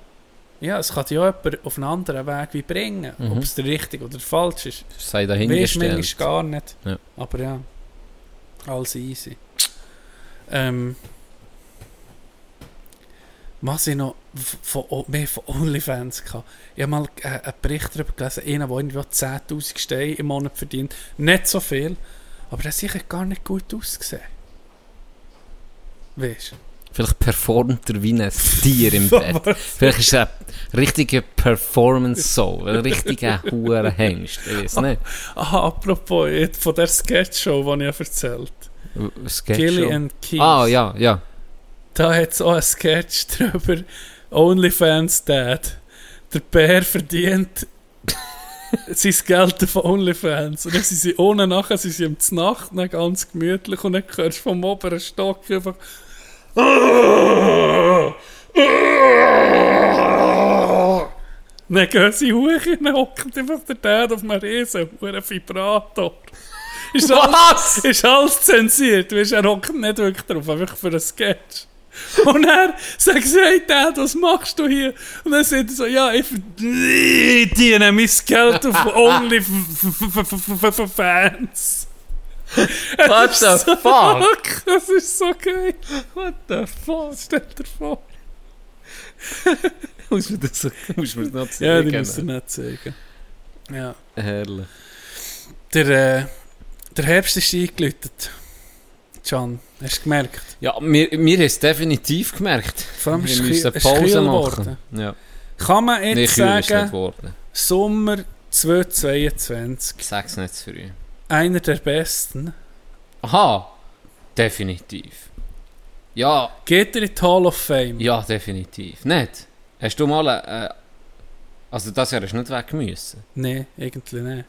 Speaker 6: ja, es kann dich auch jemand auf einen anderen Weg wie bringen.
Speaker 5: Mhm.
Speaker 6: Ob es der richtige oder der falsche ist,
Speaker 5: sei
Speaker 6: weißt du
Speaker 5: dahingestellt.
Speaker 6: gar nicht.
Speaker 5: Ja.
Speaker 6: Aber ja, alles easy. Ähm, was ich noch von, mehr von OnlyFans gehabt. Ich habe mal äh, einen Bericht darüber gelesen, einer, der irgendwie 10'000 Steine im Monat verdient. Nicht so viel, aber der sicher gar nicht gut ausgesehen. Weißt du?
Speaker 5: Vielleicht performt er wie ein Tier im Bett. Vielleicht ist er ein richtiger Performance-Soul. Ein richtiger hure Hengst. Ich weiß nicht.
Speaker 6: Aha, apropos von der Sketch-Show, die ich erzählt
Speaker 5: Sketch
Speaker 6: Gilly
Speaker 5: Show.
Speaker 6: and Keith.
Speaker 5: Ah, ja, ja.
Speaker 6: Da hat es auch einen Sketch drüber. OnlyFans Dad. Der Bär verdient sein Geld auf OnlyFans. Und dann sind sie ohne nachher, sind sie um die Nacht ganz gemütlich und dann hörst du vom oberen Stock einfach. Dann gehen sie hoch und hockt einfach der Dad auf einem riesen Vibrator. Ist alles, ist alles zensiert, weißt, er hockt nicht wirklich drauf, einfach für einen Sketch. Und er sagt hey Dad, was machst du hier? Und dann sagt er so, ja, ich verdiene mein Geld auf OnlyFans.
Speaker 5: What the fuck?
Speaker 6: Das ist so geil. What the fuck? Stell dir vor.
Speaker 5: Muss man das, muss man das noch
Speaker 6: Ja,
Speaker 5: zeigen?
Speaker 6: die musst du nicht zeigen. Ja.
Speaker 5: Herrlich.
Speaker 6: Der, äh, der Herbst ist eingeläutet. Can, hast du gemerkt?
Speaker 5: Ja, wir, wir haben es definitiv gemerkt.
Speaker 6: Vor allem
Speaker 5: wir
Speaker 6: es
Speaker 5: müssen
Speaker 6: es
Speaker 5: Pause machen. Ja.
Speaker 6: Kann man
Speaker 5: Nee,
Speaker 6: jetzt
Speaker 5: nicht
Speaker 6: sagen. Sommer 2022,
Speaker 5: Sag's nicht zu früh.
Speaker 6: einer der besten,
Speaker 5: Aha, definitiv. Ja,
Speaker 6: geht er in die Hall of Fame?
Speaker 5: ja, definitiv. Nicht? Hast du mal äh, Also das Jahr hast du nicht weg müssen.
Speaker 6: Nein, irgendwie nicht.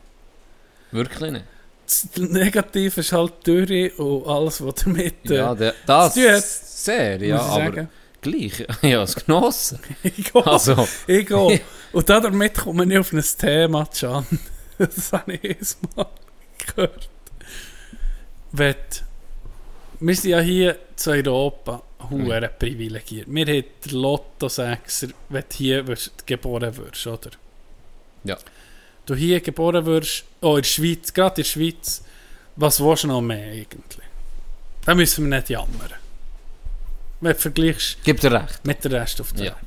Speaker 5: Wirklich nicht.
Speaker 6: Das Negative ist halt Dürre und alles, was damit... Äh,
Speaker 5: Ja, der, das
Speaker 6: zu tun hat,
Speaker 5: sehr, ja, aber
Speaker 6: sagen.
Speaker 5: gleich. Ja, es genossen.
Speaker 6: Ich gehe.
Speaker 5: Also,
Speaker 6: Ich gehe. Und damit kommen wir nicht auf ein Thema, Can. Das habe ich jedes Mal gehört. Wenn, wir sind ja hier zu Europa hure privilegiert. Wir haben den Lotto-Sechser, wenn du hier geboren wirst, oder?
Speaker 5: Ja.
Speaker 6: Du hier geboren wirst, oh, in der Schweiz, gerade in der Schweiz, was willst du noch mehr eigentlich? Da müssen wir nicht jammern. Wenn du vergleichst
Speaker 5: gib dir recht.
Speaker 6: mit dem Rest auf der
Speaker 5: Ja.
Speaker 6: Welt.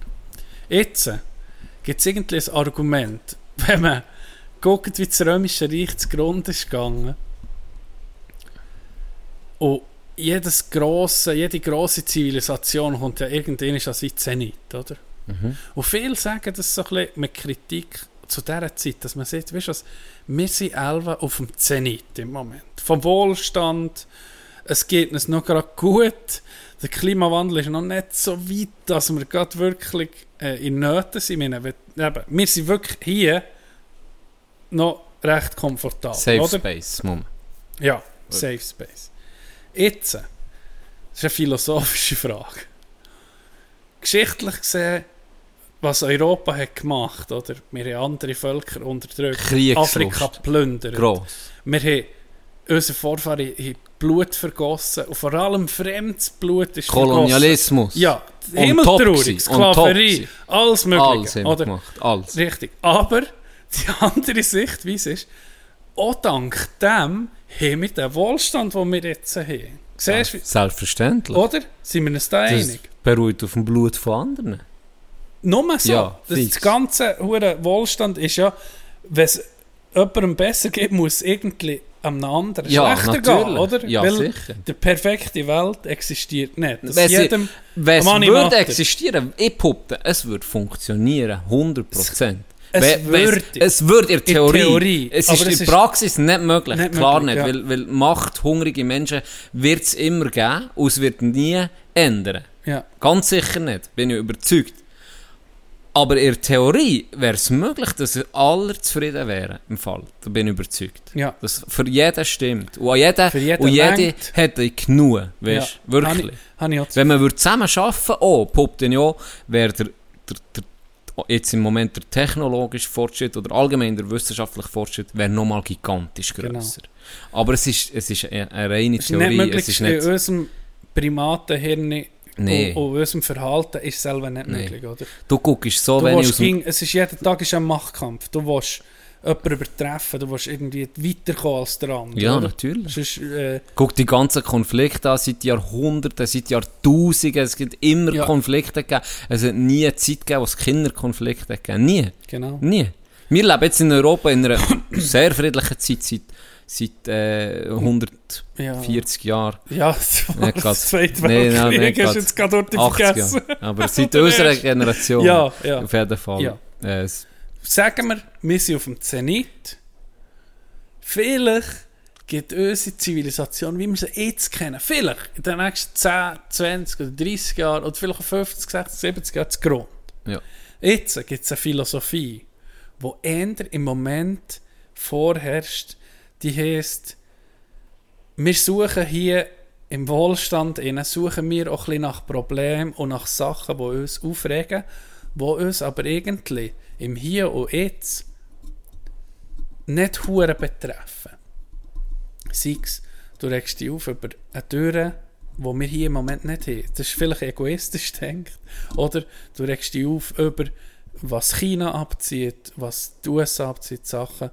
Speaker 6: Jetzt äh, gibt es irgendwie ein Argument, wenn man guckt, wie das Römische Reich zugrunde ist gegangen und jedes grosse, jede grosse Zivilisation kommt ja irgendwann an seinen Zenit, oder?
Speaker 5: Mhm.
Speaker 6: Und viele sagen das so ein bisschen mit Kritik zu dieser Zeit, dass man sieht, weißt du was, wir sind Elva auf dem Zenit im Moment. Vom Wohlstand, es geht uns noch gerade gut, der Klimawandel ist noch nicht so weit, dass wir gerade wirklich äh, in Nöten sind. Wenn- eben, wir sind wirklich hier noch recht komfortabel.
Speaker 5: Safe
Speaker 6: oder?
Speaker 5: Space, Moment.
Speaker 6: Ja, Safe Space. Jetzt, das ist eine philosophische Frage. Geschichtlich gesehen, was Europa hat gemacht, oder? Wir haben andere Völker unterdrückt. Afrika plündert.
Speaker 5: Gross.
Speaker 6: Wir haben unsere Vorfahren haben Blut vergossen und vor allem fremdes Blut ist
Speaker 5: Kolonialismus.
Speaker 6: vergossen. Ja, himmeltraurig, Sklaverei, alles mögliche.
Speaker 5: Alles
Speaker 6: oder?
Speaker 5: gemacht. Alles.
Speaker 6: Richtig. Aber die andere Sichtweise ist, auch dank dem haben wir den Wohlstand, den wir jetzt haben. Siehst
Speaker 5: Selbstverständlich.
Speaker 6: oder? Sind wir uns da
Speaker 5: das
Speaker 6: einig?
Speaker 5: beruht auf dem Blut von anderen.
Speaker 6: Nur so.
Speaker 5: Ja,
Speaker 6: das, das ganze hure Wohlstand ist ja, wenn es jemandem besser geht, muss es irgendwie einem anderen
Speaker 5: Ja,
Speaker 6: schlechter
Speaker 5: natürlich.
Speaker 6: gehen, oder?
Speaker 5: Ja,
Speaker 6: Weil
Speaker 5: sicher.
Speaker 6: die perfekte Welt existiert nicht. Das
Speaker 5: Wenn,
Speaker 6: jedem
Speaker 5: es würde existieren, ich puppe, es würde funktionieren, 100%.
Speaker 6: Es
Speaker 5: wenn
Speaker 6: würde.
Speaker 5: Es würde in Theorie.
Speaker 6: Theorie.
Speaker 5: Es ist
Speaker 6: es
Speaker 5: in der Praxis nicht möglich.
Speaker 6: nicht
Speaker 5: Klar
Speaker 6: möglich,
Speaker 5: nicht.
Speaker 6: ja.
Speaker 5: Weil, weil machthungrige Menschen wird es immer geben und es wird nie ändern.
Speaker 6: Ja.
Speaker 5: Ganz sicher nicht. Bin ich überzeugt. Aber in der Theorie wäre es möglich, dass alle zufrieden wären. Im Fall. Da bin ich überzeugt.
Speaker 6: Ja.
Speaker 5: Das für jeden stimmt. Und, jeder,
Speaker 6: Für jeden
Speaker 5: und jede hätte genug. Weißt
Speaker 6: ja.
Speaker 5: Wirklich.
Speaker 6: Habe ich, habe ich
Speaker 5: Wenn man würde zusammen arbeiten oh, poppt dann ja, wäre der, der, der, jetzt im Moment der technologische Fortschritt oder allgemein der wissenschaftliche Fortschritt wäre nochmal gigantisch
Speaker 6: Genau.
Speaker 5: grösser. Aber es ist, es ist eine, eine reine
Speaker 6: Es ist nicht
Speaker 5: Theorie.
Speaker 6: möglich,
Speaker 5: es ist
Speaker 6: in
Speaker 5: nicht,
Speaker 6: unserem Primatenhirn
Speaker 5: Nee.
Speaker 6: und, und unserem Verhalten ist es selber nicht
Speaker 5: Nee.
Speaker 6: möglich, oder?
Speaker 5: du guckst so,
Speaker 6: Du
Speaker 5: aus dem,
Speaker 6: ging, es ist jeden Tag ist ein Machtkampf. Du willst jemanden übertreffen, du willst irgendwie weiterkommen als der andere.
Speaker 5: Ja,
Speaker 6: oder?
Speaker 5: natürlich.
Speaker 6: Sonst, äh,
Speaker 5: Guck die ganzen Konflikte an, seit Jahrhunderten, seit Jahrtausenden. Es gibt immer
Speaker 6: Ja.
Speaker 5: Konflikte gegeben. Es hat nie eine Zeit gegeben, wo es Kinderkonflikte gegeben Nie.
Speaker 6: genau.
Speaker 5: Nie. Wir leben jetzt in Europa in einer sehr friedlichen Zeit, seit, seit äh, 140 Jahren.
Speaker 6: Ja,
Speaker 5: Nicht
Speaker 6: das
Speaker 5: grad.
Speaker 6: Zweite
Speaker 5: Nee, nein,
Speaker 6: Weltkrieg hast du jetzt gerade dort
Speaker 5: 80
Speaker 6: vergessen.
Speaker 5: Jahre. Aber seit unserer Generation.
Speaker 6: Ja, ja.
Speaker 5: Auf jeden Fall.
Speaker 6: Ja.
Speaker 5: Äh,
Speaker 6: Sagen wir, wir sind auf dem Zenit. Vielleicht geht unsere Zivilisation, wie wir sie jetzt kennen, vielleicht in den nächsten 10, 20 oder 30 Jahren oder vielleicht auch 50, 60, 70 Jahren zu Grund.
Speaker 5: ja.
Speaker 6: Jetzt gibt es eine Philosophie, die eher im Moment vorherrscht, die heisst, wir suchen hier im Wohlstand innen, suchen wir auch ein nach Problemen und nach Sachen, die uns aufregen, die uns aber irgendwie im Hier und Jetzt nicht hure betreffen. Sei es, du regst dich auf über eine Tür, die wir hier im Moment nicht haben. Das ist vielleicht egoistisch denkt. Oder du regst dich auf über, was China abzieht, was die USA abzieht, Sachen,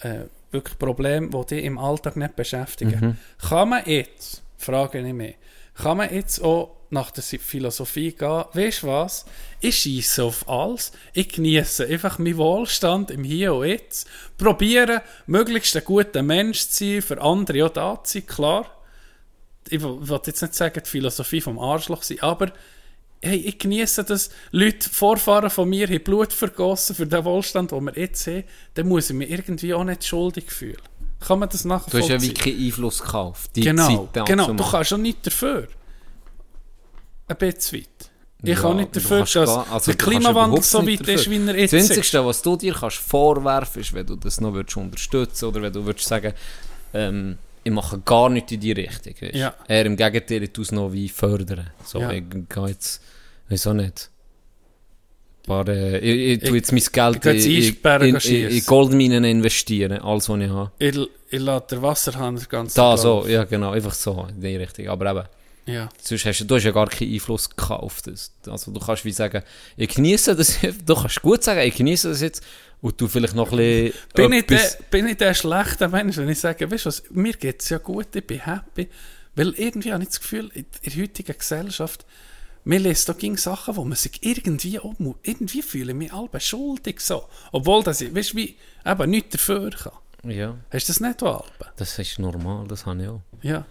Speaker 6: äh, wirklich Probleme, die dich im Alltag nicht beschäftigen. Kann man jetzt, frage ich mich, kann man jetzt auch nach der Philosophie gehen, weißt du was, ich schieße auf alles, ich genieße einfach meinen Wohlstand im Hier und Jetzt, probiere möglichst ein guter Mensch zu sein, für andere auch da zu sein, klar. Ich will jetzt nicht sagen, die Philosophie vom Arschloch sein, aber hey, ich genieße das. Leute, Vorfahren von mir haben Blut vergossen für den Wohlstand, den wir jetzt haben. Dann muss ich mich irgendwie auch nicht schuldig fühlen. Kann man das
Speaker 5: Du hast
Speaker 6: nachvollziehen?
Speaker 5: ja wie keinen Einfluss auf die
Speaker 6: genau,
Speaker 5: Zeit.
Speaker 6: genau. Du kannst auch nicht dafür. Ein bisschen weit. Ich
Speaker 5: Ja,
Speaker 6: kann nicht dafür, dass
Speaker 5: kannst also
Speaker 6: der
Speaker 5: kannst
Speaker 6: Klimawandel so weit ist, wie er jetzt
Speaker 5: Das
Speaker 6: ist.
Speaker 5: Einzige, was du dir kannst vorwerfen ist, wenn du das noch würdest unterstützen oder wenn du würdest sagen, ähm, ich mache gar nichts in die Richtung. Weißt?
Speaker 6: Ja.
Speaker 5: Er im Gegenteil, ich tue es noch wie fördern. So,
Speaker 6: Ja.
Speaker 5: ich gehe jetzt, wieso nicht? Aber, äh, ich, ich tue jetzt mein Geld
Speaker 6: ich
Speaker 5: in, in, in, Goldminen investieren, alles was ich habe.
Speaker 6: Ich, ich lasse den Wasserhahn ganz
Speaker 5: Da so, ja genau, einfach so in die Richtung. Aber eben,
Speaker 6: Ja.
Speaker 5: Sonst hast du, du hast ja gar keinen Einfluss das. Also du kannst wie sagen, ich genieße das, du kannst gut sagen, ich genieße das jetzt und du vielleicht noch ein bisschen
Speaker 6: Bin ich, der, bin ich der schlechte Mensch, wenn ich sage, weißt du was, mir geht es ja gut, ich bin happy. Weil irgendwie habe ich das Gefühl, in der heutigen Gesellschaft, mir liest da ging Sachen, wo man sich irgendwie auch, mu- irgendwie fühle ich mich alle schuldig so. Obwohl, dass ich, weißt du, wie, eben nichts dafür kann.
Speaker 5: Ja,
Speaker 6: Hast du das nicht, Alben?
Speaker 5: das ist normal, das habe ich auch.
Speaker 6: Ja.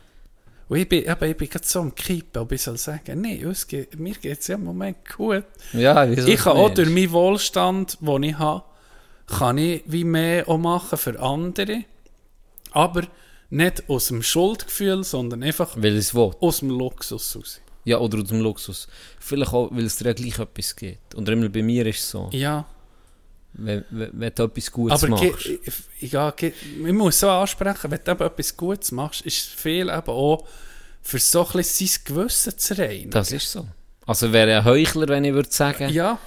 Speaker 6: Und ich bin, eben, ich bin gerade so am Kippen, ob ich soll sagen, nee, uns geht, mir geht es ja im Moment gut.
Speaker 5: Ja,
Speaker 6: Ich kann auch durch meinen Wohlstand, den ich habe, kann ich wie mehr auch machen für andere. Aber nicht aus dem Schuldgefühl, sondern einfach aus dem Luxus raus.
Speaker 5: Ja, oder aus dem Luxus. Vielleicht auch, weil es dir ja gleich etwas gibt. Und immer bei mir ist es so,
Speaker 6: Ja,
Speaker 5: wenn, wenn, wenn du etwas Gutes
Speaker 6: aber
Speaker 5: machst.
Speaker 6: ich, ich, ja, ich muss so ansprechen, wenn du eben etwas Gutes machst, ist es viel eben auch für so ein bisschen sein Gewissen zu reinigen.
Speaker 5: Das ist so. Also wäre ein Heuchler, wenn ich würde sagen,
Speaker 6: Ja,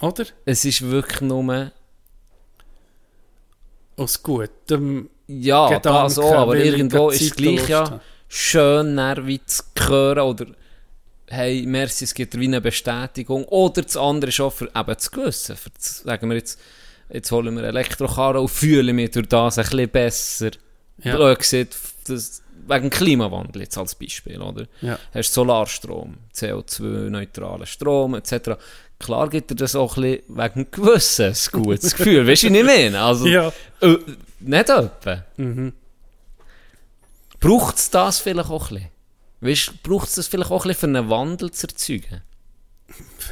Speaker 6: oder?
Speaker 5: es ist wirklich nur,
Speaker 6: Aus gutem
Speaker 5: ja,
Speaker 6: Gedanken,
Speaker 5: das auch, aber irgendwo ist es gleich ja schön, wie zu hören oder hey, merci, es gibt wie eine Bestätigung. Oder das andere ist auch für eben das Gewissen. Für das, sagen wir jetzt, jetzt holen wir Elektrokarren und fühlen mich durch das ein bisschen besser.
Speaker 6: Ja.
Speaker 5: Blöd gesagt, das, wegen Klimawandel jetzt als Beispiel, oder?
Speaker 6: Ja.
Speaker 5: Hast Solarstrom, CO2-neutralen Strom etc. Klar gibt dir das auch ein bisschen wegen Gewissen ein gutes Gefühl. weißt du, was ich meine? Also,
Speaker 6: Ja.
Speaker 5: äh, nicht etwa.
Speaker 6: Mhm.
Speaker 5: Braucht es das vielleicht auch ein bisschen? Weißt, braucht es das vielleicht auch ein bisschen für einen Wandel zu erzeugen?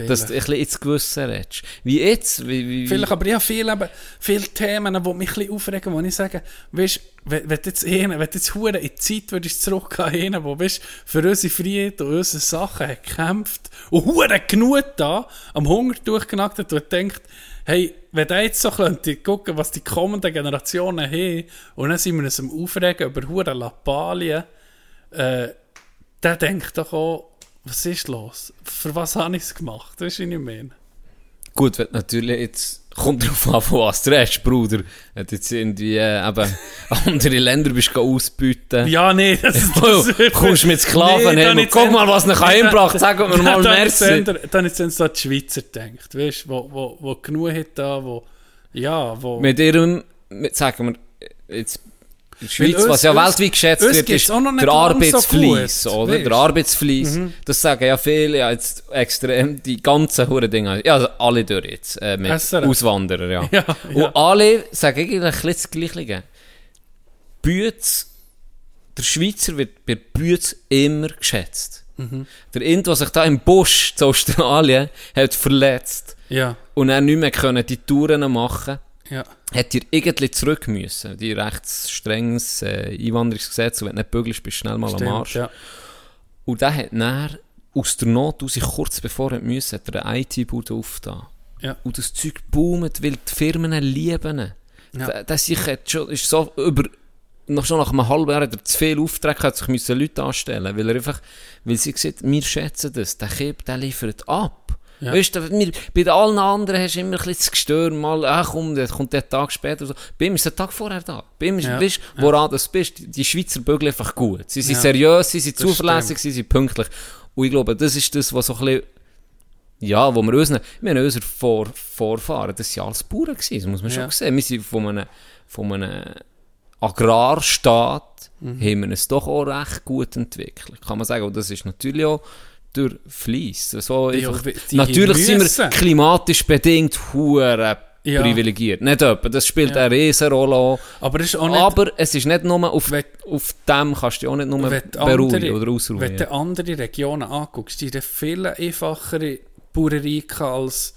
Speaker 5: Dass du ein bisschen ins Gewissen redest. Wie jetzt? Wie, wie,
Speaker 6: Vielleicht, aber ich habe viele, eben, viele Themen, die mich ein bisschen aufregen, wo ich sage, weißt, wenn, wenn du jetzt einen, wenn du jetzt in die Zeit würdest zurückgehen, einen, der, weißt, für unsere Freiheit und unsere Sachen hat gekämpft und hure genug da, am Hunger durchgenagt hat und denkt, hey, wenn der jetzt so könnte gucken, was die kommenden Generationen haben, und dann sind wir uns am Aufregen über hure Lappalien, äh, der denkt doch auch, was ist los? Für was habe ich es gemacht? Weißt du, was ich meine?
Speaker 5: Gut, wenn du natürlich jetzt... Kommt drauf an, von was du redest, Bruder. Wenn du jetzt irgendwie äh, eben andere Länder bist ausbeuten.
Speaker 6: Ja, nee, das ist
Speaker 5: Oh, kommst mit Sklaven
Speaker 6: Nee, dann
Speaker 5: und guck mal, was heimgebracht.
Speaker 6: da-
Speaker 5: Sag mir mal merci.
Speaker 6: Dann ist es die Schweizer denkt, weißt du, wo, wo, wo genug hat da, wo, ja, wo,
Speaker 5: Mit ihrem mit- sagen wir, jetzt
Speaker 6: Weil
Speaker 5: Schweiz,
Speaker 6: uns-
Speaker 5: was ja weltweit geschätzt wird, ist der
Speaker 6: so
Speaker 5: Arbeitsfleiss,
Speaker 6: gut,
Speaker 5: oder?
Speaker 6: weisst.
Speaker 5: Der Arbeitsfleiss. Das sagen ja viele, ja, jetzt extrem, die ganzen hure Dinge. Ja, also alle durch jetzt, äh, mit
Speaker 6: SRF.
Speaker 5: Auswanderer, ja.
Speaker 6: Ja,
Speaker 5: Und
Speaker 6: ja.
Speaker 5: alle sagen eigentlich ein bisschen das Gleiche. Bütz, der Schweizer wird bei Bütz immer geschätzt.
Speaker 6: Mhm.
Speaker 5: Der Ind, der sich da im Busch zu Australien hat verletzt
Speaker 6: Ja,
Speaker 5: und er nicht mehr können die Touren machen
Speaker 6: ja.
Speaker 5: hat ihr irgendwie zurück müssen. Die recht strenges äh, Einwanderungsgesetz, und wenn du nicht bügelst, bist du schnell mal am Arsch.
Speaker 6: ja.
Speaker 5: Und der hat dann aus der Not aus, kurz bevor er müssen, hat er eine IT-Bude aufgetan.
Speaker 6: Ja.
Speaker 5: Und das Zeug boomt, weil die Firmen lieben ihn.
Speaker 6: Ja.
Speaker 5: Sich hat schon, ist so über, noch schon nach einem halben Jahr hat er zu viel Aufträge, hat sich müssen Leute anstellen, weil er einfach, weil sie gesagt, wir schätzen das, der Kipp, der liefert ab.
Speaker 6: Ja.
Speaker 5: Weißt du, wir, bei allen anderen hast du immer ein bisschen das Gestör, mal, ah, komm, der kommt der Tag später. So. Bei ihm ist der Tag vorher da. Bei ihm ist,
Speaker 6: Ja.
Speaker 5: weißt du, woran du bist, die, Schweizer bügeln einfach gut. Sie sind
Speaker 6: Ja.
Speaker 5: seriös, sie sind
Speaker 6: Das
Speaker 5: zuverlässig, sie sind pünktlich. Und ich glaube, das ist das, was so ein bisschen, ja, wo wir unseren, wir haben unsere Vor Vorfahren, das waren alles Bauern gewesen, das muss man schon
Speaker 6: Ja.
Speaker 5: sehen. Wir sind von einem, von einem Agrarstaat,
Speaker 6: Mhm.
Speaker 5: haben wir es doch auch recht gut entwickelt. Kann man sagen, und das ist natürlich auch durch Fleiss. So
Speaker 6: Ja,
Speaker 5: einfach,
Speaker 6: die
Speaker 5: natürlich sind
Speaker 6: müssen.
Speaker 5: wir klimatisch bedingt hure
Speaker 6: Ja.
Speaker 5: privilegiert. Nicht etwa, das spielt
Speaker 6: Ja.
Speaker 5: eine Riesenrolle auch.
Speaker 6: Aber ist auch nicht...
Speaker 5: Aber es ist nicht nur auf,
Speaker 6: Wenn-
Speaker 5: auf dem kannst du dich auch nicht nur beruhigen
Speaker 6: andere-
Speaker 5: oder ausruhen.
Speaker 6: Wenn du andere Regionen anguckst, die haben viel einfachere Bauerei als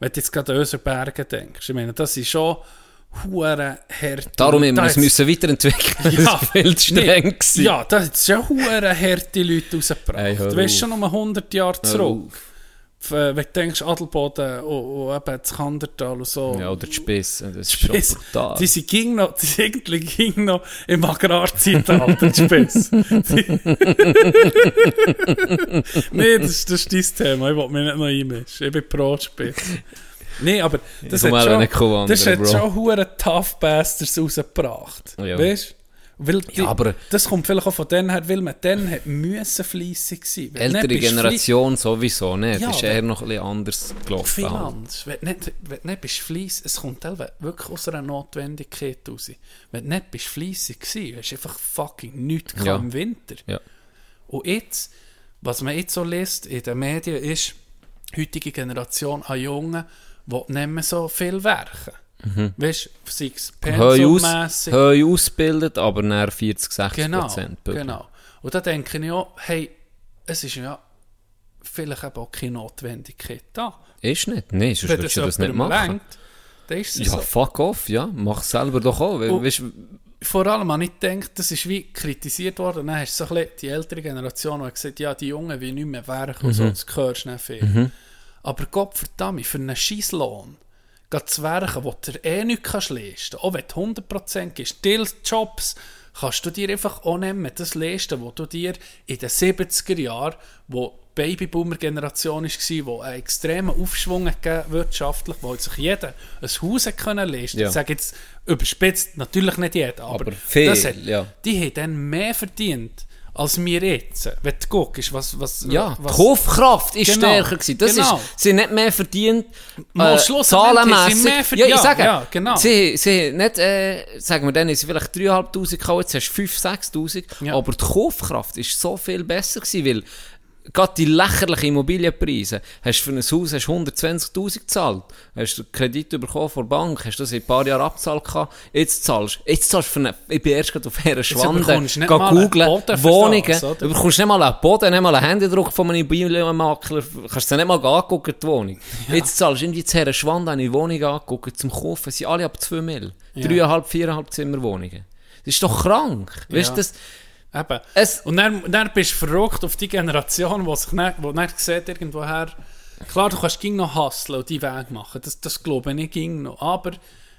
Speaker 6: wenn du jetzt gerade an unsere Berge denkst. Ich meine, das ist schon hure hart.
Speaker 5: Darum haben wir es müssen weiterentwickeln.
Speaker 6: Ja,
Speaker 5: das war viel streng.
Speaker 6: Nee,
Speaker 5: gewesen.
Speaker 6: ja, da hat es schon hure harte Leute rausgebracht.
Speaker 5: Ey, hör
Speaker 6: du weißt schon um 100 Jahre zurück. Äh, Wenn du denkst, Adelboden und, eben das Kandertal und so.
Speaker 5: Ja, oder die Spitze. Das ist
Speaker 6: Spitz,
Speaker 5: schon brutal.
Speaker 6: die sind ging noch, die sind ging noch im Agrarzeitalter, die Spitz. nee, das, das ist dein Thema, ich will mich nicht noch einmischen. Ich bin pro Spitz. Nee, aber das hat schon,
Speaker 5: wandern,
Speaker 6: das hat
Speaker 5: Bro.
Speaker 6: schon hure Tough Bastards rausgebracht.
Speaker 5: Ja.
Speaker 6: Weißt? Weil die,
Speaker 5: Ja, aber-
Speaker 6: das kommt vielleicht auch von denen her, weil man dann hat müssen fleissig sein. Wenn
Speaker 5: Ältere Generation sowieso nicht.
Speaker 6: Ja,
Speaker 5: das ist eher noch ein bisschen anders gelaufen.
Speaker 6: Viel
Speaker 5: halt.
Speaker 6: anders. Wenn du nicht, wenn du nicht bist fleiss, es kommt wirklich aus einer Notwendigkeit raus. Wenn du nicht bist fleissig gewesen, hast du einfach fucking nichts
Speaker 5: Ja.
Speaker 6: im Winter.
Speaker 5: Ja.
Speaker 6: Und jetzt, was man jetzt so liest in den Medien, ist, heutige Generation an Jungen, die nicht mehr so viel werken. Weißt du, sei es pensummässig.
Speaker 5: heu ausgebildet, aber nach 40, 60
Speaker 6: Genau,
Speaker 5: Prozent.
Speaker 6: genau. Und da denke ich auch, hey, es ist ja vielleicht eben auch keine Notwendigkeit da.
Speaker 5: Ist nicht. Nein, sonst
Speaker 6: Wenn
Speaker 5: würdest du das nicht machen.
Speaker 6: lenkt, dann ist es
Speaker 5: Ja,
Speaker 6: so.
Speaker 5: fuck off, ja. Mach selber doch auch. Weil, weißt,
Speaker 6: vor allem habe ich gedacht, das ist wie kritisiert worden. Dann hast du so ein bisschen die ältere Generation, die gesagt ja, die Jungen will nicht mehr werken und so, das hörst du nicht viel. Aber Gott verdammt, für einen Scheisslohn geht zu werken, wo du eh nichts kannst leisten auch wenn du 100% gibst, Jobs kannst du dir einfach auch mehr das leisten, was du dir in den 70er Jahren, wo die Babyboomer-Generation war, wo einen extremen Aufschwung gegeben wirtschaftlich, wo sich jeder ein Haus können leisten
Speaker 5: Ja.
Speaker 6: Ich sage jetzt überspitzt, natürlich nicht jeder, aber,
Speaker 5: Aber viel,
Speaker 6: hat,
Speaker 5: ja.
Speaker 6: die haben dann mehr verdient als wir jetzt. Wenn du guckst, was... was
Speaker 5: ja,
Speaker 6: was,
Speaker 5: die Kaufkraft ist
Speaker 6: Genau,
Speaker 5: stärker gewesen. Das
Speaker 6: genau.
Speaker 5: ist, sie haben nicht mehr verdient, äh, zahlenmässig.
Speaker 6: mehr verdient.
Speaker 5: Ja, ich sage,
Speaker 6: ja, genau.
Speaker 5: sie, sie nicht, äh, sagen wir dann, sie vielleicht 3'500 gekauft, jetzt hast du 5'000, 6'000,
Speaker 6: Ja.
Speaker 5: aber die Kaufkraft ist so viel besser gewesen, weil gerade die lächerlichen Immobilienpreise, hast du für ein Haus hast du 120'000 gezahlt, hast du Kredit bekommen von der Bank, hast du das in ein paar Jahren abgezahlt gehabt, jetzt zahlst jetzt zahlst du für eine, ich bin erst gerade auf einer Schwande,
Speaker 6: bekommst du nicht
Speaker 5: geh googlen,
Speaker 6: für
Speaker 5: Wohnungen, du bekommst nicht mal einen Boden, nicht mal einen Händedruck von einem Immobilienmakler, kannst du nicht mal angucken, die Wohnung. Jetzt zahlst du irgendwie zu einer Schwande eine Wohnung angucken zum Kaufen, sie sind alle ab 2 Mil, dreieinhalb, viereinhalb Zimmerwohnungen. Das ist doch krank, weißt
Speaker 6: Ja.
Speaker 5: du, das,
Speaker 6: Eben.
Speaker 5: es,
Speaker 6: Und dann, dann bist du verrückt auf die Generation, die sich nicht, die nicht sieht, irgendwoher. Klar, du kannst ging noch hustlen und die Weg machen. Das, das glaube ich nicht ging noch. Aber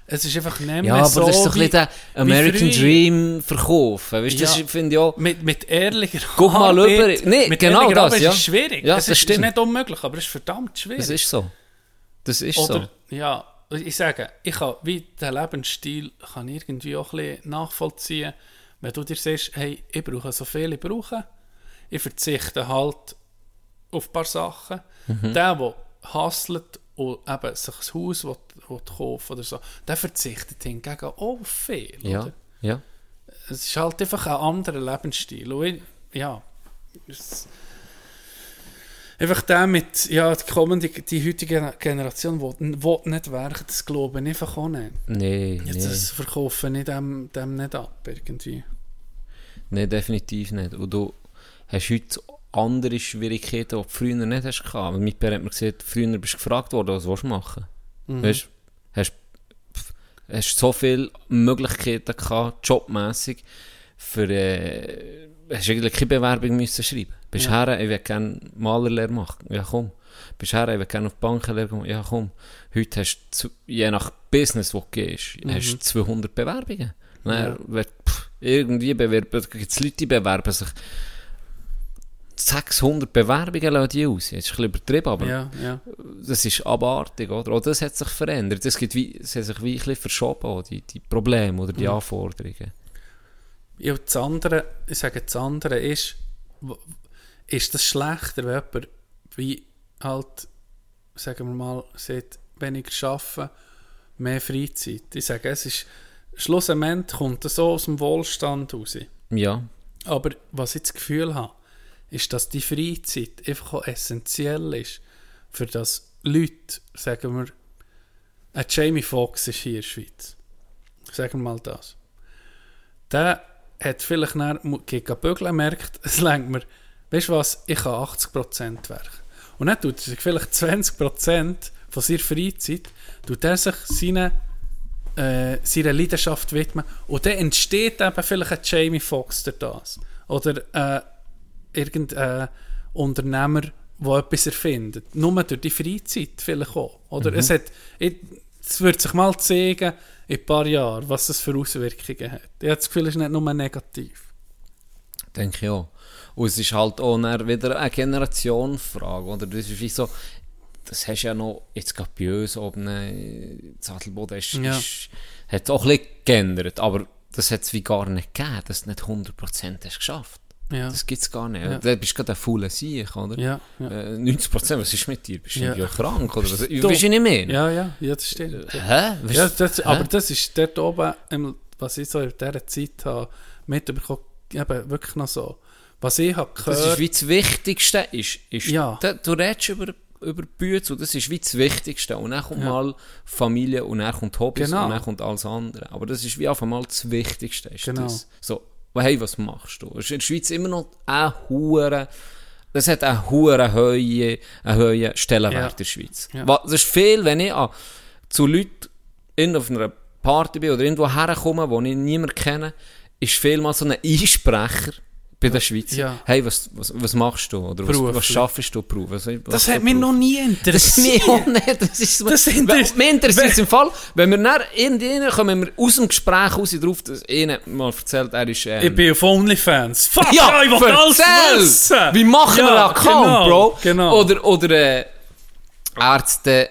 Speaker 6: es ist einfach nicht mehr
Speaker 5: ja, aber
Speaker 6: so
Speaker 5: das ist doch ein
Speaker 6: wie-
Speaker 5: bisschen der American. Dream verkaufen, weißt das
Speaker 6: Ja.
Speaker 5: finde ich auch,
Speaker 6: Mit, mit ehrlicher
Speaker 5: Guck mal
Speaker 6: Arbeit.
Speaker 5: über- Nee,
Speaker 6: mit
Speaker 5: genau das,
Speaker 6: Arbeit
Speaker 5: ja.
Speaker 6: ist schwierig.
Speaker 5: Ja,
Speaker 6: es ist, ist nicht unmöglich, aber es ist verdammt schwierig.
Speaker 5: das ist so. Das ist
Speaker 6: Oder,
Speaker 5: so.
Speaker 6: ja, ich sage, ich kann, wie den Lebensstil kann irgendwie auch ein bisschen nachvollziehen, wenn du dir sagst, hey, ich brauche so viel ich brauche, ich verzichte halt auf ein paar Sachen.
Speaker 5: Mhm.
Speaker 6: Der, der hustelt und eben sich ein Haus will, will kaufen oder so, der verzichtet hingegen auch viel.
Speaker 5: Ja,
Speaker 6: Oder?
Speaker 5: ja.
Speaker 6: Es ist halt einfach ein anderer Lebensstil. Und ich, ja, es, einfach der mit, ja, die kommende, die heutige Generation will, will nicht werken, das glaube ich einfach auch nicht.
Speaker 5: Nee, nee.
Speaker 6: Jetzt das verkaufen ich dem, dem nicht ab, irgendwie.
Speaker 5: nee, definitiv nicht. Und du hast heute andere Schwierigkeiten, die du früher nicht hast gehabt. Mein Pär hat mir gesagt, früher bist du gefragt worden, was willst du machen? Weißt du, hast, hast so viele Möglichkeiten gehabt, jobmässig, für, äh, hast eigentlich keine Bewerbung müssen schreiben. Bist
Speaker 6: Ja.
Speaker 5: her, ich will gerne Malerlehre machen. Ja, komm. Bist her, ich will gerne auf die Bankenlehre gehen. Ja, komm. Heute hast du, je nach Business, wo du gehst, hast du 200 Bewerbungen. Dann,
Speaker 6: Ja.
Speaker 5: wird, pff, irgendwie bewerben, gibt es Leute, die bewerben sich 600 Bewerbungen lassen die aus. Jetzt ist ein bisschen übertrieben, aber
Speaker 6: Ja, ja.
Speaker 5: das ist abartig, oder? Auch das hat sich verändert. Es, gibt wie, es hat sich wie ein bisschen verschoben, die, die Probleme oder die Anforderungen.
Speaker 6: Ja, das andere, ich sage, das andere ist, ist das schlechter, wenn jemand wie halt, sagen wir mal, sagt, weniger arbeiten, mehr Freizeit. Ich sage, es ist, schlussendlich kommt das so aus dem Wohlstand raus.
Speaker 5: Ja,
Speaker 6: Aber was ich das Gefühl habe, ist, dass die Freizeit einfach auch essentiell ist, für das Leute, sagen wir, ein Jamie Foxx ist hier in der Schweiz. Sagen wir mal das. Der hat vielleicht nach, gegen Bügeln merkt, es lenkt mir, weißt du was, ich kann 80% werken. Und dann tut er sich vielleicht 20% von seiner Freizeit, tut er sich seine, äh, seiner Leidenschaft widmen. Und dann entsteht eben vielleicht ein Jamie Foxx durch das. Oder äh, irgendein Unternehmer, der etwas erfindet. Nur durch die Freizeit vielleicht auch. Oder es, hat, ich- es wird sich mal zeigen, in ein paar Jahren, was das für Auswirkungen hat. Ich habe das Gefühl, es ist nicht nur negativ.
Speaker 5: denke ich auch. Und es ist halt auch wieder eine Generationenfrage, oder? Das ist wie so, das hast du ja noch, jetzt gerade bei uns oben, äh, Sattelboden ist,
Speaker 6: Ja.
Speaker 5: ist, hat auch ein bisschen geändert, aber das hat es wie gar nicht gegeben, dass du nicht 100% hast geschafft.
Speaker 6: Ja,
Speaker 5: Das gibt es gar nicht.
Speaker 6: Ja.
Speaker 5: Da bist du gerade ein fauler Sieg, oder?
Speaker 6: ja, ja.
Speaker 5: Äh, 90%, was ist mit dir? Bist du
Speaker 6: Ja.
Speaker 5: irgendwie krank, oder was?
Speaker 6: Doch.
Speaker 5: Weißt du nicht mehr?
Speaker 6: Ja, ja, ja, das stimmt.
Speaker 5: Hä? Weißt
Speaker 6: Ja,
Speaker 5: du-
Speaker 6: das,
Speaker 5: hä?
Speaker 6: aber das ist dort oben, im- was ich so in dieser Zeit habe, mitbekommen, eben wirklich noch so. Was ich habe
Speaker 5: Das
Speaker 6: gehört,
Speaker 5: ist wie das Wichtigste. Ist, ist
Speaker 6: Ja.
Speaker 5: da, du redest über, über Bütze und das ist wie das Wichtigste. Und dann kommt
Speaker 6: Ja.
Speaker 5: mal Familie und dann kommt Hobbys
Speaker 6: Genau.
Speaker 5: und dann kommt alles andere. Aber das ist wie auf einmal das Wichtigste. Ist
Speaker 6: Genau.
Speaker 5: das. So, hey, was machst du? Es ist in der Schweiz immer noch ein Hure. Das hat einen hohen hohen, hohen Stellenwert
Speaker 6: Ja.
Speaker 5: in der Schweiz.
Speaker 6: Ja.
Speaker 5: Das ist viel, wenn ich an, zu Leuten in, auf einer Party bin oder irgendwo herkomme, wo ich niemanden kenne, ist vielmal so ein Einsprecher bei den Schweizer.
Speaker 6: Ja.
Speaker 5: Hey, was, was, was machst du? Oder was,
Speaker 6: Beruflich.
Speaker 5: was schaffst du Beruf? Was, was
Speaker 6: das hat mich noch nie
Speaker 5: Das
Speaker 6: interessiert.
Speaker 5: auch nicht. Das ist
Speaker 6: Das
Speaker 5: interessiert es im Fall, wenn wir dann irgendwann kommen wir aus dem Gespräch raus drauf, dass einer mal erzählt, er ist... Ähm,
Speaker 6: Ich bin auf OnlyFans. Fuck,
Speaker 5: ja,
Speaker 6: ich will alles wissen!
Speaker 5: Wie machen wir
Speaker 6: Ja,
Speaker 5: einen Account,
Speaker 6: genau,
Speaker 5: Bro?
Speaker 6: Genau.
Speaker 5: Oder, oder äh, Ärzte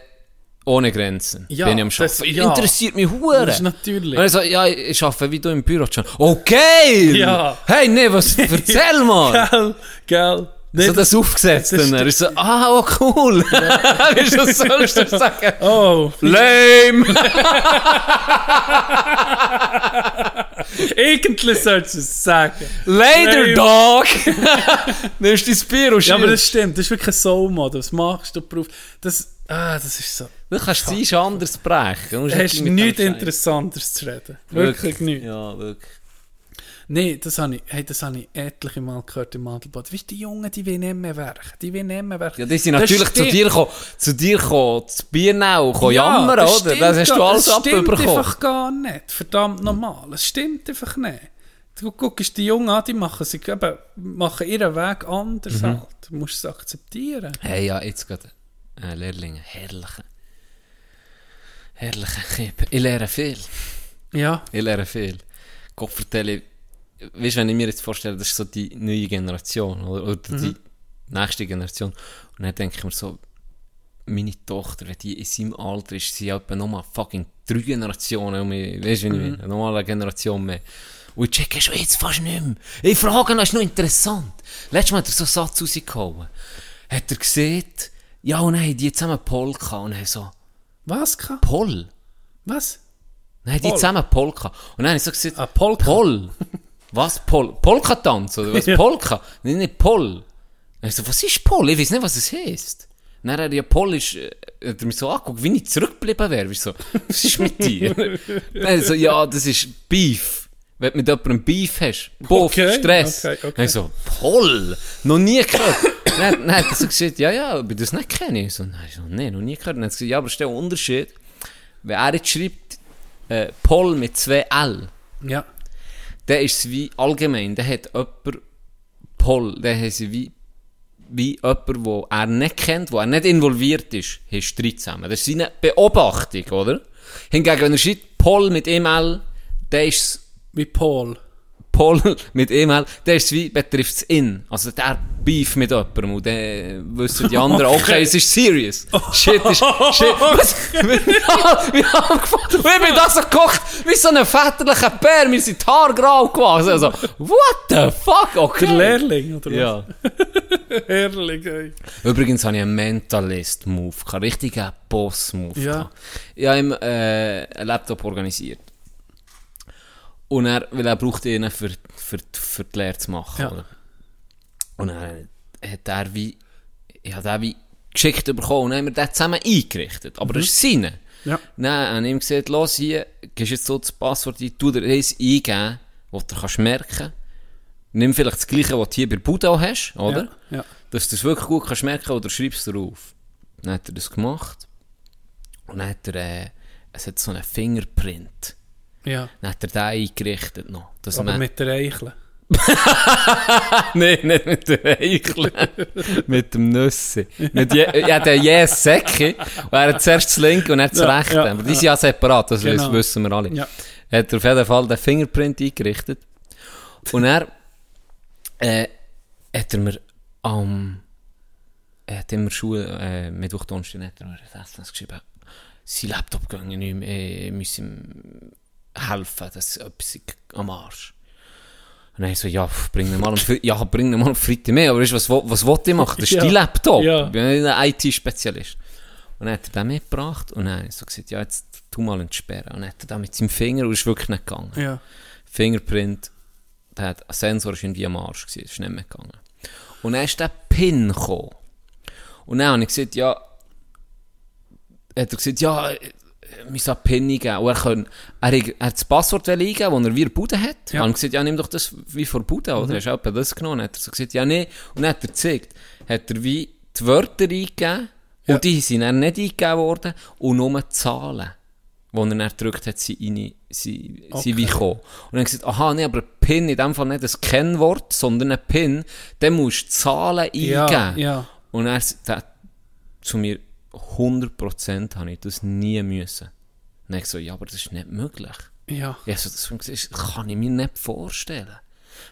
Speaker 5: ohne Grenzen.
Speaker 6: Ja,
Speaker 5: bin ich am
Speaker 6: das-
Speaker 5: Arbeiten.
Speaker 6: ja.
Speaker 5: Interessiert mich hure.
Speaker 6: Das ist natürlich.
Speaker 5: Und ich so, ja, ich arbeite wie du im Büro schon. Okay!
Speaker 6: Ja.
Speaker 5: Hey, nee, was, erzähl mal!
Speaker 6: Gell, gell.
Speaker 5: So
Speaker 6: Nicht,
Speaker 5: das aufgesetzt
Speaker 6: Das
Speaker 5: dann. Er ist so, ah, oh cool. Wie was sollst du sagen?
Speaker 6: oh,
Speaker 5: Lame!
Speaker 6: eigentlich sollst du es sagen.
Speaker 5: Later,
Speaker 6: Lame.
Speaker 5: Dog! Nimmst du dein Bier und
Speaker 6: Ja, aber das stimmt. Das ist wirklich ein Soul-Mode. Was machst du Beruf? Das, ah, das ist so.
Speaker 5: Du kannst es einmal anders brechen. Du
Speaker 6: hast
Speaker 5: mit
Speaker 6: nichts. Interessantes zu reden. Wirklich nichts.
Speaker 5: Ja, wirklich.
Speaker 6: Nein, das habe ich, hey, das habe ich etliche Mal gehört im Adelbad. Weißt du, die Jungen, die wollen nicht mehr werken. Die wollen nicht mehr werken.
Speaker 5: Ja, die sind
Speaker 6: Das
Speaker 5: natürlich zu
Speaker 6: stimmt.
Speaker 5: dir gekommen, zu dir gekommen, zu Biernau, gekommen,
Speaker 6: Ja,
Speaker 5: jammern,
Speaker 6: das
Speaker 5: oder?
Speaker 6: stimmt
Speaker 5: Das hast du alles
Speaker 6: Das stimmt
Speaker 5: abbekommen.
Speaker 6: einfach gar nicht. Verdammt normal. Es stimmt einfach nicht. Du guckst die Jungen an, die machen, sich eben, machen ihren Weg anders
Speaker 5: Mhm.
Speaker 6: halt. Du musst es akzeptieren.
Speaker 5: Hey, ja, jetzt gerade äh, Lehrlinge, herrliche. Herrliche Kipp. Ich lerne viel.
Speaker 6: Ja,
Speaker 5: Ich lerne viel. Gott vertelle, weißt du, wenn ich mir jetzt vorstelle, das ist so die neue Generation, oder, oder die nächste Generation, und dann denke ich mir so, meine Tochter, wenn die in seinem Alter ist, sie hat nochmal fucking drei Generationen, um mich, weißt du, wie ich meine? Nochmal eine Generation mehr. Und ich checke schon jetzt fast nicht mehr. Ich frage ihn, ist noch interessant. Letztes Mal hat er so einen Satz rausgehauen. Hat er gesehen, Ja, und dann haben die zusammen Polka. Und dann so,
Speaker 6: Was? Ka?
Speaker 5: Pol?
Speaker 6: Was?
Speaker 5: Haben die
Speaker 6: Pol.
Speaker 5: zusammen Polka. Und dann habe ich so gesagt,
Speaker 6: Ah, Polka.
Speaker 5: Pol? Was? Pol? Polka-Tanz? Oder was?
Speaker 6: Ja.
Speaker 5: Polka? Nein, nicht Pol. Dann ich so, was ist Pol? Ich weiß nicht, was es heisst. Dann hat er ja Pol ist, äh, hat er mich so angeguckt, wie ich zurückgeblieben wäre. Ich so, was ist mit dir? Dann so, ja, das ist Beef. Wenn du mit jemandem Beef hast. Buff,
Speaker 6: Okay,
Speaker 5: Stress.
Speaker 6: okay, okay.
Speaker 5: Dann ich so, Pol? Noch nie gehört. dann, dann hat er so gesagt, ja, ja, ich das nicht kenne. Ich so, nein, so, nee, noch nie gehört. Dann hat er gesagt, ja, aber es ist der Unterschied. Wenn er jetzt schreibt, äh, Pol mit zwei L,
Speaker 6: Ja.
Speaker 5: dann ist es wie allgemein, der hat jemand Pol, der hat sie wie, wie jemand, wo er nicht kennt, wo er nicht involviert ist, haben Streit zusammen. Das ist seine Beobachtung, oder? Hingegen, wenn er schreibt Pol mit E-Mail, dann ist es
Speaker 6: Wie Paul.
Speaker 5: Pol mit E-Mail, der ist wie, betrifft es in. Also der Beef mit jemandem und dann wissen die anderen, okay, es ist serious. Shit ist, shit. Was? Wir haben angefangen, und ich bin da so gekocht, wie so ein väterlicher Bär, mir sind die Haare grau gewachsen. Also, what the fuck, okay.
Speaker 6: Der Lehrling, oder was?
Speaker 5: Ja.
Speaker 6: Herrlich, ey.
Speaker 5: Übrigens habe ich einen Mentalist-Move gehabt, richtigen Boss-Move
Speaker 6: Ja.
Speaker 5: Ich habe ihm äh, einen Laptop organisiert. Und er, weil er braucht ihn für, für, für die Lehre zu machen.
Speaker 6: Ja.
Speaker 5: Und dann hat er wie, ich habe den wie geschickt bekommen und dann haben wir den zusammen eingerichtet. Aber das ist seine.
Speaker 6: Ja.
Speaker 5: Dann habe ich ihm gesagt, los hier, gehst jetzt so das Passwort ein, tu dir eins eingeben, was du kannst merken. Nimm vielleicht das gleiche, was du hier bei Buddha hast, oder?
Speaker 6: Ja. ja.
Speaker 5: dass du das wirklich gut kannst merken oder schreibst du drauf. Dann hat er das gemacht. Und dann hat er, äh, es hat so einen Fingerprint.
Speaker 6: Ja.
Speaker 5: Dann hat er den eingerichtet noch. Dass
Speaker 6: Aber
Speaker 5: man,
Speaker 6: mit der Eichel.
Speaker 5: Nein, nicht mit der Eichel. mit dem Nüsse. Mit je, ja, der Yes Säcke. Und er hat zuerst das linke und er das
Speaker 6: Ja,
Speaker 5: rechte.
Speaker 6: ja,
Speaker 5: Aber die sind ja separat, das
Speaker 6: Genau.
Speaker 5: wissen wir alle.
Speaker 6: Ja.
Speaker 5: Er hat auf jeden Fall den Fingerprint eingerichtet. Und er, äh, hat er mir am, hat immer Schule, äh, Mittwoch, Donnerstag, hat er mir das SMS geschrieben, sein Laptop ging nicht mehr, ich muss ihm helfen, das ist etwas am Arsch. Und dann so, ja, bring ihn mal Fre- ja, bring ihn mal Freitag mehr, aber weißt, was, was wollte ich machen? Das ist
Speaker 6: Ja.
Speaker 5: dein Laptop.
Speaker 6: Ja.
Speaker 5: Ich bin ein IT-Spezialist. Und dann hat er den mitgebracht und dann so gesagt, ja, jetzt tu mal entsperren. Und dann hat er den mit seinem Finger und ist wirklich nicht gegangen.
Speaker 6: Ja.
Speaker 5: Fingerprint, der hat, ein Sensor ist irgendwie am Arsch gewesen, ist nicht mehr gegangen. Und dann ist der Pin gekommen. Und dann habe ich gesagt, ja, hat er gesagt, ja, äh, wir sollen Pin eingeben. Und er, kann, er, hat- er hat das Passwort eingeben, das er wie Bude hat.
Speaker 6: Ja.
Speaker 5: Und gesagt, ja, nimm doch das wie vor Bude, oder? Hast du etwa das genommen? Hat er so gesagt, ja, nee. Und dann hat er gezeigt, hat er wie die Wörter eingegeben,
Speaker 6: Ja.
Speaker 5: und die sind dann nicht eingegeben worden, und nur die Zahlen. Wo er dann gedrückt hat, sind, rein, sind, sind wie gekommen. Und dann gesagt, aha, nee, aber ein PIN, in dem Fall nicht ein Kennwort, sondern ein PIN, dann musst du die Zahlen eingeben.
Speaker 6: Ja, ja.
Speaker 5: Und er sagt zu mir, 100% habe ich das nie müssen. Und ich so, ja, aber das ist nicht möglich.
Speaker 6: Ja.
Speaker 5: Ja, so, das kann ich mir nicht vorstellen.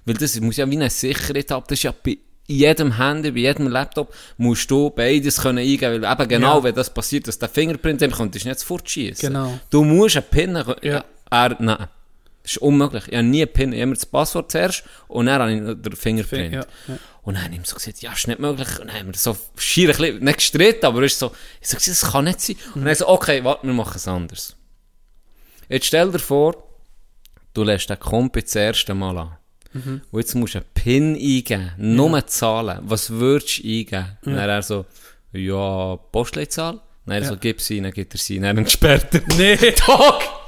Speaker 5: Weil das muss ja wie eine Sicherheit haben. Das ist ja bei jedem Handy, bei jedem Laptop, musst du beides können eingeben. Weil eben genau,
Speaker 6: Ja.
Speaker 5: wenn das passiert, dass der Fingerprint kommt, ist nicht fortschießen.
Speaker 6: Genau.
Speaker 5: Du musst einen PIN,
Speaker 6: Ja.
Speaker 5: er, nein. Das ist unmöglich. Ich habe nie einen PIN. Ich habe immer das Passwort zuerst und dann habe ich den Fingerprint.
Speaker 6: Ja, ja.
Speaker 5: Und dann habe ich ihm so gesagt, ja, ist nicht möglich. Und dann haben wir so schier ein bisschen, nicht gestritten, aber ist so, ich so, gesagt, das kann nicht sein. Und dann so, okay, warte, wir machen es anders. Jetzt stell dir vor, du lässt den Kompi das erste Mal an. Und jetzt musst du einen PIN eingeben, nur Zahlen. Was würdest du eingeben? Und dann er so, ja, Postleitzahl. Dann er so, gib sie, dann gibt er sie, dann entsperrt er.
Speaker 6: Nee.
Speaker 5: Tag!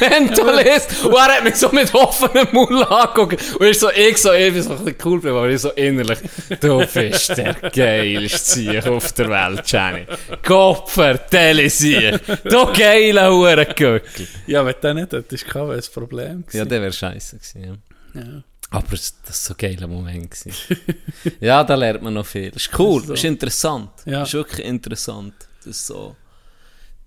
Speaker 5: Mentalist! Und er hat mich so mit offenem Mund angeguckt. Und ich so, ich so, bin so ein bisschen cool geblieben, aber ich so innerlich, du bist der geilste Sieg auf der Welt, Jenny. Kopfer, Telesieg. Du geiler Hurengöckel.
Speaker 6: Ja, wenn der nicht hättest, wäre es ein Problem
Speaker 5: Ja,
Speaker 6: gewesen.
Speaker 5: der wäre scheiße gewesen, ja.
Speaker 6: Ja.
Speaker 5: Aber das war so ein geiler Moment. ja, da lernt man noch viel. Das ist cool,
Speaker 6: So.
Speaker 5: das ist interessant.
Speaker 6: Ja.
Speaker 5: Das ist wirklich interessant, das so,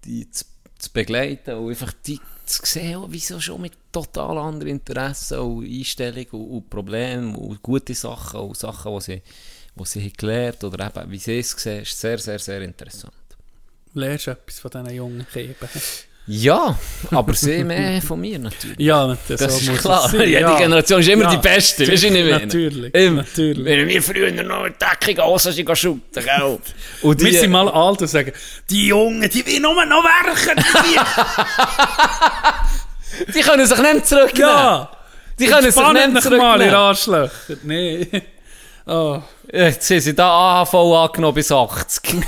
Speaker 5: die zu, zu begleiten und einfach die zu sehen, oh, wieso schon mit total anderen Interessen und Einstellungen und, und Problemen und gute Sachen und Sachen, die sie, die sie gelernt oder eben, wie sie es sehen, ist sehr, sehr, sehr interessant.
Speaker 6: Lernst du etwas von diesen jungen Keben?
Speaker 5: Ja, aber sie mehr von mir natürlich.
Speaker 6: Ja, das,
Speaker 5: Das
Speaker 6: so
Speaker 5: ist
Speaker 6: muss
Speaker 5: klar. Jede Generation ist immer
Speaker 6: Ja.
Speaker 5: die Beste. Weißt du, meine?
Speaker 6: Natürlich,
Speaker 5: Immer.
Speaker 6: natürlich.
Speaker 5: Wenn wir früher noch in Deckung aus sind, shooten, gell? Und
Speaker 6: Wir sind mal alt und sagen, die Jungen, die will nur noch werken. Die,
Speaker 5: die können sich nicht zurücknehmen.
Speaker 6: ja.
Speaker 5: Die können sich nicht
Speaker 6: euch mal, ihr
Speaker 5: zurücknehmen.
Speaker 6: Arschlöcher. Nee. Oh.
Speaker 5: Jetzt sind sie da AHV angenommen bis 80.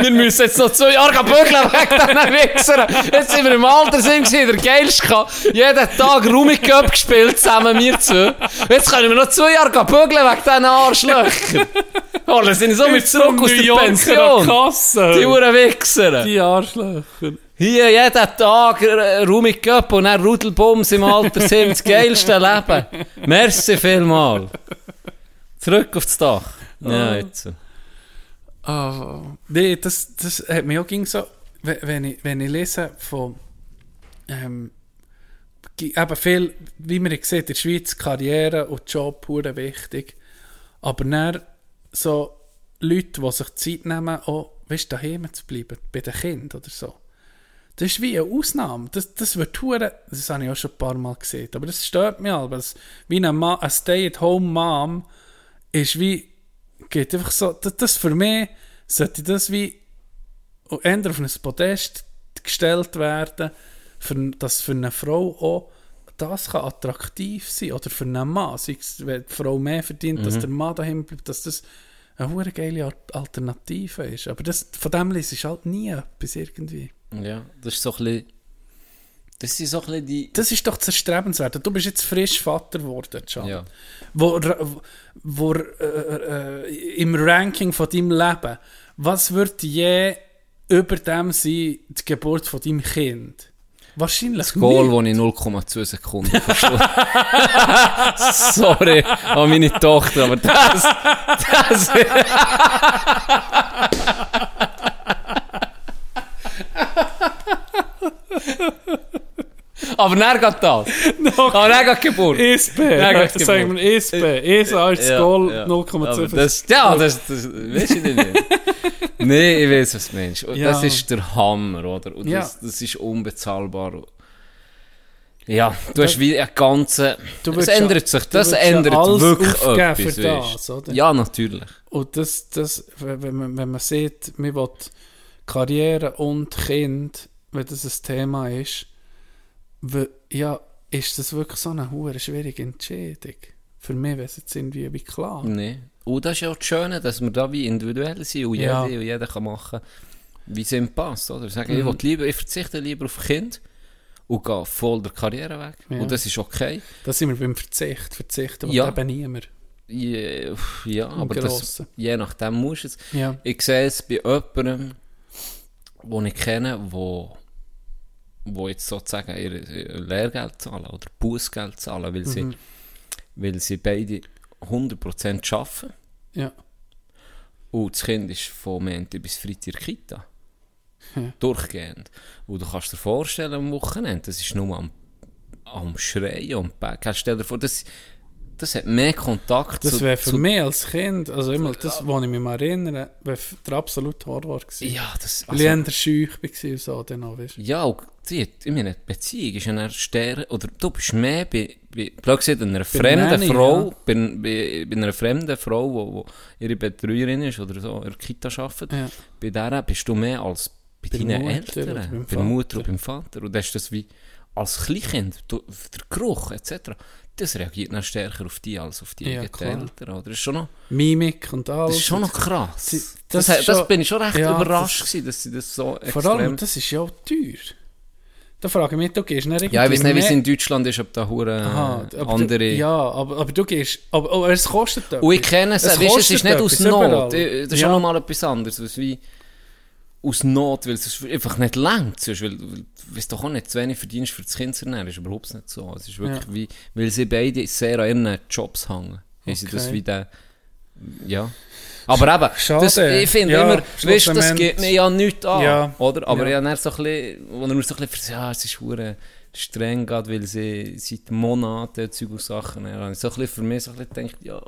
Speaker 5: wir müssen jetzt noch zwei Jahre bügeln weg diesen Wichsern. Jetzt sind wir im Alter, sind wir der Geilste. Jeden Tag Rummy Cup gespielt, zusammen wir zwei. Jetzt können wir noch zwei Jahre bügeln weg diesen Arschlöchern. Oh, dann sind so mit zurück aus der Pension.
Speaker 6: Kasse.
Speaker 5: Die Uhren Wichser.
Speaker 6: Die Arschlöcher.
Speaker 5: Hier jeden Tag äh, Rummy Cup und dann Rudelbums im Alter sind das geilste Leben. Merci vielmal. Zurück aufs Dach. Ja, jetzt.
Speaker 6: Ah, nee, das, das hat mir auch ging so, wenn ich, wenn ich lese von, ähm, eben viel, wie man sieht, in der Schweiz Karriere und Job hure wichtig, aber dann so Leute, die sich Zeit nehmen, auch, weißt daheim zu bleiben, bei den Kindern oder so. Das ist wie eine Ausnahme. Das, das wird hure, das habe ich auch schon ein paar Mal gesehen, aber das stört mich. Das, wie eine, Ma, eine Stay-at-home-Mom ist wie, geht einfach so, das, das für mich sollte das wie eher auf ein Podest gestellt werden, für, dass für eine Frau auch das kann attraktiv sein oder für einen Mann, sei es, wenn die Frau mehr verdient, dass der Mann daheim bleibt, dass das eine hure geile Al- Alternative ist. Aber das, von dem lese ich halt nie etwas irgendwie.
Speaker 5: Ja, das ist so ein bisschen. Das sind so ein bisschen die.
Speaker 6: Das ist doch das Erstrebenswerte. Du bist jetzt frisch Vater geworden, Can.
Speaker 5: Ja.
Speaker 6: Wo, wo, äh, äh, im Ranking von deinem Leben, was wird je über dem sein, die Geburt von deinem Kind? Wahrscheinlich
Speaker 5: Das Goal,
Speaker 6: nicht.
Speaker 5: das ich 0,2 Sekunden verschluckt Sorry an meine Tochter, aber das. das aber dann geht das. Aber dann geht Geburt.
Speaker 6: ESP,
Speaker 5: Ja, gut,
Speaker 6: sagen wir ist das
Speaker 5: Ja,
Speaker 6: Goal
Speaker 5: ja. Aber
Speaker 6: 0,25.
Speaker 5: Das, ja, das, das weißt du nicht. Nein, ich weiß, was du meinst.
Speaker 6: Ja.
Speaker 5: Das ist der Hammer, oder? Und
Speaker 6: Ja.
Speaker 5: das, das ist unbezahlbar. Ja, du hast wie eine ganze... Das ändert sich, das ändert wirklich etwas.
Speaker 6: für das, oder?
Speaker 5: Ja, natürlich.
Speaker 6: Und das, das wenn, wenn man, wenn man sieht, man will Karriere und Kind, wenn das ein Thema ist, ja, ist das wirklich so eine hure schwierige Entscheidung. Für mich wäre es jetzt irgendwie wie klar.
Speaker 5: Nee. Und das ist ja auch das Schöne, dass wir da wie individuell sind und
Speaker 6: Ja.
Speaker 5: jeder, und jeder kann machen, wie es ihm passt. Oder? Sagen,
Speaker 6: Mhm.
Speaker 5: ich, lieber, ich verzichte lieber auf Kind und gehe voll der Karriere weg.
Speaker 6: Ja.
Speaker 5: Und das ist okay.
Speaker 6: Da sind wir beim Verzicht. Verzichten will
Speaker 5: Ja.
Speaker 6: eben niemand.
Speaker 5: Ja, ja aber das, je nachdem musst du es.
Speaker 6: Ja.
Speaker 5: Ich sehe es bei jemandem, den ich kenne, wo, wo jetzt sozusagen ihr Lehrgeld zahlen oder Bußgeld zahlen, weil,
Speaker 6: Mhm.
Speaker 5: sie, weil sie beide 100% arbeiten.
Speaker 6: Ja.
Speaker 5: Und das Kind ist von Montag bis Freitag in der Kita.
Speaker 6: Ja.
Speaker 5: Durchgehend. Und du kannst dir vorstellen, am Wochenende, das ist nur am, am Schreien und Backen. Stell dir vor, das, das hat mehr Kontakt
Speaker 6: Das wäre für
Speaker 5: zu
Speaker 6: mich als Kind, also immer das, wo ich mich mal erinnere, wäre der absolute Horror gewesen.
Speaker 5: Ja, das...
Speaker 6: Weil ich eher schüch war und so, dann auch, weißt du.
Speaker 5: Ja, und die, ich meine, die Beziehung ist eine Sterne, oder du bist mehr bei, bei blöd einer fremden
Speaker 6: Nanny,
Speaker 5: Frau,
Speaker 6: ja.
Speaker 5: bei, bei, bei einer fremden Frau, wo, wo ihre Betreuerin ist oder so, in der Kita arbeitet,
Speaker 6: Ja.
Speaker 5: bei der bist du mehr als bei,
Speaker 6: Bei
Speaker 5: deinen
Speaker 6: Mutter
Speaker 5: Eltern, bei der Mutter und beim Vater. Und das ist das wie als Kleinkind, du, der Geruch etc., das reagiert dann stärker auf die als auf die
Speaker 6: Ja.
Speaker 5: Eltern. Oder? Das ist schon noch,
Speaker 6: Mimik und alles.
Speaker 5: das ist schon noch krass.
Speaker 6: Sie-
Speaker 5: das,
Speaker 6: das ist
Speaker 5: das
Speaker 6: schon-
Speaker 5: bin ich schon recht
Speaker 6: Ja,
Speaker 5: überrascht
Speaker 6: das-
Speaker 5: gewesen, dass sie das so
Speaker 6: Vor allem,
Speaker 5: extrem...
Speaker 6: das ist ja auch teuer. Da frage ich mich, du gehst nicht
Speaker 5: Ja, ich weiß nicht, wie es in Deutschland ist, ob da hure andere...
Speaker 6: Du, ja, aber, aber du gehst. Aber, aber es kostet etwas.
Speaker 5: Und ich kenne es,
Speaker 6: Es
Speaker 5: weißt, es ist nicht aus
Speaker 6: etwas.
Speaker 5: Not. Ich- Das ist
Speaker 6: Ja.
Speaker 5: auch nochmal etwas anderes. Wie aus Not, weil es einfach nicht längt. Sonst, weil, weil du weißt doch auch nicht, zu wenig verdienst für das Kind zu ernähren. Ist überhaupt nicht so. Es ist wirklich
Speaker 6: Ja.
Speaker 5: wie, weil sie beide sehr an ihren Jobs hängen. Haben sie das
Speaker 6: Okay.
Speaker 5: wie der, ja. Aber eben,
Speaker 6: Schade.
Speaker 5: das, ich finde
Speaker 6: Ja,
Speaker 5: immer, weißt, das geht mir ja nichts an,
Speaker 6: Ja.
Speaker 5: oder? Aber
Speaker 6: Ja.
Speaker 5: ja, dann so ein bisschen, wo er mir so ein bisschen, ja, es ist hure streng gerade, weil sie seit Monaten Zeug und Sachen, habe ich so ein bisschen für mich so ein bisschen gedacht, ja,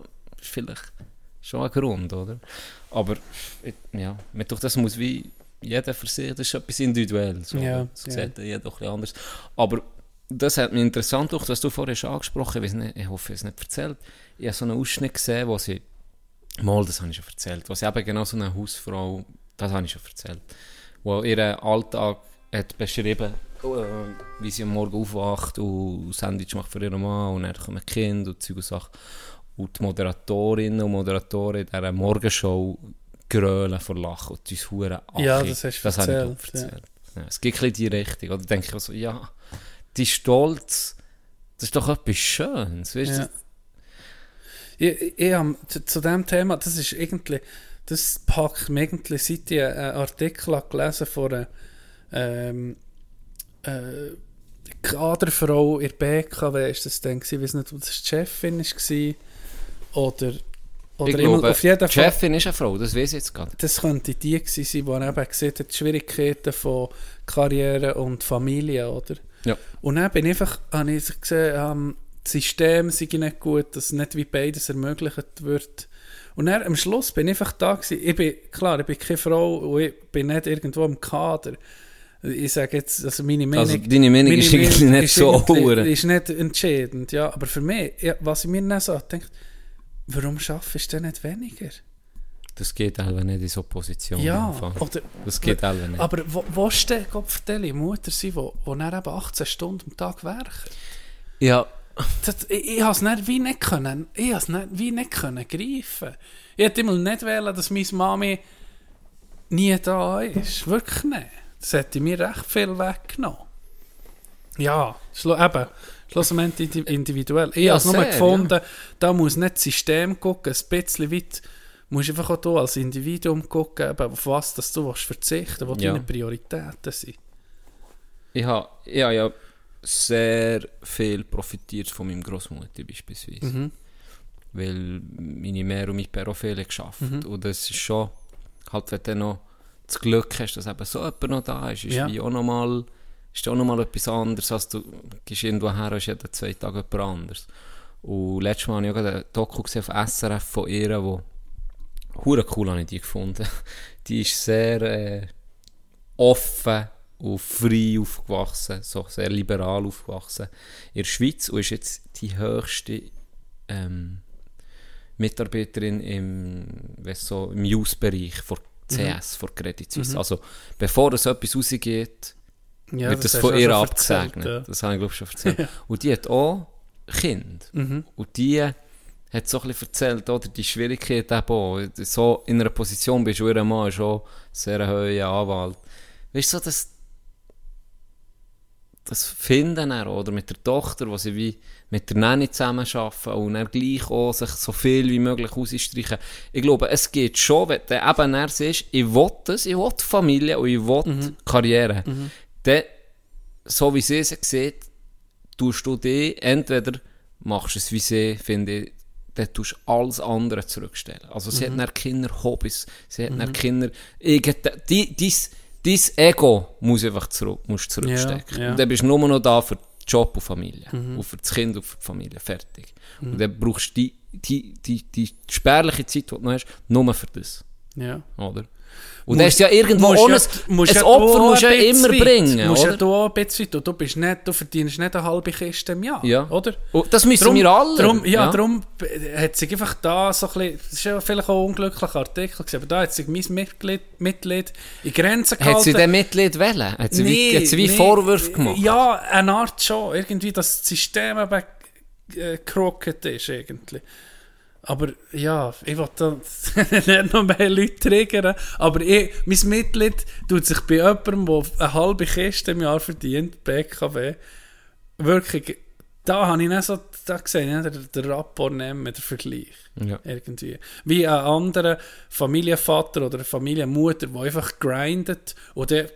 Speaker 5: ist vielleicht schon ein Grund, oder? Aber, ich- ja, mir doch das muss wie, jeder für sich, das ist etwas individuell. So.
Speaker 6: Ja,
Speaker 5: das
Speaker 6: ja.
Speaker 5: sieht jeder ein bisschen anders. Aber das hat mich interessant gemacht, was du vorher schon angesprochen hast. Ich, ich hoffe, ich habe es nicht erzählt. Ich habe so einen Ausschnitt gesehen, wo sie, mal, das habe ich schon erzählt, wo sie eben genau so eine Hausfrau, das habe ich schon erzählt, wo ihren Alltag hat beschrieben, äh, wie sie am Morgen aufwacht und Sandwich macht für ihren Mann und dann kommen Kind und Zeug und Sachen. Und die Moderatorinnen und Moderatoren in dieser Morgenshow grölen vor Lachen und uns Huren
Speaker 6: Ja, das hast du
Speaker 5: das habe ich
Speaker 6: erzählt,
Speaker 5: erzählt. Ja. es gibt ein bisschen die Richtung. Oder denke ich auch so, ja, die Stolz, das ist doch etwas Schönes. Weißt
Speaker 6: Ja.
Speaker 5: du?
Speaker 6: Ich, ich hab, zu, dem Thema, das ist irgendwie, das packt mich irgendwie, seit ich einen Artikel habe gelesen von einer ähm, äh, Kaderfrau in der BKW, ist das gewesen, ich weiß nicht, ob das die Chefin war oder, oder
Speaker 5: Ich glaube,
Speaker 6: auf jeden
Speaker 5: die
Speaker 6: Fall,
Speaker 5: Chefin ist eine Frau, das weiß ich jetzt gerade.
Speaker 6: das könnte die gewesen sein, die eben gesehen hat, die Schwierigkeiten von Karriere und Familie, oder?
Speaker 5: Ja.
Speaker 6: Und dann bin ich einfach, habe ich gesehen, ähm, das System sei nicht gut, dass nicht wie beides ermöglicht wird. Und dann am Schluss bin ich einfach da gewesen. Ich bin, klar, ich bin keine Frau und ich bin nicht irgendwo im Kader. Ich sage jetzt, also meine Meinung...
Speaker 5: Also deine Meinung ist irgendwie nicht so
Speaker 6: irgendwie-
Speaker 5: hure.
Speaker 6: ist nicht entscheidend, ja. Aber für mich, ja, was ich mir dann so denke, warum schaffst du denn nicht weniger?
Speaker 5: Das geht halt nicht in so Position.
Speaker 6: Ja, oder...
Speaker 5: Das geht halt nicht.
Speaker 6: Aber wo, wo steht Gott vertelle Mutter sein, die wo, wo dann eben 18 Stunden am Tag werken?
Speaker 5: ja,
Speaker 6: Das, ich ich habe es nicht wie nicht können, ich has nicht, wie nicht können greifen. Ich hätte immer nicht wählen, dass meine Mami nie da ist. Wirklich nicht. Das hätte mir recht viel weggenommen. Ja, eben, indi- individuell. Ich
Speaker 5: Ja,
Speaker 6: habe es nur gefunden, da muss nicht das System gucken, ein bisschen weit, musst einfach auch du als Individuum gucken, eben, auf was dass du willst verzichten willst, was
Speaker 5: Ja.
Speaker 6: deine Prioritäten sind.
Speaker 5: ich habe ich ha ja sehr viel profitiert von meinem Großmutter beispielsweise.
Speaker 6: Mhm.
Speaker 5: Weil meine Mehr und mein Pär auch viel geschafft. Und das ist schon, halt wenn du noch das Glück hast, dass eben so jemand noch da ist, ist
Speaker 6: Ja.
Speaker 5: wie auch noch mal, ist auch noch mal etwas anderes, als du gehst irgendwo her ist jeden zwei Tage jemand anderes. Und letztes Mal habe ich auch gerade ein Doku gesehen auf SRF von ihr, wo hure cool habe ich die gefunden. Die ist sehr äh, offen und frei aufgewachsen, so sehr liberal aufgewachsen in der Schweiz und ist jetzt die höchste ähm, Mitarbeiterin im, so, im Use-Bereich von CS, von Credit Suisse. Also bevor es etwas rausgeht,
Speaker 6: Ja,
Speaker 5: wird das, von ihr abgesegnet.
Speaker 6: ja.
Speaker 5: Das habe ich glaube ich schon erzählt. Und die hat auch Kind.
Speaker 6: Mhm.
Speaker 5: Und die hat so ein bisschen erzählt, oder, die Schwierigkeit eben auch. So in einer Position bist du, ihr Mann ist auch sehr hoher Anwalt. Weißt du, so das, das Finden dann, oder mit der Tochter, wo sie wie mit der Nanny zusammen arbeiten und dann gleich auch sich so viel wie möglich ausstreichen. Ich glaube, es geht schon, wenn du eben dann siehst, ich will das, ich will Familie und ich will Karriere. Dann, so wie sie es sieht, tust du die, entweder machst du es wie sie, finde ich, dann tust du alles andere zurückstellen. Also sie hat dann Kinder Hobbys, sie hat dann Kinder, die, dein Ego muss einfach zurück, musst zurückstecken.
Speaker 6: Ja, ja.
Speaker 5: Und dann bist du nur noch da für Job und Familie. Und für das Kind und für die Familie. Fertig. Und dann brauchst du die, die, die, die spärliche Zeit, die du noch hast, nur für das.
Speaker 6: Ja.
Speaker 5: Oder? Und dann ist ja irgendwo
Speaker 6: Musst
Speaker 5: auch
Speaker 6: ja- musst
Speaker 5: ein
Speaker 6: ja
Speaker 5: Opfer musst ja immer
Speaker 6: weit.
Speaker 5: bringen.
Speaker 6: Musst ja
Speaker 5: oder?
Speaker 6: du auch ein bisschen weit. Und Du, bist nicht, du verdienst nicht eine halbe Kiste im Jahr.
Speaker 5: Ja.
Speaker 6: Oder?
Speaker 5: Und das müssen
Speaker 6: Drum-
Speaker 5: wir alle.
Speaker 6: Drum, ja, darum hat sich einfach da so ein bisschen, das ist ja vielleicht auch ein unglücklicher Artikel gewesen, aber da hat sich mein Mitglied, Mitglied in Grenzen gehalten.
Speaker 5: Hat sie den Mitglied wählen? Hat sie wie,
Speaker 6: Nee,
Speaker 5: hat sie wie
Speaker 6: nee,
Speaker 5: Vorwürfe gemacht?
Speaker 6: Ja, eine Art schon. Irgendwie, dass das System eben äh, ist, irgendwie. Aber ja, ich will da nicht noch mehr Leute triggern, aber ich, mein Mitglied tut sich bei jemandem, der eine halbe Kiste im Jahr verdient, BKW, wirklich, da habe ich nicht so, da gesehen, den, den Rapport nehmen, den Vergleich.
Speaker 5: Ja.
Speaker 6: Irgendwie. Wie ein anderer Familienvater oder eine Familienmutter, der einfach grindet und der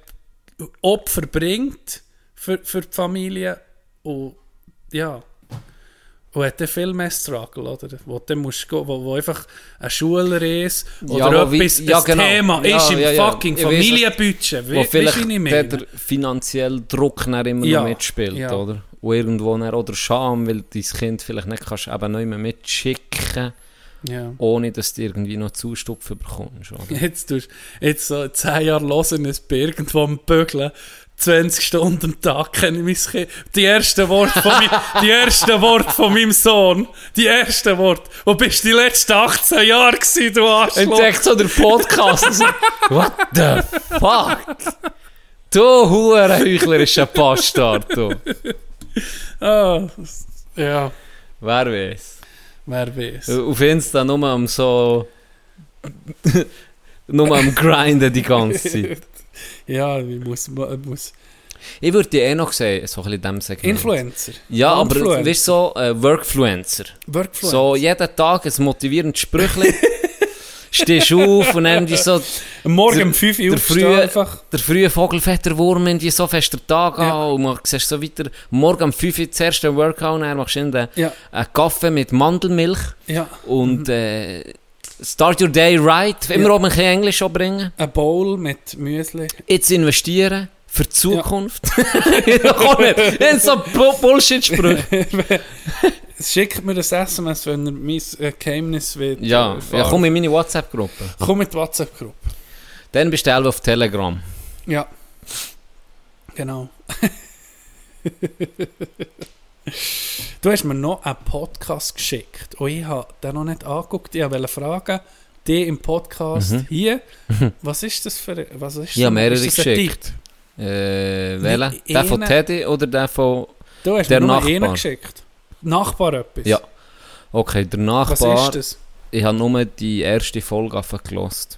Speaker 6: Opfer bringt für, für die Familie und ja. Und hat dann viel mehr Struggle, oder? Wo du dann musst gehen, wo, wo einfach eine Schulreise oder
Speaker 5: Ja, wo wie-
Speaker 6: etwas,
Speaker 5: ja,
Speaker 6: ein
Speaker 5: genau.
Speaker 6: Thema
Speaker 5: Ja,
Speaker 6: ist im
Speaker 5: ja,
Speaker 6: fucking Familienbudget.
Speaker 5: Wo
Speaker 6: du,
Speaker 5: vielleicht der, finanzielle Druck dann immer noch mitspielt, oder? Und irgendwo dann, oder Scham, weil dein Kind vielleicht nicht kannst eben nicht mehr mitschicken
Speaker 6: Ja.
Speaker 5: ohne dass du irgendwie noch Zustupf bekommst. Oder?
Speaker 6: Jetzt tust jetzt so 10 Jahre hören, es bei irgendwo am Bügeln, 20 Stunden am Tag kenne ich mein Kind. Die ersten Worte von, mein, die ersten Worte von meinem Sohn, die ersten Worte. Wo bist du die letzten 18 Jahre gewesen, du Arschloch?
Speaker 5: Entdeckt so der Podcast. und so, What the fuck? Du hure heuchlerischer Bastard, du.
Speaker 6: Ah, ja,
Speaker 5: Wer weiß.
Speaker 6: wer weiß.
Speaker 5: Auf Insta nur am so... nur am grinden die ganze Zeit.
Speaker 6: Ja, ich muss, ich muss.
Speaker 5: Ich würde die eh noch sehen, so ein diesem Segment.
Speaker 6: Influencer.
Speaker 5: Ja, aber
Speaker 6: Influencer.
Speaker 5: weißt du, so äh, Workfluencer.
Speaker 6: Workfluencer.
Speaker 5: So jeden Tag ein motivierendes Sprüchli. Stehst auf und dann die so
Speaker 6: Morgen um 5 Uhr
Speaker 5: der frühe-
Speaker 6: einfach.
Speaker 5: der frühe Vogelfetterwurm in die so fest der Tag
Speaker 6: Ja.
Speaker 5: an und man siehst so weiter. Morgen um 5 Uhr das erste Workout, dann machst du in den,
Speaker 6: Ja,
Speaker 5: einen Kaffee mit Mandelmilch
Speaker 6: ja.
Speaker 5: und äh, start your day right. Immer
Speaker 6: Ja.
Speaker 5: oben ein bisschen Englisch anbringen.
Speaker 6: Ein Bowl mit Müsli.
Speaker 5: Jetzt investieren. Für die Zukunft. Ja. Komm nicht. Das so Bu- Bullshit-Sprüche.
Speaker 6: Schickt mir das SMS, wenn er mein äh, Geheimnis wird.
Speaker 5: Ja,
Speaker 6: äh,
Speaker 5: ja, komm in meine WhatsApp-Gruppe.
Speaker 6: Komm mit WhatsApp-Gruppe.
Speaker 5: Dann bestell auf Telegram.
Speaker 6: Ja. Genau. du hast mir noch einen Podcast geschickt und ich habe den noch nicht angeguckt. Ich wollte fragen, die im Podcast hier, was ist das für was ist
Speaker 5: Ich habe mehrere
Speaker 6: ist
Speaker 5: geschickt. Äh, welcher? Der von Teddy oder der von...
Speaker 6: Du hast
Speaker 5: Der
Speaker 6: mir nur einen geschickt. Nachbar etwas?
Speaker 5: Ja. Okay, der
Speaker 6: Was
Speaker 5: Nachbar...
Speaker 6: ist das?
Speaker 5: Ich habe nur die erste Folge gelost.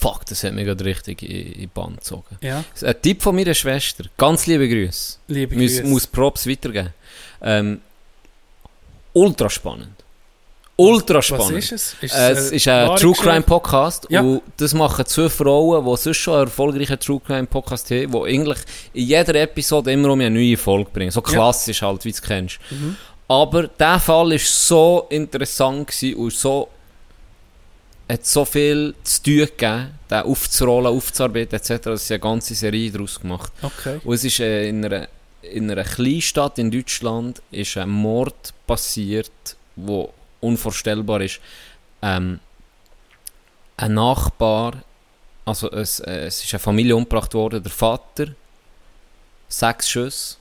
Speaker 5: Fuck, das hat mich gerade richtig in, in die Band gezogen.
Speaker 6: Ja,
Speaker 5: Ein Tipp von meiner Schwester. Ganz liebe Grüße.
Speaker 6: liebe
Speaker 5: Muss,
Speaker 6: Grüße.
Speaker 5: muss Props weitergeben. Ähm, ultra spannend. Ultra spannend.
Speaker 6: Was ist es? Ist
Speaker 5: Äh, es ist ein True? Crime Podcast
Speaker 6: Ja.
Speaker 5: und das machen zwei Frauen, die sonst schon einen erfolgreichen True Crime Podcast haben, die eigentlich in jeder Episode immer um eine neue Folge bringen. So
Speaker 6: Ja.
Speaker 5: klassisch halt, wie du es kennst.
Speaker 6: Mhm.
Speaker 5: Aber der Fall war so interessant und so hat so viel zu tun gegeben, den aufzurollen, aufzuarbeiten etc., dass sie eine ganze Serie daraus gemacht
Speaker 6: Okay.
Speaker 5: und es ist äh, in einer, in einer Kleinstadt in Deutschland ist ein Mord passiert, wo unvorstellbar ist. Ähm, ein Nachbar, also es, äh, es ist eine Familie umgebracht worden, der Vater, sechs Schüsse,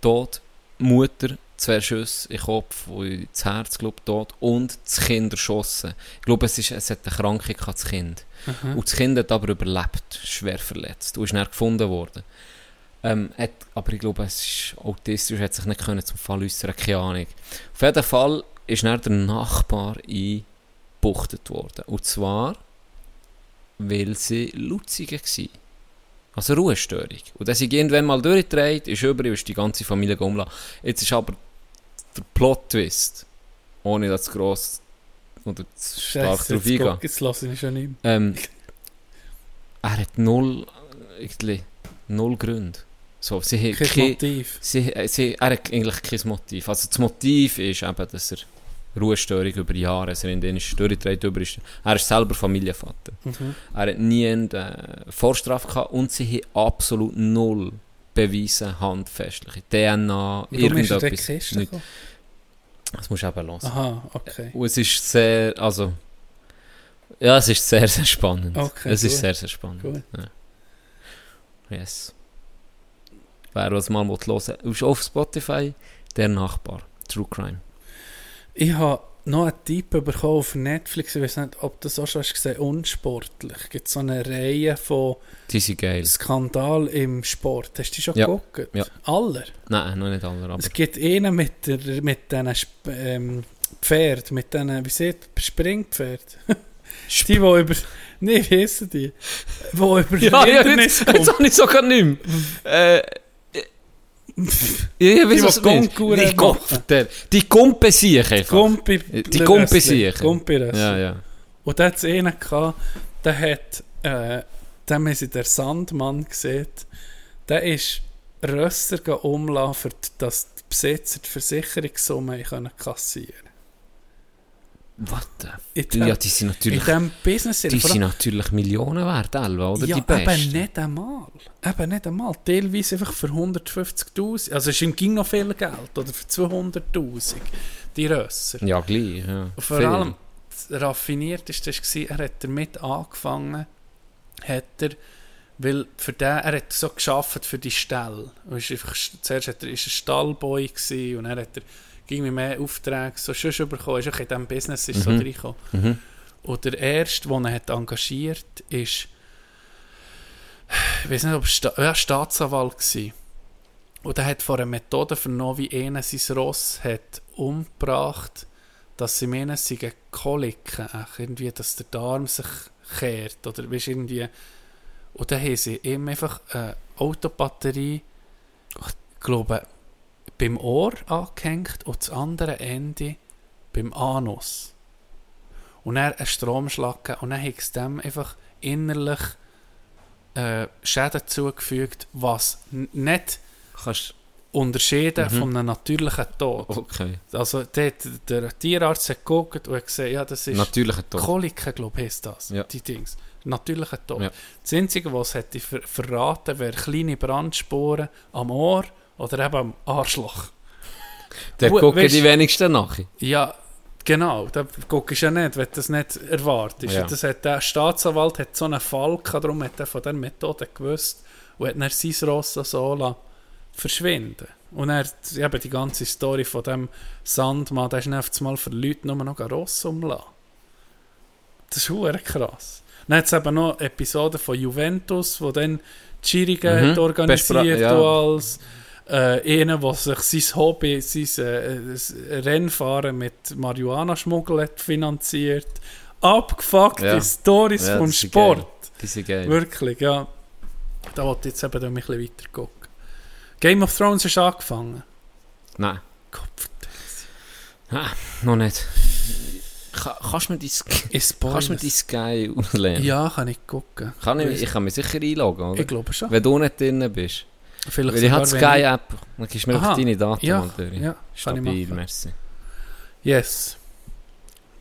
Speaker 5: tot, Mutter, zwei Schüsse in den Kopf und ins Herz, glaube ich, tot und das Kind erschossen. Ich glaube, es, ist, es hat eine Krankheit gehabt, das Kind.
Speaker 6: Mhm.
Speaker 5: Und das Kind hat aber überlebt, schwer verletzt und ist dann gefunden worden. Ähm, hat, aber ich glaube, es ist autistisch, hat sich nicht können zum Fall äußern, keine Ahnung. Auf jeden Fall ist dann der Nachbar eingebuchtet worden. Und zwar, weil sie Lutzige war. Also Ruhestörung. Und dann sind irgendwann mal durchgedreht, ist über, ist die ganze Familie umlassen. Jetzt ist aber der Plot-Twist, ohne dass es gross oder zu stark
Speaker 6: Scheiße,
Speaker 5: drauf
Speaker 6: guck, jetzt lasse ich schon nicht
Speaker 5: Ähm, er hat null, irgendwie, null Gründe. So, sie hat
Speaker 6: Kein
Speaker 5: kein,
Speaker 6: Motiv.
Speaker 5: sie, äh, sie, er hat eigentlich kein Motiv. Also das Motiv ist eben, dass er Ruhestörung über Jahre, also in denen ist durchgedreht über ist. Er ist selber Familienvater.
Speaker 6: Mhm.
Speaker 5: Er hat nie eine äh, Vorstrafe gehabt und sie haben absolut null Beweise handfestliche. DNA,
Speaker 6: Warum ist
Speaker 5: irgendetwas. nicht.
Speaker 6: gekommen?
Speaker 5: Das musst du eben hören.
Speaker 6: Aha, okay.
Speaker 5: Und es ist sehr, also, ja, es ist sehr, sehr spannend.
Speaker 6: Okay,
Speaker 5: es ist
Speaker 6: gut.
Speaker 5: sehr, sehr spannend.
Speaker 6: Gut.
Speaker 5: Ja. Yes. Wer was mal hören will, ist auf Spotify der Nachbar. True Crime.
Speaker 6: Ich habe noch einen Tipp bekommen auf Netflix. Ich weiß nicht, ob du das auch schon hast gesehen Unsportlich. Es gibt so eine Reihe von
Speaker 5: Die sind geil.
Speaker 6: Skandal im Sport. Hast du die schon
Speaker 5: Ja.
Speaker 6: geguckt?
Speaker 5: Ja.
Speaker 6: Aller?
Speaker 5: Nein, noch nicht alle, aber
Speaker 6: Es gibt einen mit, der, mit diesen Sp ähm, Pferd, mit diesen, wie sieht Springpferd? die, die über... Nein, wie heissen die? Die über
Speaker 5: ja, ja, jetzt,
Speaker 6: kommen.
Speaker 5: jetzt habe ich sogar nicht mehr. Äh, weiß
Speaker 6: Die,
Speaker 5: es nicht. Die der- Die.
Speaker 6: Gumpi
Speaker 5: Die. Gumpi Ja, ja.
Speaker 6: Und da hat es einen gehabt, der hat, äh, haben sie der Sandmann gesehen, der ist Rösser die- dass die Besitzer die Versicherungssumme können kassieren
Speaker 5: What
Speaker 6: in
Speaker 5: Du, ja, die sind natürlich,
Speaker 6: in diesem Business
Speaker 5: die sind natürlich Millionen wert, Elva, oder
Speaker 6: ja,
Speaker 5: die Besten.
Speaker 6: eben nicht einmal. Eben nicht einmal. Teilweise einfach für 150'000. Also es ging noch viel Geld. Oder für 200'000. Die Rösser.
Speaker 5: Ja, gleich, ja.
Speaker 6: Und vor
Speaker 5: Viel.
Speaker 6: allem, das raffiniert ist das, gewesen, er hat damit angefangen, hat er, weil für den, er hat so geschafft für die Stelle. Er ist einfach, zuerst hat er, ist er Stallboy gewesen, und dann hat er irgendwie mehr Aufträge so schon bekommen, ist auch in diesem Business ist so
Speaker 5: Mhm.
Speaker 6: reingekommen.
Speaker 5: Mhm.
Speaker 6: Und der erste, den er hat engagiert ist, ich weiß nicht, ob es Sta ja, Staatsanwalt war. Und er hat vor einer Methode vernommen, wie einer sein Ross hat umgebracht, dass sie meinen, es seien Koliken, irgendwie, dass der Darm sich kehrt, oder weißt, irgendwie. Und dann haben sie ihm einfach eine Autobatterie, ich glaube, beim Ohr angehängt und das andere Ende beim Anus. Und dann einen Stromschlag gegeben und dann hat es dem einfach innerlich äh, Schäden zugefügt, was nicht
Speaker 5: Kannst,
Speaker 6: unterschieden
Speaker 5: Mhm.
Speaker 6: von einem natürlichen Tod.
Speaker 5: okay.
Speaker 6: Also der, der Tierarzt hat geguckt und hat gesehen, ja, das ist
Speaker 5: Natürlicher Tod.
Speaker 6: Koliken, glaube ich, heisst das,
Speaker 5: Ja.
Speaker 6: die Dings. Natürlicher Tod.
Speaker 5: Ja.
Speaker 6: Das Einzige, was hätte ver verraten, wäre kleine Brandspuren am Ohr oder eben am Arschloch.
Speaker 5: Der
Speaker 6: Gut,
Speaker 5: gucken die wenigsten nach.
Speaker 6: Ja, genau. Da guckst du ja nicht, wenn du das nicht erwartest.
Speaker 5: Ja.
Speaker 6: Das hat der Staatsanwalt hat so einen Fall gehabt, darum hat er von dieser Methode gewusst und hat dann sein Ross so lassen verschwinden. Und er hat eben die ganze Story von dem Sandmann, der ist dann einmal für Leute nur noch ein Ross umlassen. Das ist krass. Dann hat es eben noch Episoden von Juventus, wo dann die Schirigen
Speaker 5: Mhm.
Speaker 6: hat organisiert
Speaker 5: ja.
Speaker 6: alles. Äh, einer, der sich sein Hobby, sein äh, das Rennfahren mit Marihuana-Schmuggel hat finanziert. Abgefuckte
Speaker 5: Ja.
Speaker 6: Stories
Speaker 5: Ja,
Speaker 6: vom Sport. Wirklich, ja. Da wollte ich jetzt eben ein bisschen weiter gucken. Game of Thrones ist angefangen.
Speaker 5: Nein,
Speaker 6: Kopf,
Speaker 5: ah, noch nicht. Ka kannst du mir dein Sky auslehnen?
Speaker 6: Ja, kann ich gucken.
Speaker 5: Kann ich, ich kann mich sicher einloggen, oder?
Speaker 6: Ich glaube schon.
Speaker 5: Wenn du nicht drin bist.
Speaker 6: Vielleicht
Speaker 5: Weil ich habe
Speaker 6: wenn
Speaker 5: Sky-App, dann gibst du mir einfach deine Daten
Speaker 6: Ja. Ja, ich
Speaker 5: Stabil, merci.
Speaker 6: Yes.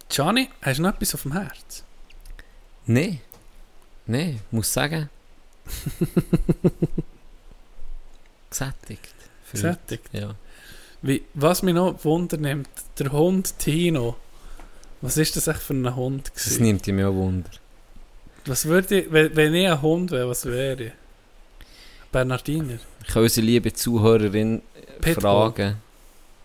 Speaker 6: Gianni, hast du noch etwas auf dem Herz?
Speaker 5: Nein. Nein, muss sagen. Gesättigt. Für
Speaker 6: Sättigt.
Speaker 5: heute. Ja.
Speaker 6: Wie, was mich noch wundernimmt, der Hund Tino. Was ist das echt für ein Hund?
Speaker 5: Das
Speaker 6: Gewesen?
Speaker 5: nimmt mich auch Wunder.
Speaker 6: Was würde ich, wenn, wenn ich ein Hund wäre, was wäre ich? Bernardiner.
Speaker 5: Ich kann unsere liebe Zuhörerin
Speaker 6: Pitbull.
Speaker 5: fragen.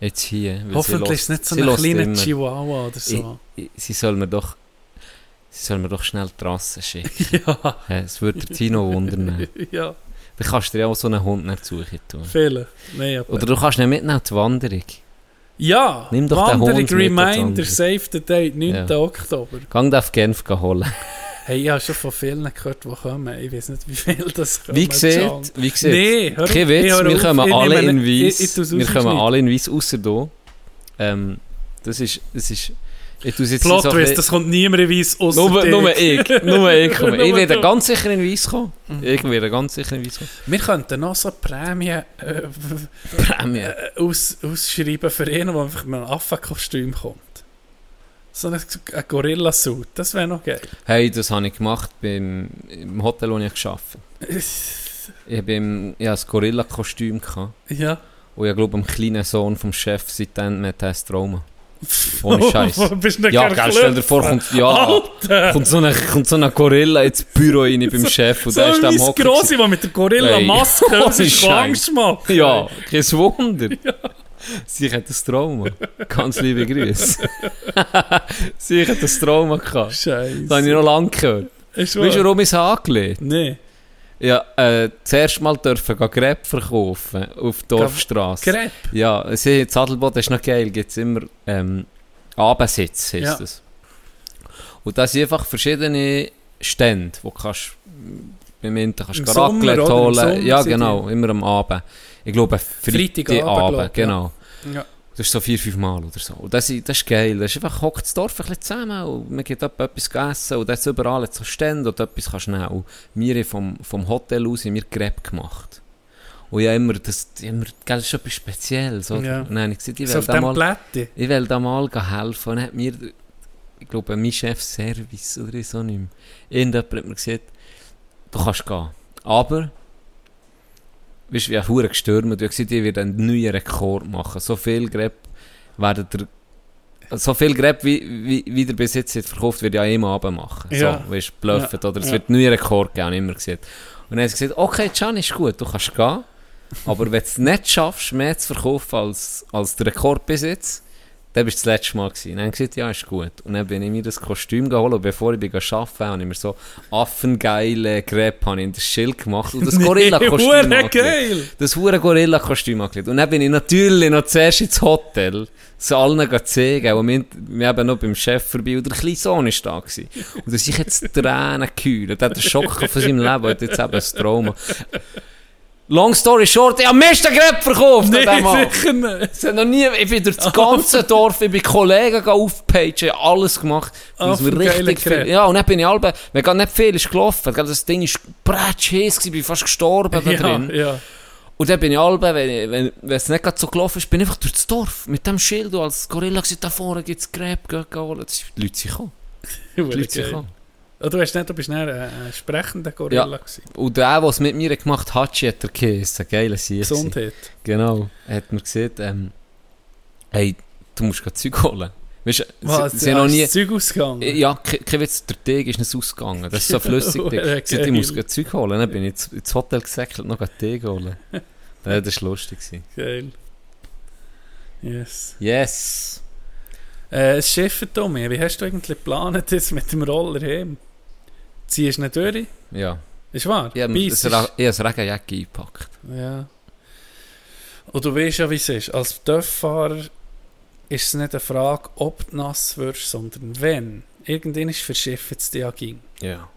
Speaker 5: Jetzt hier.
Speaker 6: Hoffentlich ist es nicht so ein kleiner. Chihuahua oder so.
Speaker 5: Ich- Sie soll mir doch... Sie soll mir doch schnell die Rasse schicken.
Speaker 6: ja,
Speaker 5: Es würde der Tino wundern.
Speaker 6: ja,
Speaker 5: Dann kannst du dir ja auch so einen Hund nicht suchen tun.
Speaker 6: viele. Aber.
Speaker 5: Oder du kannst ihn mitnehmen die Wanderung.
Speaker 6: ja,
Speaker 5: Nimm doch den
Speaker 6: Wanderung
Speaker 5: Hund mit an die
Speaker 6: Reminder,
Speaker 5: Wanderung.
Speaker 6: save the date, 9.
Speaker 5: Ja.
Speaker 6: Oktober.
Speaker 5: Gang den auf Genf holen.
Speaker 6: Hey, ich habe schon von vielen gehört, die kommen. Ich weiß nicht, wie viel das kommen.
Speaker 5: Wie gesagt, wie gesagt,
Speaker 6: Nee, hör
Speaker 5: kein Witz, wir kommen alle in Weiss.
Speaker 6: tu's
Speaker 5: Wir kommen alle in Weiss, außer du. Ähm, das ist, das ist, ich jetzt
Speaker 6: Plot
Speaker 5: so
Speaker 6: Twist, das kommt niemand in Weiss, ausser
Speaker 5: Nur, nur ich, nur ich komme. Ich werde ganz sicher in Weiss kommen.
Speaker 6: Mhm.
Speaker 5: Ich werde ganz sicher in Weiss kommen.
Speaker 6: Wir könnten noch so Prämie äh,
Speaker 5: Prämie.
Speaker 6: äh, aus, ausschreiben für einen, der einfach mit einem Affenkostüm kommt. So ein, ein Gorilla-Suit, das wäre noch geil.
Speaker 5: Hey, das habe ich gemacht beim im Hotel, wo ich gearbeitet Ich habe ein Gorilla-Kostüm.
Speaker 6: ja.
Speaker 5: Und ich glaube, dem kleinen Sohn vom Chef seitdem hat er ein Trauma. Ohne Scheiß.
Speaker 6: Nicht
Speaker 5: Ja, gell, stell dir vor, kommt, ja, kommt, so ein, kommt so ein Gorilla ins Büro rein beim Chef und
Speaker 6: So
Speaker 5: der ist am Hocken.
Speaker 6: Grosse, der mit der Gorilla-Maske
Speaker 5: Hey. Scheiß.
Speaker 6: Angst macht.
Speaker 5: Ja, kein Wunder. Sie hat ein Trauma. Ganz liebe Grüße. Sie hat ein Trauma gehabt.
Speaker 6: Scheiße.
Speaker 5: Das habe ich noch lange gehört.
Speaker 6: Ist
Speaker 5: Weißt du, warum ich es angelegt
Speaker 6: Nee.
Speaker 5: Ja, äh, zuerst mal dürfen gehen Crepe verkaufen auf der Dorfstrasse.
Speaker 6: Crepe?
Speaker 5: Ja, in Zadelboden ist noch geil, gibt es immer ähm, Abendsitz, heisst
Speaker 6: Ja.
Speaker 5: das. Und da sind einfach verschiedene Stände, wo du kannst, beim Inter kannst
Speaker 6: Im
Speaker 5: du Raclette?
Speaker 6: Im
Speaker 5: holen. Ja, genau, immer am Abend. Ich glaube,
Speaker 6: Freitagabend,
Speaker 5: genau.
Speaker 6: Ja.
Speaker 5: Das ist so vier, fünf Mal oder so. Und das, ist- das ist geil. Das ist einfach, hockt das Dorf ein bisschen zusammen und man geht etwa etwas essen und da ist überall so Stände und etwas kannst du nehmen. Und wir haben vom, vom Hotel aus haben wir Crepe gemacht. Und ja immer, das, immer, das ist etwas Spezielles, oder?
Speaker 6: Ja.
Speaker 5: Und dann habe ich gesagt, ich
Speaker 6: So
Speaker 5: will
Speaker 6: auf
Speaker 5: da mal, ich will da mal helfen. Und dann hat mir ich glaube, mein Chef Service oder so nicht mehr. Irgendjemand hat mir gesagt, du kannst gehen. Aber, weißt ein Hure gestürmt. Hast gesagt, ich werde einen neuen Rekord machen. So viel Grab werden der so viel Grab, wie, wie, wie der bis jetzt verkauft, wird ja immer Abend machen.
Speaker 6: Ja.
Speaker 5: So, weißt du, bluffen.
Speaker 6: Ja.
Speaker 5: Oder es
Speaker 6: Ja.
Speaker 5: wird einen neuen Rekord geben, habe ich immer gesagt. Und dann hat sie gesagt, okay, Can, ist gut, du kannst gehen. Aber wenn du es nicht schaffst, mehr zu verkaufen als, als der Rekord bis jetzt, dann du das letzte Mal gewesen. Und dann habe ich gesagt, ja, ist gut. Und dann bin ich mir das Kostüm geholt und bevor ich bin arbeiten habe ich mir so affengeile habe ich in das Schild gemacht und das Gorilla-Kostüm angelegt.
Speaker 6: geil!
Speaker 5: Das hure Gorilla-Kostüm angelegt. Und dann bin ich natürlich noch zuerst ins Hotel, so allen zeigen. Und wir, wir haben noch beim Chef vorbei und der kleine Sohn ist da gewesen. Und da sind jetzt Tränen gehüllt. Er hat einen Schock von seinem Leben, hat jetzt eben ein Trauma. Long story short, ich habe Grab verkauft
Speaker 6: Nee, sicher nicht.
Speaker 5: Hat noch nie, ich bin durch das ganze Dorf, ich bin Kollegen aufgepagen, ich habe alles gemacht.
Speaker 6: Für geile
Speaker 5: richtig viel, ja, und dann bin ich halb, wenn gar nicht viel ist gelaufen, das Ding ist gewesen, ich bin fast gestorben da
Speaker 6: Ja,
Speaker 5: drin.
Speaker 6: ja.
Speaker 5: Und dann bin ich halb, wenn, ich- wenn, wenn es nicht gerade so gelaufen ist, bin ich einfach durch das Dorf mit dem Schild und als Gorilla gesagt, da vorne gibt es Gräb, geh holen. Die Leute sind gekommen. Die Leute sind gekommen.
Speaker 6: Ah, Du, hast nicht, du bist nicht ein, ein sprechender Gorilla gewesen.
Speaker 5: Und der, der es mit mir gemacht hat, Hachi hat er geheißen, geiler Sieg.
Speaker 6: Gesundheit.
Speaker 5: Genau. Er hat mir gesagt, ähm, hey, du musst gerade Zeug holen. Weißt
Speaker 6: Was,
Speaker 5: sie, sie noch nie...
Speaker 6: das Zeug ausgegangen?
Speaker 5: Ja, ke- kein Witz, der Teg ist nicht ausgegangen. Das ist so flüssig. Sagt, ich muss gerade Zeug holen. Dann bin ich ins, Hotel gesäckelt, noch einen Tee holen. Ja, das war lustig. gewesen.
Speaker 6: Geil. Yes.
Speaker 5: Yes!
Speaker 6: Äh, das Schiffen, Tommy, wie hast du eigentlich geplant jetzt mit dem Roller heim? Ziehst du nicht durch?
Speaker 5: Ja.
Speaker 6: Ist wahr?
Speaker 5: Ich habe eine Regenjacke eingepackt.
Speaker 6: Ja. Und du weißt ja, wie es ist. Als Dörffahrer ist es nicht eine Frage, ob du nass wirst, sondern wenn. Irgendwann ist verschiffen es ja ging.
Speaker 5: Ja.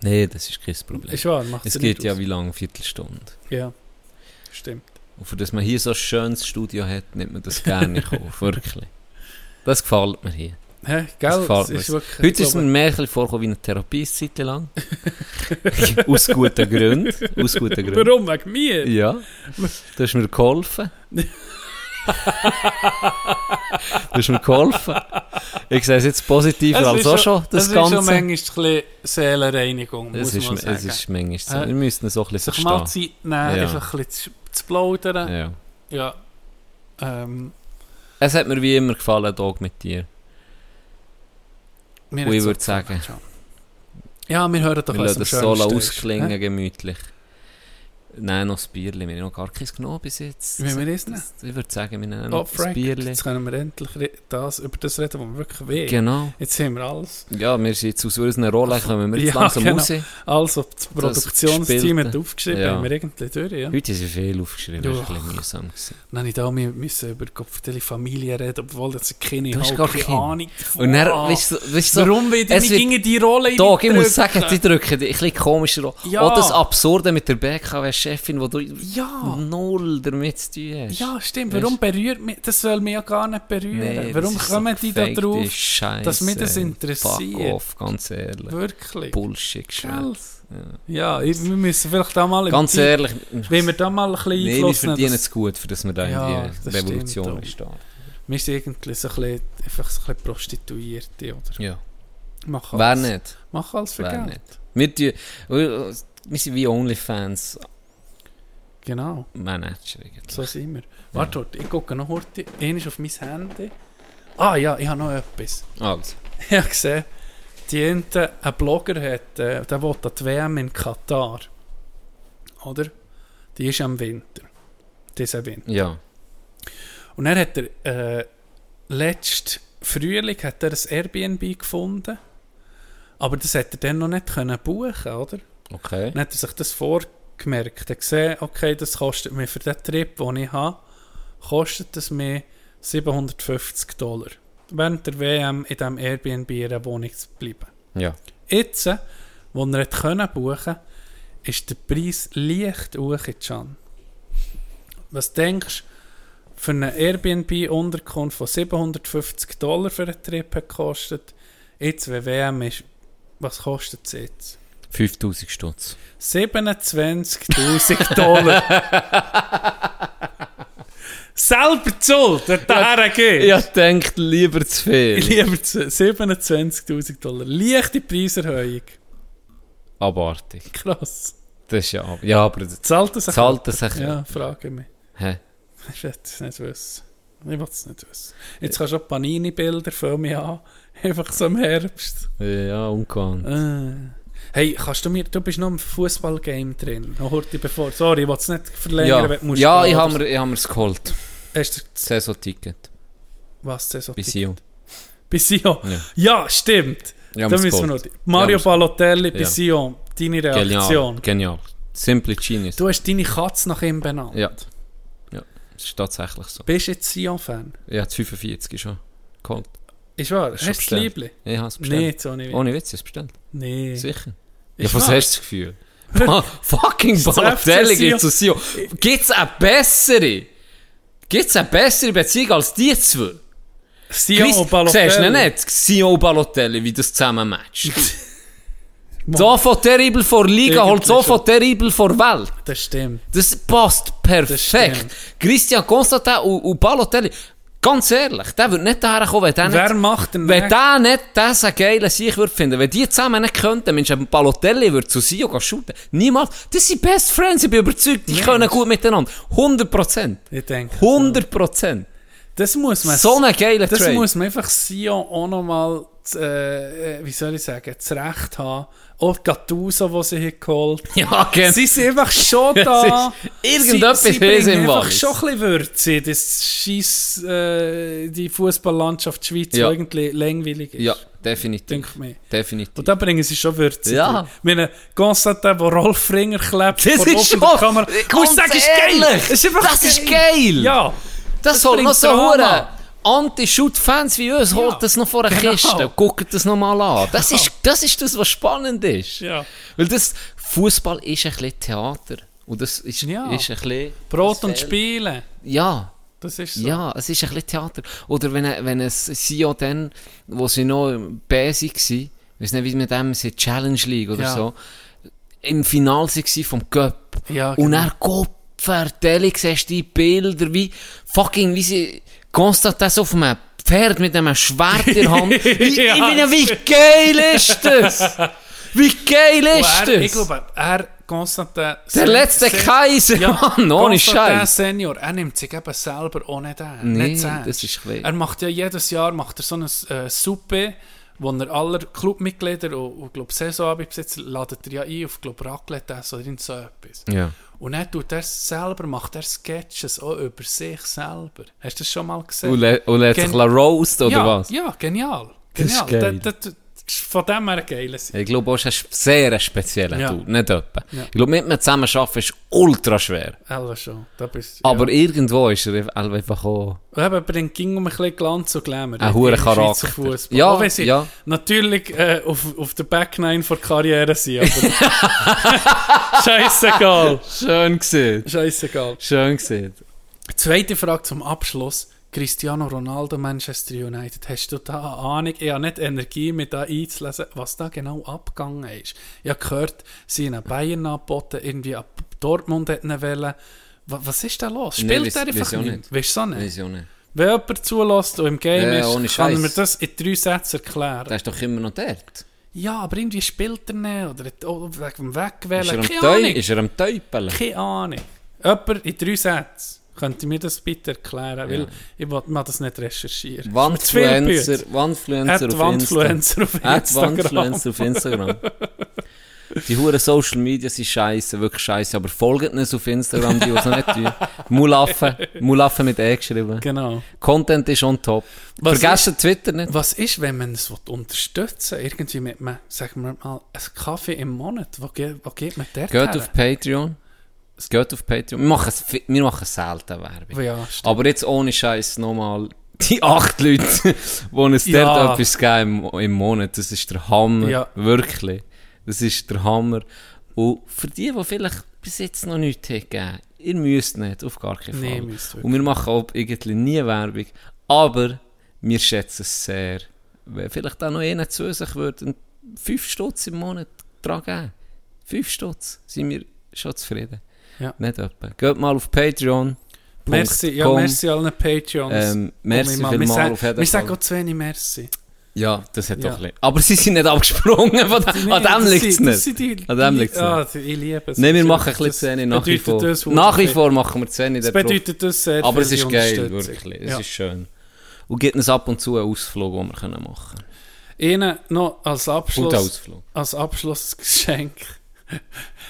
Speaker 5: Nee, das ist kein Problem.
Speaker 6: Ist wahr, macht
Speaker 5: es
Speaker 6: dir
Speaker 5: geht
Speaker 6: nicht
Speaker 5: ja
Speaker 6: aus.
Speaker 5: wie lange? Eine Viertelstunde.
Speaker 6: Ja, stimmt.
Speaker 5: Und für das man hier so ein schönes Studio hat, nimmt man das gerne in Kauf. Wirklich. Das gefällt mir hier.
Speaker 6: Hä,
Speaker 5: Das
Speaker 6: gell? Das ist wirklich,
Speaker 5: Heute ist es mir mehr vorgekommen wie eine Therapie eine Zeit lang. Aus guten Gründen. Aus guten Gründen.
Speaker 6: Warum? Wegen mir?
Speaker 5: Ja. Du hast mir geholfen. du hast mir geholfen. Ich sehe es jetzt positiver
Speaker 6: Es
Speaker 5: als auch
Speaker 6: schon-
Speaker 5: das
Speaker 6: es
Speaker 5: Ganze.
Speaker 6: ist schon manchmal ein bisschen Seelenreinigung,
Speaker 5: es,
Speaker 6: muss
Speaker 5: ist,
Speaker 6: man sagen.
Speaker 5: es ist manchmal so. Wir müssen es auch ein bisschen
Speaker 6: Sich mal
Speaker 5: verstehen.
Speaker 6: Zeit nehmen,
Speaker 5: Ja.
Speaker 6: einfach ein bisschen zu, plaudern.
Speaker 5: Ja.
Speaker 6: Ja. Ähm,
Speaker 5: Es hat mir wie immer gefallen, Dog mit dir.
Speaker 6: Mir
Speaker 5: Und ich würde sagen.
Speaker 6: Ja, wir hören doch
Speaker 5: wir lassen das Solo ausklingen, gemütlich. Nein, noch das Bierli. Wir haben noch gar keins genommen bis jetzt.
Speaker 6: Wie wir das nehmen?
Speaker 5: Ich würde sagen, wir nehmen
Speaker 6: Oh,
Speaker 5: noch das
Speaker 6: Frank,
Speaker 5: Bierli.
Speaker 6: jetzt können wir endlich das, über das reden, was wir wirklich will.
Speaker 5: Genau.
Speaker 6: Jetzt haben wir alles.
Speaker 5: Ja, wir sind jetzt aus unserer Rolle, kommen wir jetzt
Speaker 6: Ja,
Speaker 5: langsam
Speaker 6: genau.
Speaker 5: raus.
Speaker 6: Also, das Produktionsteam
Speaker 5: Gespielte.
Speaker 6: hat aufgeschrieben,
Speaker 5: Ja.
Speaker 6: haben wir irgendwie durch, ja.
Speaker 5: Heute ist viel aufgeschrieben, das war ein bisschen mühsam. gewesen.
Speaker 6: Dann ich da wir müssen über die Familie reden, obwohl das keine,
Speaker 5: Du hast gar
Speaker 6: keine. Ahnung
Speaker 5: Und dann, weißt du, weißt du,
Speaker 6: Warum will ich
Speaker 5: es
Speaker 6: gegen die Rolle
Speaker 5: Dog, ich muss sagen, die drücken die ein bisschen komischer an.
Speaker 6: Ja.
Speaker 5: Auch das Absurde mit der BKW-Chefin, wo du
Speaker 6: Ja.
Speaker 5: null damit zu tun hast.
Speaker 6: Ja, stimmt.
Speaker 5: Weißt-
Speaker 6: Warum berührt mich... Das soll mich ja gar nicht berühren.
Speaker 5: Nee,
Speaker 6: Warum
Speaker 5: ist so
Speaker 6: kommen die da drauf,
Speaker 5: Scheisse.
Speaker 6: dass mich das interessiert?
Speaker 5: Fuck off, ganz ehrlich.
Speaker 6: Wirklich?
Speaker 5: Bullshit geschwätzt.
Speaker 6: Ja, ich, wir müssen vielleicht da mal...
Speaker 5: Ganz
Speaker 6: Team-
Speaker 5: ehrlich,
Speaker 6: Wenn wir da mal ein bisschen
Speaker 5: nee, wir verdienen
Speaker 6: dass-
Speaker 5: es gut, für das wir da
Speaker 6: Ja,
Speaker 5: in die Revolution stehen.
Speaker 6: Wir sind irgendwie so ein bisschen, einfach so ein bisschen Prostituierte, oder?
Speaker 5: Ja.
Speaker 6: Mach
Speaker 5: Wer
Speaker 6: alles.
Speaker 5: nicht?
Speaker 6: Mach alles für
Speaker 5: Wer
Speaker 6: Geld.
Speaker 5: nicht? Wir, wir sind wie Onlyfans
Speaker 6: Genau,
Speaker 5: Manager. Eigentlich.
Speaker 6: so sind wir. Warte, warte, ich gucke noch heute. Einmal auf mein Handy. Ah ja, ich habe noch etwas.
Speaker 5: Also.
Speaker 6: Ich habe gesehen, die eine, ein Blogger hat, äh, der will an die WM in Katar. Oder? Die ist am Winter. Diesen Winter.
Speaker 5: Ja.
Speaker 6: Und dann hat er äh, letzten Frühling hat er ein Airbnb gefunden. Aber das hat er dann noch nicht können buchen, oder?
Speaker 5: Okay.
Speaker 6: Dann hat er sich das vorgemerkt. Er hat gesehen, okay, das kostet mir für den Trip, den ich habe, kostet es mir 750 Dollar. Während der WM in diesem Airbnb in einer Wohnung zu bleiben.
Speaker 5: Ja.
Speaker 6: Jetzt, wo er hat können buchen ist der Preis leicht hochgegangen. Was denkst du, für eine Airbnb-Unterkunft von 750 Dollar für einen Trip hat gekostet, jetzt, wenn WM ist, was kostet es jetzt?
Speaker 5: 5000 Stutz.
Speaker 6: 27.000 Dollar. Selber Schuld, wenn du hergehst.
Speaker 5: Ich denkt lieber zu viel.
Speaker 6: Lieber zu- 27'000 Dollar. Leichte Preiserhöhung.
Speaker 5: Abartig.
Speaker 6: Krass.
Speaker 5: Das ist ja ab. Ja, aber
Speaker 6: Zahlt das
Speaker 5: zahlt das sicher.
Speaker 6: Ja, frage mich.
Speaker 5: Hä?
Speaker 6: Ich will es nicht wissen. Ich will es nicht wissen. Jetzt kannst du auch Panini-Bilder für mich an. Einfach so im Herbst.
Speaker 5: Ja, ungewohnt.
Speaker 6: Äh. Hey, kannst du mir, du bist noch im Fußballgame drin. Noch heute bevor. Sorry, ich will es nicht verlängern,
Speaker 5: Ja,
Speaker 6: musst
Speaker 5: ja ich habe mir, ich hab mir's geholt.
Speaker 6: Hast du
Speaker 5: Saison-Ticket.
Speaker 6: was? Das
Speaker 5: Bei Sion.
Speaker 6: Bei Sion.
Speaker 5: Ja.
Speaker 6: Ja, stimmt.
Speaker 5: Ja,
Speaker 6: da müssen wir noch. Mario
Speaker 5: Ja,
Speaker 6: Balotelli bei
Speaker 5: Ja.
Speaker 6: Sion. Deine
Speaker 5: Genial.
Speaker 6: Reaktion.
Speaker 5: Genial. Simply genius.
Speaker 6: Du hast deine Katze nach ihm benannt.
Speaker 5: Ja. Ja, das ist tatsächlich so.
Speaker 6: Bist du jetzt Sion-Fan?
Speaker 5: Ja, das 45 schon geholt.
Speaker 6: Ist wahr?
Speaker 5: Schon
Speaker 6: Hast du das. Liebling?
Speaker 5: Ich habe es bestellt.
Speaker 6: Nee, so nicht.
Speaker 5: Ohne Witz, ich habe es bestellt.
Speaker 6: Nee.
Speaker 5: Sicher. Ja, was hast du das Gefühl? Ah, fucking
Speaker 6: das
Speaker 5: Balotelli geht zu Sion. Gibt es eine bessere? Gibt es eine bessere Beziehung als die zwei? Chris,
Speaker 6: und Balotelli.
Speaker 5: Siehst du nicht? Sion und Balotelli, wie das zusammen matcht. so von terrible vor Liga,
Speaker 6: Irgendwie
Speaker 5: holt so
Speaker 6: schon.
Speaker 5: von terrible vor Welt.
Speaker 6: Das stimmt.
Speaker 5: Das passt
Speaker 6: Das
Speaker 5: perfekt.
Speaker 6: stimmt.
Speaker 5: Christian Constantin und, und Balotelli, ganz ehrlich, der würde nicht daher kommen, wenn der
Speaker 6: Wer
Speaker 5: nicht,
Speaker 6: macht den
Speaker 5: wenn der nicht diesen geilen Sieg würde finden. Wenn die zusammen nicht könnten, Mensch, ein Balotelli würde zu Sio shooten. Niemals. Das sind Best Friends, ich bin überzeugt, die
Speaker 6: Mensch.
Speaker 5: können gut miteinander. 100 Prozent.
Speaker 6: Ich denke.
Speaker 5: 100 Prozent.
Speaker 6: Das muss man.
Speaker 5: So ein geiler
Speaker 6: Das
Speaker 5: Trade.
Speaker 6: muss man einfach Sion auch nochmal, äh, äh, wie soll ich sagen, zurecht haben. Auch Gattuso, den sie hier geholt
Speaker 5: Ja, genau.
Speaker 6: Sie sind einfach schon da.
Speaker 5: ist- irgendetwas
Speaker 6: sie, sie
Speaker 5: haben im
Speaker 6: einfach
Speaker 5: Wallis.
Speaker 6: schon ein bisschen Würze. in Das scheiss, äh, die Fußballlandschaft Schweiz,
Speaker 5: Ja.
Speaker 6: die irgendwie langweilig ist.
Speaker 5: Ja, definitiv. Definitiv.
Speaker 6: Und da bringen sie schon Würze.
Speaker 5: Ja.
Speaker 6: drin. Meine Constantin, der Rolf Ringer klebt,
Speaker 5: Das ist schon,
Speaker 6: Kamera.
Speaker 5: ganz
Speaker 6: Muss ich sagen, ist geil. Das ist, einfach
Speaker 5: das ist geil.
Speaker 6: Ja.
Speaker 5: Das,
Speaker 6: Das
Speaker 5: soll noch so
Speaker 6: Drama.
Speaker 5: Anti-Shoot-Fans wie uns, holt das noch vor der
Speaker 6: genau.
Speaker 5: Kiste und guckt das noch mal an. Das ist, das ist das, was spannend ist.
Speaker 6: Ja.
Speaker 5: Weil das, Fußball ist ein bisschen Theater. Und das ist,
Speaker 6: Ja.
Speaker 5: ist ein bisschen...
Speaker 6: Brot und. Spielen.
Speaker 5: Ja,
Speaker 6: Das ist so.
Speaker 5: ja, es ist ein bisschen Theater. Oder wenn, wenn es Sio dann, wo sie noch basic waren, ich weiß nicht, wie mit dem sie Challenge League oder
Speaker 6: Ja.
Speaker 5: so, im Finale waren vom Cup.
Speaker 6: Ja,
Speaker 5: Und
Speaker 6: genau.
Speaker 5: er Gott vertellig siehst die Bilder, wie fucking, wie sie Konstantin so auf einem Pferd mit einem Schwert in der Hand. Wie,
Speaker 6: Ja,
Speaker 5: ich meine, wie geil ist das? Wie geil
Speaker 6: Und
Speaker 5: ist
Speaker 6: er, ich
Speaker 5: das?
Speaker 6: glaube, er, Constantin...
Speaker 5: Der letzte Kaiser, Mann, ohne
Speaker 6: Constantin
Speaker 5: Scheiß.
Speaker 6: Senior, er nimmt sich eben selber nicht an.
Speaker 5: Nee,
Speaker 6: nicht ernst.
Speaker 5: das ist klein.
Speaker 6: Er macht ja jedes Jahr macht er so eine äh, Suppe, wo er alle Clubmitglieder und, und glaub, Saisonabendbesitzer ladet er ja ein auf glaub, Raclette oder so etwas.
Speaker 5: Ja.
Speaker 6: Und dann tut er selber, macht er Sketches auch über sich selber. Hast du das schon mal gesehen?
Speaker 5: Und, lä- und lässt sich roast, oder
Speaker 6: ja,
Speaker 5: was?
Speaker 6: Ja, genial.
Speaker 5: Das ist
Speaker 6: genial.
Speaker 5: geil.
Speaker 6: Das ist von dem her ein geiles.
Speaker 5: Ich glaube, auch, es ist ein sehr spezieller
Speaker 6: Ja.
Speaker 5: Dude, nicht etwa.
Speaker 6: Ja.
Speaker 5: Ich glaube, mit mir zusammen arbeiten ist ultra schwer.
Speaker 6: Elva schon. Da bist,
Speaker 5: Aber
Speaker 6: ja.
Speaker 5: irgendwo ist er einfach auch...
Speaker 6: Und eben bringt ging um ein bisschen Glanz und Glamour.
Speaker 5: Ein
Speaker 6: in
Speaker 5: hoher Charakter.
Speaker 6: Fußball.
Speaker 5: Ja,
Speaker 6: Auch wenn sie
Speaker 5: ja.
Speaker 6: natürlich äh, auf, auf der Backnine vor Karriere sind. Aber Scheißegal.
Speaker 5: Schön gesehen.
Speaker 6: Scheißegal.
Speaker 5: Schön gesehen.
Speaker 6: Zweite Frage zum Abschluss. Cristiano Ronaldo, Manchester United. Hast du da eine Ahnung? Ich habe nicht Energie, mir da einzulesen, was da genau abgegangen ist. Ich habe gehört, sie haben Bayern angeboten, irgendwie ab Dortmund hätten wollen. Wa- Was ist da los?
Speaker 5: Nee,
Speaker 6: Spielt
Speaker 5: weiss-
Speaker 6: er einfach
Speaker 5: weiss
Speaker 6: nicht?
Speaker 5: nicht.
Speaker 6: Weißt du so nicht?
Speaker 5: Auch nicht.
Speaker 6: Wenn jemand zulässt und im Game
Speaker 5: Ja,
Speaker 6: ist, kann er mir das in drei Sätzen erklären.
Speaker 5: Der ist doch immer noch dort.
Speaker 6: Ja, aber irgendwie spielt er nicht. Oder wegen dem Wegwählen.
Speaker 5: ist er am Teupeln?
Speaker 6: Keine Ahnung. Jemand in drei Sätzen. Könnte mir das bitte erklären? Weil ich will mal das nicht recherchieren.
Speaker 5: Wandfluencer, Wandfluencer auf
Speaker 6: Wandfluencer auf Instagram.
Speaker 5: Wandfluencer auf Instagram. Die huren Social Media sind scheiße, wirklich scheiße, aber folgt uns auf Instagram, die was noch nicht tun. Mulaffen, Mulaffen mit E geschrieben.
Speaker 6: Genau.
Speaker 5: Content ist on top.
Speaker 6: Was
Speaker 5: Vergessen Twitter nicht.
Speaker 6: Was ist, wenn man es unterstützen will? Irgendwie mit, einem, sagen wir mal, einen Kaffee im Monat. Wo, ge wo geht man dort
Speaker 5: Geht
Speaker 6: her?
Speaker 5: auf Patreon. Es geht auf Patreon. Wir machen, es wir machen selten Werbung.
Speaker 6: Ja.
Speaker 5: Aber jetzt ohne Scheiß nochmal die acht Leute, die uns
Speaker 6: Ja.
Speaker 5: dort etwas geben im, im Monat. Das ist der Hammer.
Speaker 6: Ja.
Speaker 5: Wirklich. Das ist der Hammer. Und für die, die vielleicht bis jetzt noch nichts haben gegeben, ihr müsst nicht, auf gar keinen Fall.
Speaker 6: Nee, müsst
Speaker 5: Und wir machen auch irgendwie nie Werbung. Aber wir schätzen es sehr. Wenn vielleicht auch noch einer zu sich würde, 5 Stutz im Monat dran geben. 5 Stutz sind wir schon zufrieden.
Speaker 6: Ja.
Speaker 5: Nicht etwa. Geht mal auf Patreon.
Speaker 6: Merci, ja, merci allen Patreons.
Speaker 5: Ähm, merci vielmals
Speaker 6: wir sagen-
Speaker 5: auf jeden
Speaker 6: Wir sagen auch zu wenig Merci.
Speaker 5: Ja, das hat
Speaker 6: Ja.
Speaker 5: doch bisschen. Aber sie sind nicht abgesprungen. Von dem, an dem liegt es nicht.
Speaker 6: die-
Speaker 5: An dem
Speaker 6: die-
Speaker 5: liegt's
Speaker 6: ah,
Speaker 5: nicht.
Speaker 6: Ich liebe es.
Speaker 5: Nein, wir machen ein bisschen Szene nach wie vor.
Speaker 6: das
Speaker 5: Nach wie vor machen wir Szene
Speaker 6: Das bedeutet das sehr
Speaker 5: Aber es ist geil, wirklich. Es
Speaker 6: Ja.
Speaker 5: ist schön. Und gibt uns ab und zu einen Ausflug, den wir können machen
Speaker 6: Ihnen noch als
Speaker 5: können.
Speaker 6: Abschluss, als Abschlussgeschenk.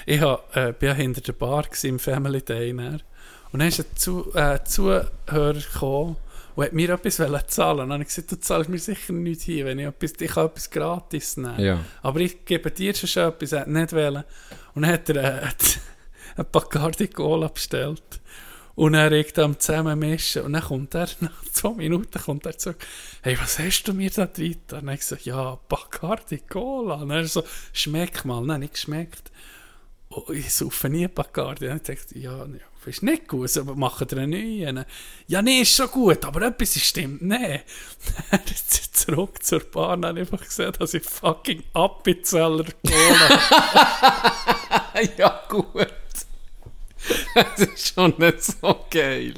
Speaker 6: Ich hab, äh, bin hinter der Bar im Family Day. dann. Und dann ist ein Zu, äh, Zuhörer gekommen und hat mir etwas zahlen. Und dann habe ich gesagt, du zahlst mir sicher nichts hier, wenn ich etwas, ich kann etwas gratis nehmen.
Speaker 5: Ja.
Speaker 6: Aber ich gebe dir schon etwas, er hat nicht wollen. Und dann hat er äh, ein Bacardi Cola bestellt. Und er regt am zusammen mischen. Und dann kommt er, nach zwei Minuten kommt er zurück. Hey, was hast du mir da drin? Und ich gesagt, ja, Bacardi Cola. Und er so, schmeck mal. Nein, nicht geschmeckt. Oh, ich saufe nie Bacardi. Und ich dachte, ja, ja, ist nicht gut, aber machen wir einen neuen. Ja, nee, ist schon gut, aber etwas stimmt nicht. Dann ist zurück zur Bar und habe einfach gesehen, dass ich fucking Appenzeller Cola
Speaker 5: ja, gut. Das ist schon nicht so geil.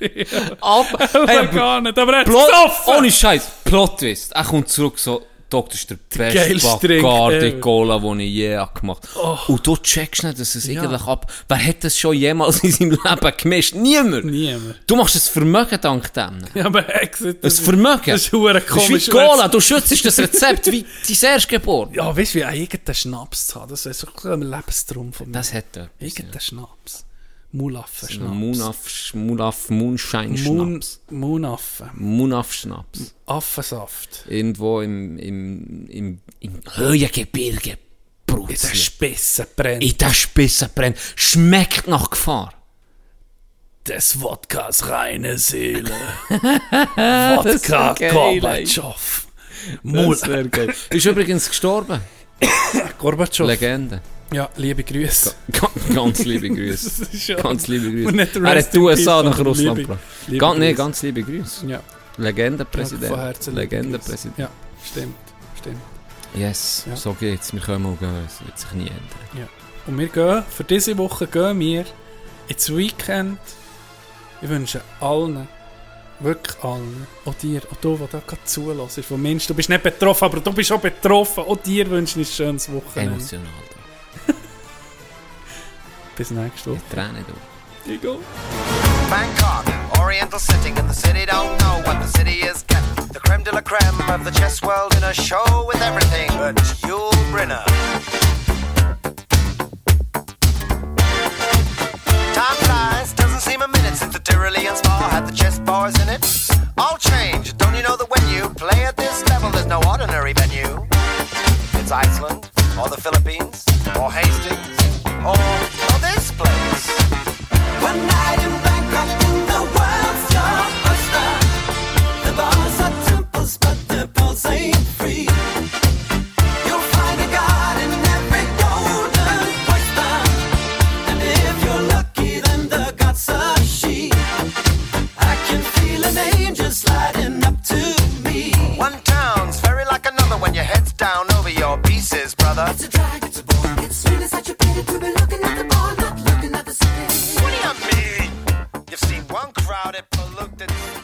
Speaker 5: Aber, hey,
Speaker 6: gar nicht, aber er hat
Speaker 5: ohne Scheiß, Plot Twist. Er kommt zurück so, Dok, das ist der beste Bacardi. Cola, den ich je gemacht habe. Und du checkst nicht, dass es
Speaker 6: Ja.
Speaker 5: eigentlich ab... Wer hat das schon jemals in seinem Leben gemischt? Niemand.
Speaker 6: Niemand.
Speaker 5: Du machst ein Vermögen dank dem.
Speaker 6: Ja, aber er gesagt,
Speaker 5: Ein Vermögen.
Speaker 6: Das ist verdammt
Speaker 5: Das ist
Speaker 6: komisch.
Speaker 5: wie Cola, du schützt das Rezept wie dein Erstgeboren.
Speaker 6: Ja, weißt du, wie irgendeinen Schnaps zu haben, das ist so ein Lebenstraum von mir.
Speaker 5: Das hat er.
Speaker 6: Irgendeinen Schnaps. Mulaffen-Schnaps.
Speaker 5: Munaf, Munaf, Moonshine
Speaker 6: Moon,
Speaker 5: Schnaps.
Speaker 6: Moonaffen.
Speaker 5: Munaf Schnaps.
Speaker 6: Affensaft.
Speaker 5: Irgendwo im, im, im, im Höhengebirge
Speaker 6: In den. Spissen brennt
Speaker 5: In der Spitze brennt. Schmeckt nach Gefahr.
Speaker 6: des Wodkas reine Seele. Wodka Gorbatschow. Mul
Speaker 5: Das. Ist übrigens gestorben.
Speaker 6: Gorbatschow.
Speaker 5: Legende.
Speaker 6: Ja, liebe Grüße.
Speaker 5: Ga- Ganz liebe Grüße.
Speaker 6: Ja-
Speaker 5: Ganz liebe Grüße. Er hat die USA nach Russland gebracht. Ganz, nee, ganz liebe Grüße.
Speaker 6: Ja,
Speaker 5: Legendenpräsident.
Speaker 6: Grüße.
Speaker 5: Legendenpräsident.
Speaker 6: Ja, stimmt. Stimmt.
Speaker 5: Yes,
Speaker 6: Ja.
Speaker 5: so geht's. Wir können mal gehen. Es wird sich nie ändern.
Speaker 6: Und wir gehen, für diese Woche gehen wir ins Weekend. Ich wünsche allen, wirklich allen, auch dir, auch du, der da gerade zulässt, vom Mensch, du bist nicht betroffen, aber du bist auch betroffen, auch dir wünsche ich ein schönes Wochenende.
Speaker 5: Emotional.
Speaker 6: Bis nächste Woche.
Speaker 5: Tränen, du.
Speaker 6: Ich gehe.
Speaker 2: Bangkok, Oriental setting, and the city don't know what the city is getting. The creme de la creme of the chess world in a show with everything but Yul Brynner. Time flies, doesn't seem a minute since the Tyrolean spa had the chess bars in it. All change, don't you know that when you play at this level, there's no ordinary venue? It's Iceland, or the Philippines, or Hastings, or,
Speaker 3: It's a drag, it's a bore. It's really such a pity to be
Speaker 2: one crowded, polluted.